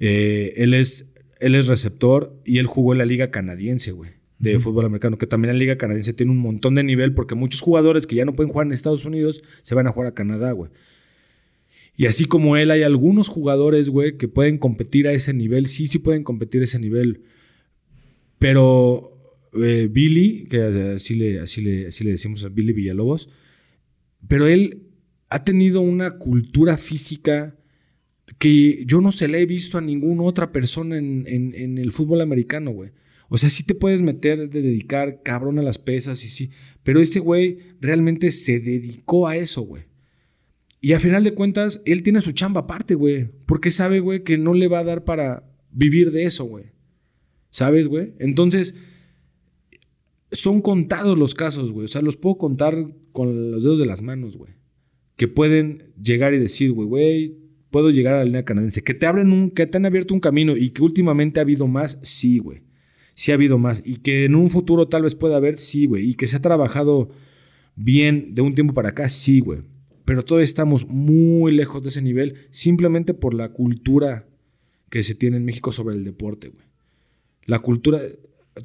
[SPEAKER 3] Eh, él, es, él es receptor y él jugó en la liga canadiense, güey, de fútbol americano, que también la liga canadiense tiene un montón de nivel porque muchos jugadores que ya no pueden jugar en Estados Unidos se van a jugar a Canadá, güey. Y así como él, hay algunos jugadores, güey, que pueden competir a ese nivel. Sí, sí pueden competir a ese nivel. Pero eh, Billy, que así le, así, le, le decimos a Billy Villalobos, pero él ha tenido una cultura física que yo no se le he visto a ninguna otra persona en, el fútbol americano, güey. O sea, sí te puedes meter de dedicar cabrón a las pesas y sí, pero ese güey realmente se dedicó a eso, güey. Y a final de cuentas, él tiene su chamba aparte, güey. Porque sabe, güey, que no le va a dar para vivir de eso, güey. ¿Sabes, güey? Entonces, son contados los casos, güey. O sea, los puedo contar con los dedos de las manos, güey. Que pueden llegar y decir, güey, güey, puedo llegar a la línea canadiense. Que te abren un, que te han abierto un camino y que últimamente ha habido más, sí, güey. Sí ha habido más. Y que en un futuro tal vez pueda haber, sí, güey. Y que se ha trabajado bien de un tiempo para acá, sí, güey. Pero todavía estamos muy lejos de ese nivel simplemente por la cultura que se tiene en México sobre el deporte, güey. La cultura,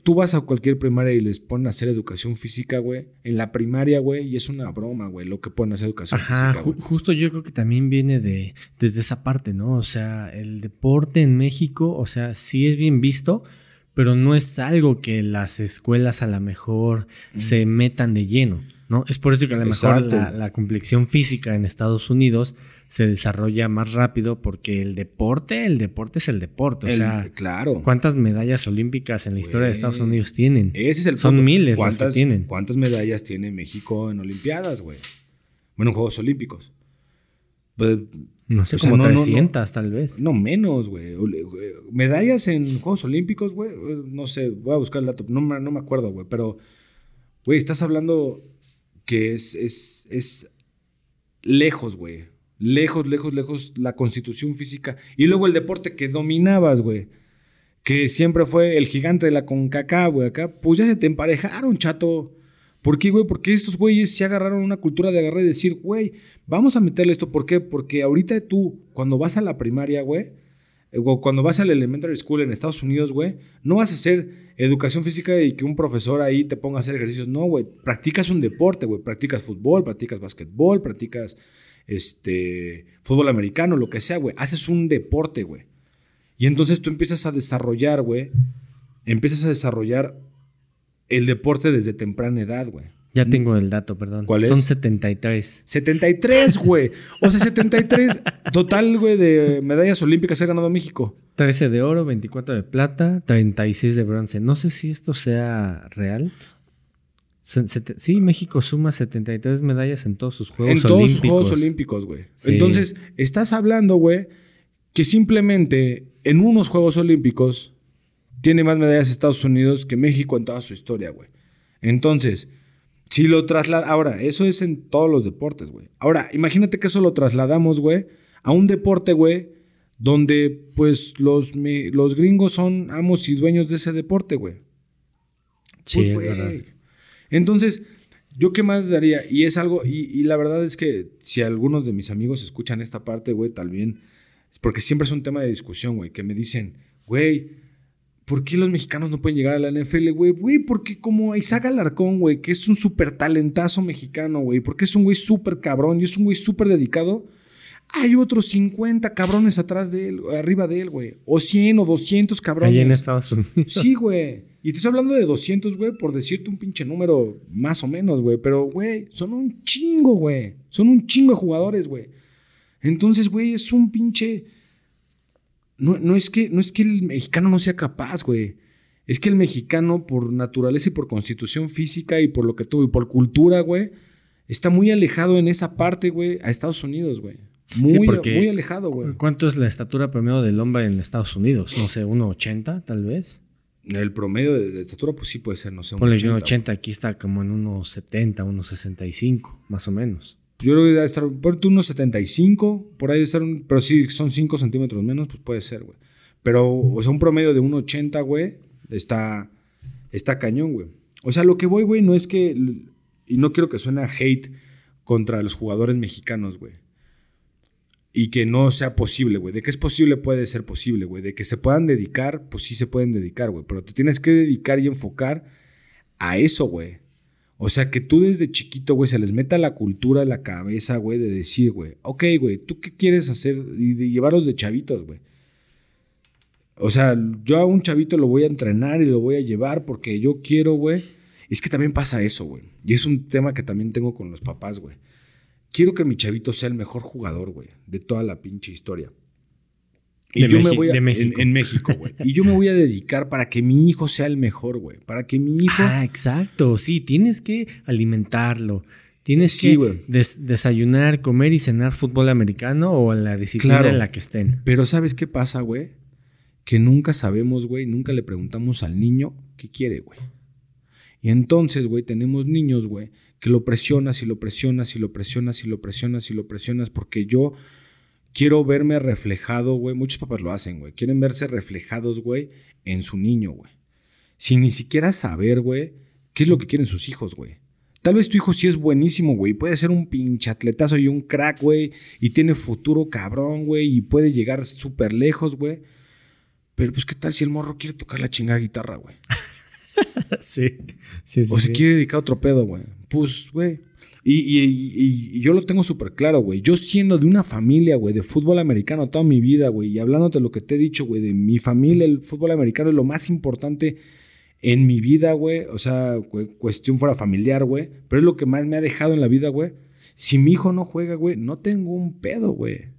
[SPEAKER 3] tú vas a cualquier primaria y les ponen a hacer educación física, güey. En la primaria, güey, y es una broma, güey, lo que ponen a hacer educación
[SPEAKER 1] Ajá, física. justo yo creo que también viene de desde esa parte, ¿no? O sea, el deporte en México, o sea, sí es bien visto, pero no es algo que las escuelas a lo mejor se metan de lleno, ¿no? Es por eso que a lo mejor la, la complexión física en Estados Unidos se desarrolla más rápido porque el deporte, el deporte es el deporte. O sea,
[SPEAKER 3] claro.
[SPEAKER 1] ¿cuántas medallas olímpicas en la historia de Estados Unidos tienen? Ese es el Son miles las que tienen.
[SPEAKER 3] ¿Cuántas medallas tiene México en Olimpiadas, güey? Bueno, en Juegos Olímpicos.
[SPEAKER 1] Pues, no sé, como 300 tal vez.
[SPEAKER 3] No, menos, güey. Medallas en Juegos Olímpicos, güey. No sé, voy a buscar el dato. No, no me acuerdo, güey. Pero, güey, estás hablando que es, es, es lejos, güey. Lejos, lejos, lejos la constitución física. Y luego el deporte que dominabas, güey. Que siempre fue el gigante de la CONCACAF, güey. Acá, pues ya se te emparejaron, chato. ¿Por qué, güey? Porque estos güeyes se agarraron una cultura de agarrar y decir, güey, vamos a meterle esto. ¿Por qué? Porque ahorita tú, cuando vas a la primaria, güey, eh, o cuando vas al elementary school en Estados Unidos, güey, no vas a hacer educación física y que un profesor ahí te ponga a hacer ejercicios. No, güey. Practicas un deporte, güey. Practicas fútbol, practicas básquetbol, practicas este, fútbol americano, lo que sea, güey. Haces un deporte, güey. Y entonces tú empiezas a desarrollar, güey. Empiezas a desarrollar el deporte desde temprana edad, güey.
[SPEAKER 1] Ya tengo el dato, perdón.
[SPEAKER 3] ¿Cuál es?
[SPEAKER 1] Son 73.
[SPEAKER 3] 73, güey. O sea, 73 total, güey, de medallas olímpicas ha ganado México.
[SPEAKER 1] 13 de oro, 24 de plata, 36 de bronce. No sé si esto sea real. Sí, México suma 73 medallas en todos sus Juegos Olímpicos. En todos sus
[SPEAKER 3] Juegos Olímpicos, güey. Entonces, estás hablando, güey, que simplemente en unos Juegos Olímpicos tiene más medallas Estados Unidos que México en toda su historia, güey. Entonces, si lo traslada. Ahora, eso es en todos los deportes, güey. Ahora, imagínate que eso lo trasladamos, güey, a un deporte, güey, donde, pues, los, los gringos son amos y dueños de ese deporte, güey.
[SPEAKER 1] Sí, pues, es verdad.
[SPEAKER 3] Entonces, ¿yo qué más daría? Y es algo. Y, y, la verdad es que si algunos de mis amigos escuchan esta parte, güey, también. Es porque siempre es un tema de discusión, güey, que me dicen, güey ¿Por qué los mexicanos no pueden llegar a la NFL, güey? Güey, porque como Isaac Alarcón, güey, que es un súper talentazo mexicano, güey, porque es un güey súper cabrón y es un güey súper dedicado, hay otros 50 cabrones atrás de él, arriba de él, güey. O 100 o 200 cabrones.
[SPEAKER 1] Ahí en Estados Unidos.
[SPEAKER 3] Sí, güey. Y te estoy hablando de 200, güey, por decirte un pinche número más o menos, güey. Pero, güey, son un chingo, güey. Son un chingo de jugadores, güey. Entonces, güey, es un pinche no, es que, no es que el mexicano no sea capaz, güey. Es que el mexicano, por naturaleza y por constitución física y por lo que tuvo y por cultura, güey, está muy alejado en esa parte, güey, a Estados Unidos, güey. Muy, muy alejado, güey.
[SPEAKER 1] ¿Cuánto es la estatura promedio del hombre en Estados Unidos? No sé, 1,80 tal vez.
[SPEAKER 3] El promedio de, estatura, pues sí puede ser, no sé,
[SPEAKER 1] 1,80. aquí está como en 1,70, 1,65, más o menos.
[SPEAKER 3] Yo creo que debe estar, por unos 75, por ahí debe estar, pero si son 5 centímetros menos, pues puede ser, güey. Pero, o sea, un promedio de 1,80, güey, está, está cañón, güey. O sea, lo que voy, güey, no es que, y no quiero que suene a hate contra los jugadores mexicanos, güey. Y que no sea posible, güey. De que es posible, puede ser posible, güey. De que se puedan dedicar, pues sí se pueden dedicar, güey. Pero te tienes que dedicar y enfocar a eso, güey. O sea, que tú desde chiquito, güey, se les meta la cultura en la cabeza, güey, de decir, güey, ok, güey, ¿tú qué quieres hacer? Y de llevarlos de chavitos, güey. O sea, yo a un chavito lo voy a entrenar y lo voy a llevar porque yo quiero, güey. Es que también pasa eso, güey. Y es un tema que también tengo con los papás, güey. Quiero que mi chavito sea el mejor jugador, güey, de toda la pinche historia. Y yo me voy a, México. En, México, güey. Y yo me voy a dedicar para que mi hijo sea el mejor, güey. Para que mi hijo.
[SPEAKER 1] Ah, exacto. Sí, tienes que alimentarlo. Tienes que desayunar, comer y cenar fútbol americano o la disciplina en la que estén.
[SPEAKER 3] Pero ¿sabes qué pasa, güey? Que nunca sabemos, güey, nunca le preguntamos al niño qué quiere, güey. Y entonces, güey, tenemos niños, güey, que lo presionas y lo presionas y lo presionas y lo presionas y lo presionas porque yo quiero verme reflejado, güey. Muchos papás lo hacen, güey. Quieren verse reflejados, güey, en su niño, güey. Sin ni siquiera saber, güey, qué es lo que quieren sus hijos, güey. Tal vez tu hijo sí es buenísimo, güey. Puede ser un pinche atletazo y un crack, güey. Y tiene futuro cabrón, güey. Y puede llegar súper lejos, güey. Pero pues, ¿qué tal si el morro quiere tocar la chingada guitarra, güey?
[SPEAKER 1] sí, sí, sí.
[SPEAKER 3] O se quiere dedicar a otro pedo, güey. Pues, güey, y, yo lo tengo súper claro, güey. Yo siendo de una familia, güey, de fútbol americano toda mi vida, güey, y hablándote lo que te he dicho, güey, de mi familia, el fútbol americano es lo más importante en mi vida, güey. O sea, cuestión fuera familiar, güey. Pero es lo que más me ha dejado en la vida, güey. Si mi hijo no juega, güey, no tengo un pedo, güey.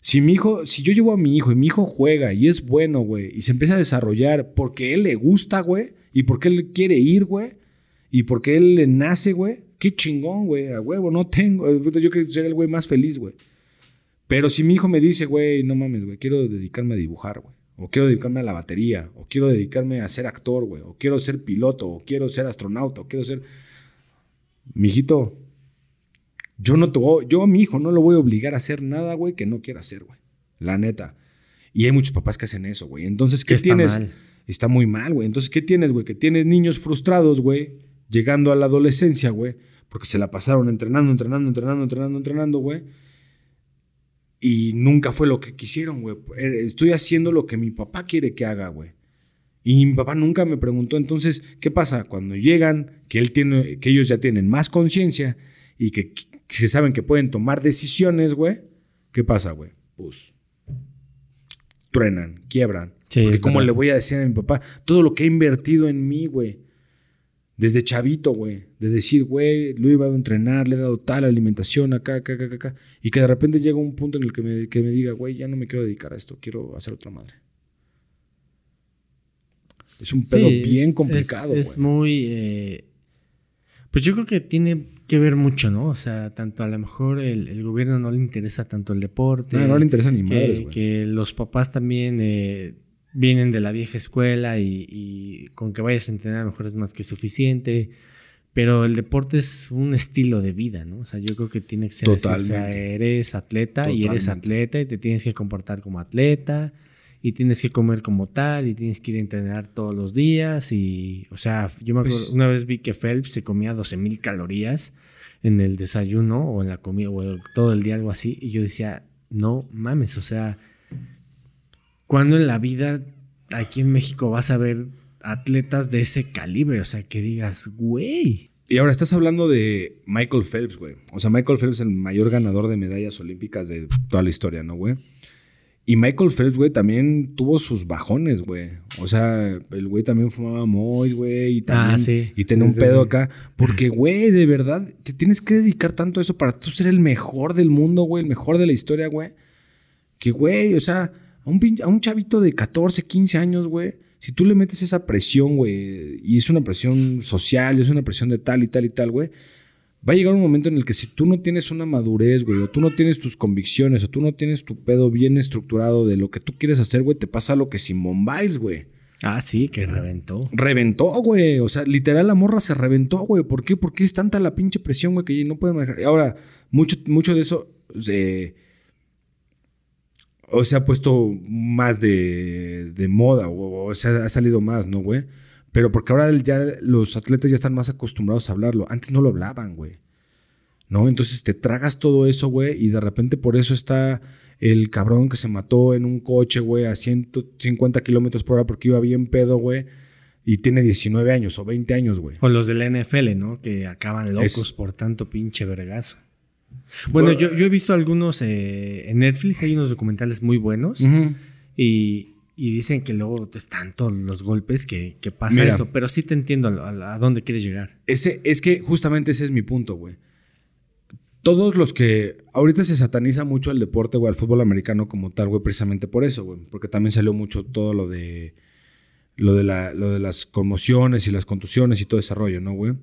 [SPEAKER 3] Si mi hijo, si yo llevo a mi hijo y mi hijo juega y es bueno, güey, y se empieza a desarrollar porque él le gusta, güey, y porque él quiere ir, güey, y porque él le nace, güey, qué chingón, güey, a huevo, no tengo. Yo quiero ser el güey más feliz, güey. Pero si mi hijo me dice, güey, no mames, güey, quiero dedicarme a dibujar, güey. O quiero dedicarme a la batería, o quiero dedicarme a ser actor, güey, o quiero ser piloto, o quiero ser astronauta, o quiero ser. Mijito, yo no te yo a mi hijo no lo voy a obligar a hacer nada, güey, que no quiera hacer, güey. La neta. Y hay muchos papás que hacen eso, güey. Entonces, ¿qué, tienes? Está muy mal, güey. Entonces, ¿qué tienes, güey? Que tienes niños frustrados, güey, llegando a la adolescencia, güey, porque se la pasaron entrenando, entrenando, entrenando, entrenando, entrenando, güey. Y nunca fue lo que quisieron, güey. Estoy haciendo lo que mi papá quiere que haga, güey. Y mi papá nunca me preguntó, entonces, ¿qué pasa? Cuando llegan, que, él tiene, que ellos ya tienen más conciencia y que, se saben que pueden tomar decisiones, güey, ¿qué pasa, güey? Pues truenan, quiebran. Sí, Porque como le voy a decir a mi papá, todo lo que ha invertido en mí, güey, desde chavito, güey, de decir, güey, lo iba a entrenar, le he dado tal alimentación acá, acá, acá, acá, y que de repente llega un punto en el que me, que me diga, güey, ya no me quiero dedicar a esto, quiero hacer otra madre. Es un pedo bien complicado.
[SPEAKER 1] Es, es muy... Eh, pues yo creo que tiene que ver mucho, ¿no? O sea, tanto a lo mejor el, gobierno no le interesa tanto el deporte.
[SPEAKER 3] No, no le interesa ni
[SPEAKER 1] que, Que los papás también eh, vienen de la vieja escuela y, con que vayas a entrenar a lo mejor es más que suficiente. Pero el deporte es un estilo de vida, ¿no? O sea, yo creo que tiene que ser así. O sea, eres atleta y eres atleta y te tienes que comportar como atleta y tienes que comer como tal y tienes que ir a entrenar todos los días y, o sea, yo me acuerdo, pues una vez vi que Phelps se comía 12 mil calorías en el desayuno o en la comida o todo el día, algo así, y yo decía, no mames, o sea, ¿cuándo en la vida aquí en México vas a ver atletas de ese calibre? O sea, que digas, güey.
[SPEAKER 3] Y ahora estás hablando de Michael Phelps, güey. O sea, Michael Phelps es el mayor ganador de medallas olímpicas de toda la historia, ¿no, güey? Y Michael Phelps, güey, también tuvo sus bajones, güey. O sea, el güey también fumaba mois, güey, y también ah, sí. y tenía un pedo acá. Porque, güey, de verdad, te tienes que dedicar tanto a eso para tú ser el mejor del mundo, güey, el mejor de la historia, güey. Que, güey, o sea, a un, a un chavito de 14, 15 años, güey, si tú le metes esa presión, güey, y es una presión social, es una presión de tal y tal y tal, güey, Va a llegar un momento en el que si tú no tienes una madurez, güey, o tú no tienes tus convicciones, o tú no tienes tu pedo bien estructurado de lo que tú quieres hacer, güey, te pasa lo que Simone Biles, güey.
[SPEAKER 1] Ah, sí, que reventó.
[SPEAKER 3] Reventó, güey. O sea, literal la morra se reventó, güey. ¿Por qué? Porque es tanta la pinche presión, güey, que no pueden manejar. Ahora, mucho, mucho de eso eh, o se ha puesto más de, de moda, o, o sea, ha salido más, ¿no, güey? Pero porque ahora ya los atletas ya están más acostumbrados a hablarlo. Antes no lo hablaban, güey. ¿No? Entonces te tragas todo eso, güey, y de repente por eso está el cabrón que se mató en un coche, güey, a 150 kilómetros por hora porque iba bien pedo, güey, y tiene 19 años o 20 años, güey.
[SPEAKER 1] O los del NFL, ¿no? Que acaban locos por tanto pinche vergazo. Bueno, yo, he visto algunos eh, en Netflix, hay unos documentales muy buenos. Y y dicen que luego están todos los golpes que, pasa eso, pero sí te entiendo a, dónde quieres llegar.
[SPEAKER 3] Ese, es que justamente ese es mi punto, güey. Todos los que. Ahorita se sataniza mucho el deporte, güey, al fútbol americano como tal, güey, precisamente por eso, güey. Porque también salió mucho todo lo de. Lo de, la, lo de las conmociones y las contusiones y todo ese rollo, ¿no, güey?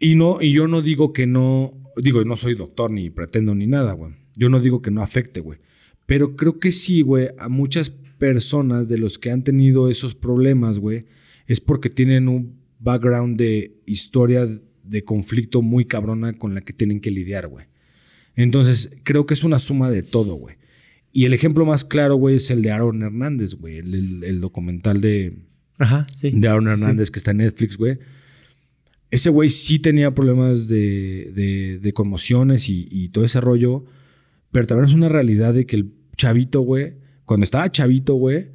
[SPEAKER 3] Y, no, y yo no digo que no. Digo, no soy doctor ni pretendo ni nada, güey. Yo no digo que no afecte, güey. Pero creo que sí, güey, a muchas personas de los que han tenido esos problemas, güey, es porque tienen un background de historia de conflicto muy cabrona con la que tienen que lidiar, güey. Entonces, creo que es una suma de todo, güey. Y el ejemplo más claro, güey, es el de Aaron Hernández, güey. El, documental de,
[SPEAKER 1] Ajá, sí.
[SPEAKER 3] de Aaron Hernández que está en Netflix, güey. Ese güey sí tenía problemas de, de, conmociones y, y, todo ese rollo. Pero también es una realidad de que el chavito, güey, cuando estaba chavito, güey,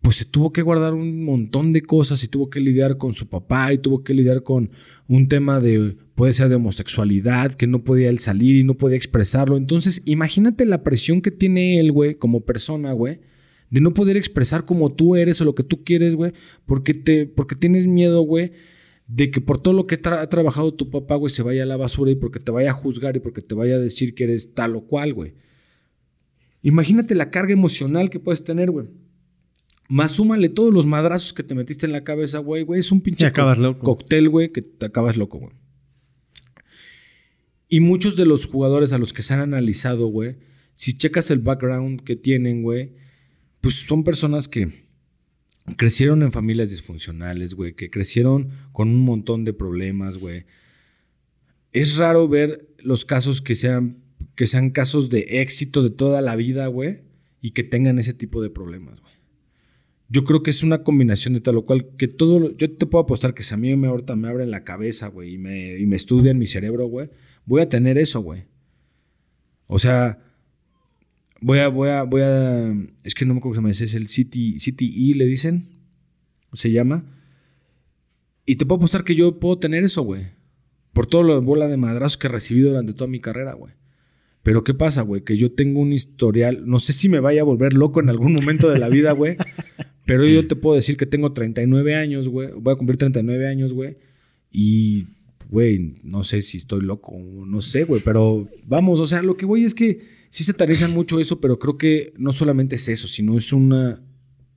[SPEAKER 3] pues se tuvo que guardar un montón de cosas y tuvo que lidiar con su papá y tuvo que lidiar con un tema de, puede ser de homosexualidad, que no podía él salir y no podía expresarlo. Entonces, imagínate la presión que tiene él, güey, como persona, güey, de no poder expresar como tú eres o lo que tú quieres, güey, porque, te, porque tienes miedo, güey, de que por todo lo que ha trabajado tu papá, güey, se vaya a la basura y porque te vaya a juzgar y porque te vaya a decir que eres tal o cual, güey. Imagínate la carga emocional que puedes tener, güey. Más súmale todos los madrazos que te metiste en la cabeza, güey, güey. Es un pinche
[SPEAKER 1] acabas loco.
[SPEAKER 3] cóctel, güey, que te acabas loco, güey. Y muchos de los jugadores a los que se han analizado, güey, si checas el background que tienen, güey, pues son personas que crecieron en familias disfuncionales, güey, que crecieron con un montón de problemas, güey. Es raro ver los casos que sean que sean casos de éxito de toda la vida, güey, y que tengan ese tipo de problemas, güey. yo creo que es una combinación de tal o cual que todo, yo te puedo apostar que si a mí me ahorita me abren la cabeza, güey, y me, y me estudian mi cerebro, güey, voy a tener eso, güey. O sea, voy a, voy a, voy a, es que no me acuerdo cómo se llama, es el City, City E, le dicen, se llama. Y te puedo apostar que yo puedo tener eso, güey. Por toda la bola de madrazos que he recibido durante toda mi carrera, güey. Pero ¿qué pasa, güey? Que yo tengo un historial, no sé si me vaya a volver loco en algún momento de la vida, güey. pero yo te puedo decir que tengo 39 años, güey. Voy a cumplir 39 años, güey. Y, güey, no sé si estoy loco, no sé, güey. Pero vamos, o sea, lo que voy es que sí se tarizan mucho eso, pero creo que no solamente es eso, sino es una,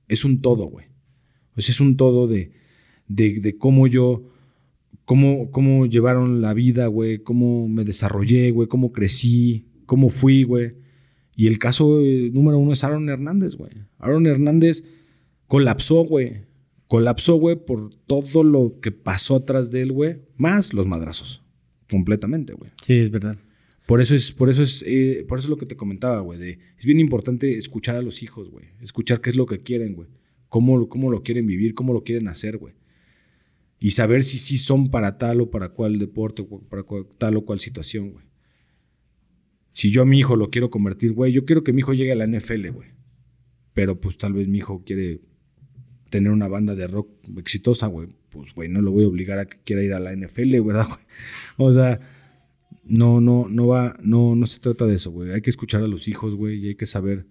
[SPEAKER 3] es un todo, güey. O es un todo de, de, de cómo yo cómo, cómo llevaron la vida, güey, cómo me desarrollé, güey, cómo crecí, cómo fui, güey. Y el caso eh, número uno es Aaron Hernández, güey. Aaron Hernández colapsó, güey. Colapsó, güey, por todo lo que pasó atrás de él, güey. Más los madrazos. Completamente, güey.
[SPEAKER 1] Sí, es verdad.
[SPEAKER 3] Por eso es, por eso es, eh, por eso es lo que te comentaba, güey. es bien importante escuchar a los hijos, güey. Escuchar qué es lo que quieren, güey. Cómo, cómo lo quieren vivir, cómo lo quieren hacer, güey. Y saber si sí son para tal o para cual deporte, para tal o cual situación, güey. Si yo a mi hijo lo quiero convertir, güey, yo quiero que mi hijo llegue a la NFL, güey. Pero pues tal vez mi hijo quiere tener una banda de rock exitosa, güey. Pues, güey, no lo voy a obligar a que quiera ir a la NFL, ¿verdad, güey? O sea, no, no, no va, no, no se trata de eso, güey. Hay que escuchar a los hijos, güey, y hay que saber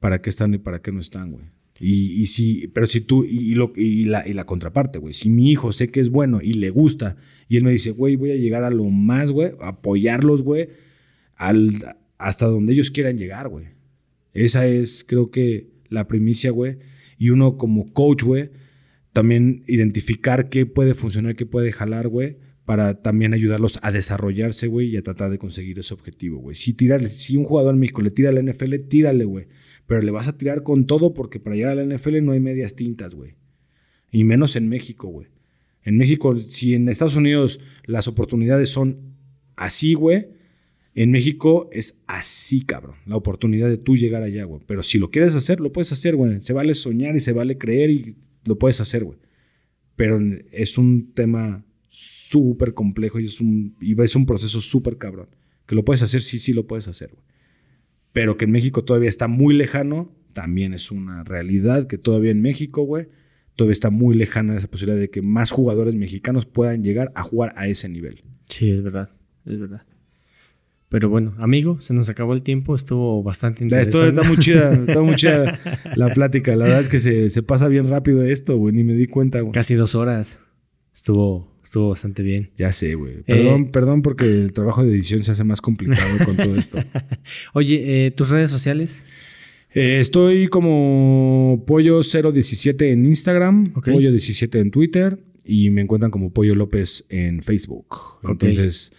[SPEAKER 3] para qué están y para qué no están, güey. Y, y si, pero si tú, y, lo, y, la, y la contraparte, güey, si mi hijo sé que es bueno y le gusta, y él me dice, güey, voy a llegar a lo más, güey, apoyarlos, güey, al, hasta donde ellos quieran llegar, güey. Esa es, creo que, la primicia, güey. Y uno como coach, güey, también identificar qué puede funcionar, qué puede jalar, güey, para también ayudarlos a desarrollarse, güey, y a tratar de conseguir ese objetivo, güey. Si, si un jugador en México le tira a la NFL, tírale, güey. Pero le vas a tirar con todo porque para llegar a la NFL no hay medias tintas, güey. Y menos en México, güey. En México, si en Estados Unidos las oportunidades son así, güey, en México es así, cabrón. La oportunidad de tú llegar allá, güey. Pero si lo quieres hacer, lo puedes hacer, güey. Se vale soñar y se vale creer y lo puedes hacer, güey. Pero es un tema súper complejo y es un, y es un proceso súper cabrón. Que lo puedes hacer, sí, sí lo puedes hacer, güey. Pero que en México todavía está muy lejano, también es una realidad que todavía en México, güey, todavía está muy lejana esa posibilidad de que más jugadores mexicanos puedan llegar a jugar a ese nivel.
[SPEAKER 1] Sí, es verdad, es verdad. Pero bueno, amigo, se nos acabó el tiempo, estuvo bastante interesante.
[SPEAKER 3] está muy chida, está muy chida la plática. La verdad es que se, pasa bien rápido esto, güey, ni me di cuenta, güey.
[SPEAKER 1] Casi dos horas. Estuvo, estuvo bastante bien.
[SPEAKER 3] Ya sé, güey. Perdón, eh, perdón porque el trabajo de edición se hace más complicado con todo esto.
[SPEAKER 1] Oye, eh, ¿tus redes sociales?
[SPEAKER 3] Eh, estoy como Pollo017 en Instagram, Pollo17 en Twitter y me encuentran como Pollo López en Facebook. Entonces...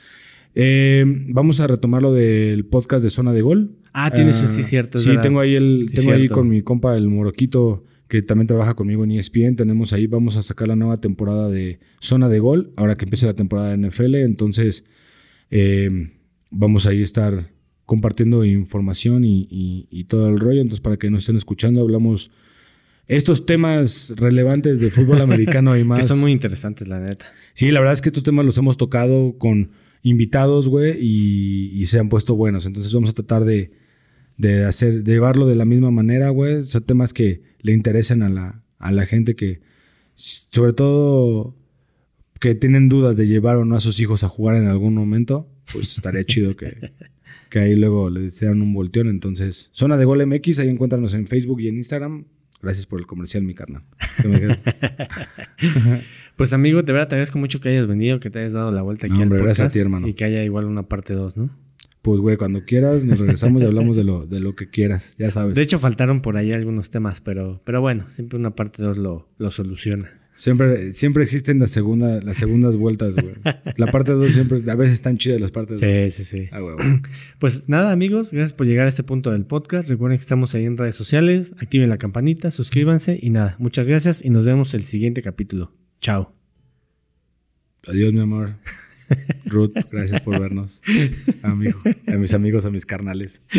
[SPEAKER 3] Eh, vamos a retomar lo del podcast de Zona de Gol.
[SPEAKER 1] Ah, tienes, sí, ah, cierto.
[SPEAKER 3] Sí, tengo ahí, el, tengo ahí con mi compa, el Moroquito, que también trabaja conmigo en ESPN. Tenemos ahí, vamos a sacar la nueva temporada de Zona de Gol, ahora que empieza la temporada de NFL. Entonces, eh, vamos ahí a estar compartiendo información y, todo el rollo. Entonces, para que nos estén escuchando, hablamos estos temas relevantes de fútbol americano y más. que
[SPEAKER 1] son muy interesantes, la neta.
[SPEAKER 3] Sí, la verdad es que estos temas los hemos tocado con invitados, güey, y, se han puesto buenos. Entonces vamos a tratar de, hacer, de llevarlo de la misma manera, güey. Son temas que le interesen a la, a la gente que, sobre todo, que tienen dudas de llevar o no a sus hijos a jugar en algún momento, pues estaría chido que, que ahí luego le desean un volteón. Entonces, Zona de Gol MX, ahí encuéntranos en Facebook y en Instagram. Gracias por el comercial, mi carnal.
[SPEAKER 1] pues amigo, de verdad te agradezco mucho que hayas venido, que te hayas dado la vuelta aquí al podcast. Gracias a ti, hermano. Y que haya igual una parte 2, ¿no?
[SPEAKER 3] Pues, güey, cuando quieras nos regresamos y hablamos de lo, de lo que quieras, ya sabes.
[SPEAKER 1] De hecho, faltaron por ahí algunos temas, pero, pero bueno, siempre una parte 2 lo, lo soluciona.
[SPEAKER 3] Siempre, siempre existen las, segunda, las segundas vueltas, güey. La parte 2 siempre, a veces están chidas las partes 2.
[SPEAKER 1] Sí, sí, sí. Ah, Pues nada, amigos, gracias por llegar a este punto del podcast. Recuerden que estamos ahí en redes sociales. Activen la campanita, suscríbanse y nada. Muchas gracias y nos vemos el siguiente capítulo. Chao.
[SPEAKER 3] Adiós, mi amor. Ruth, gracias por vernos. Amigo, a mis amigos, a mis carnales.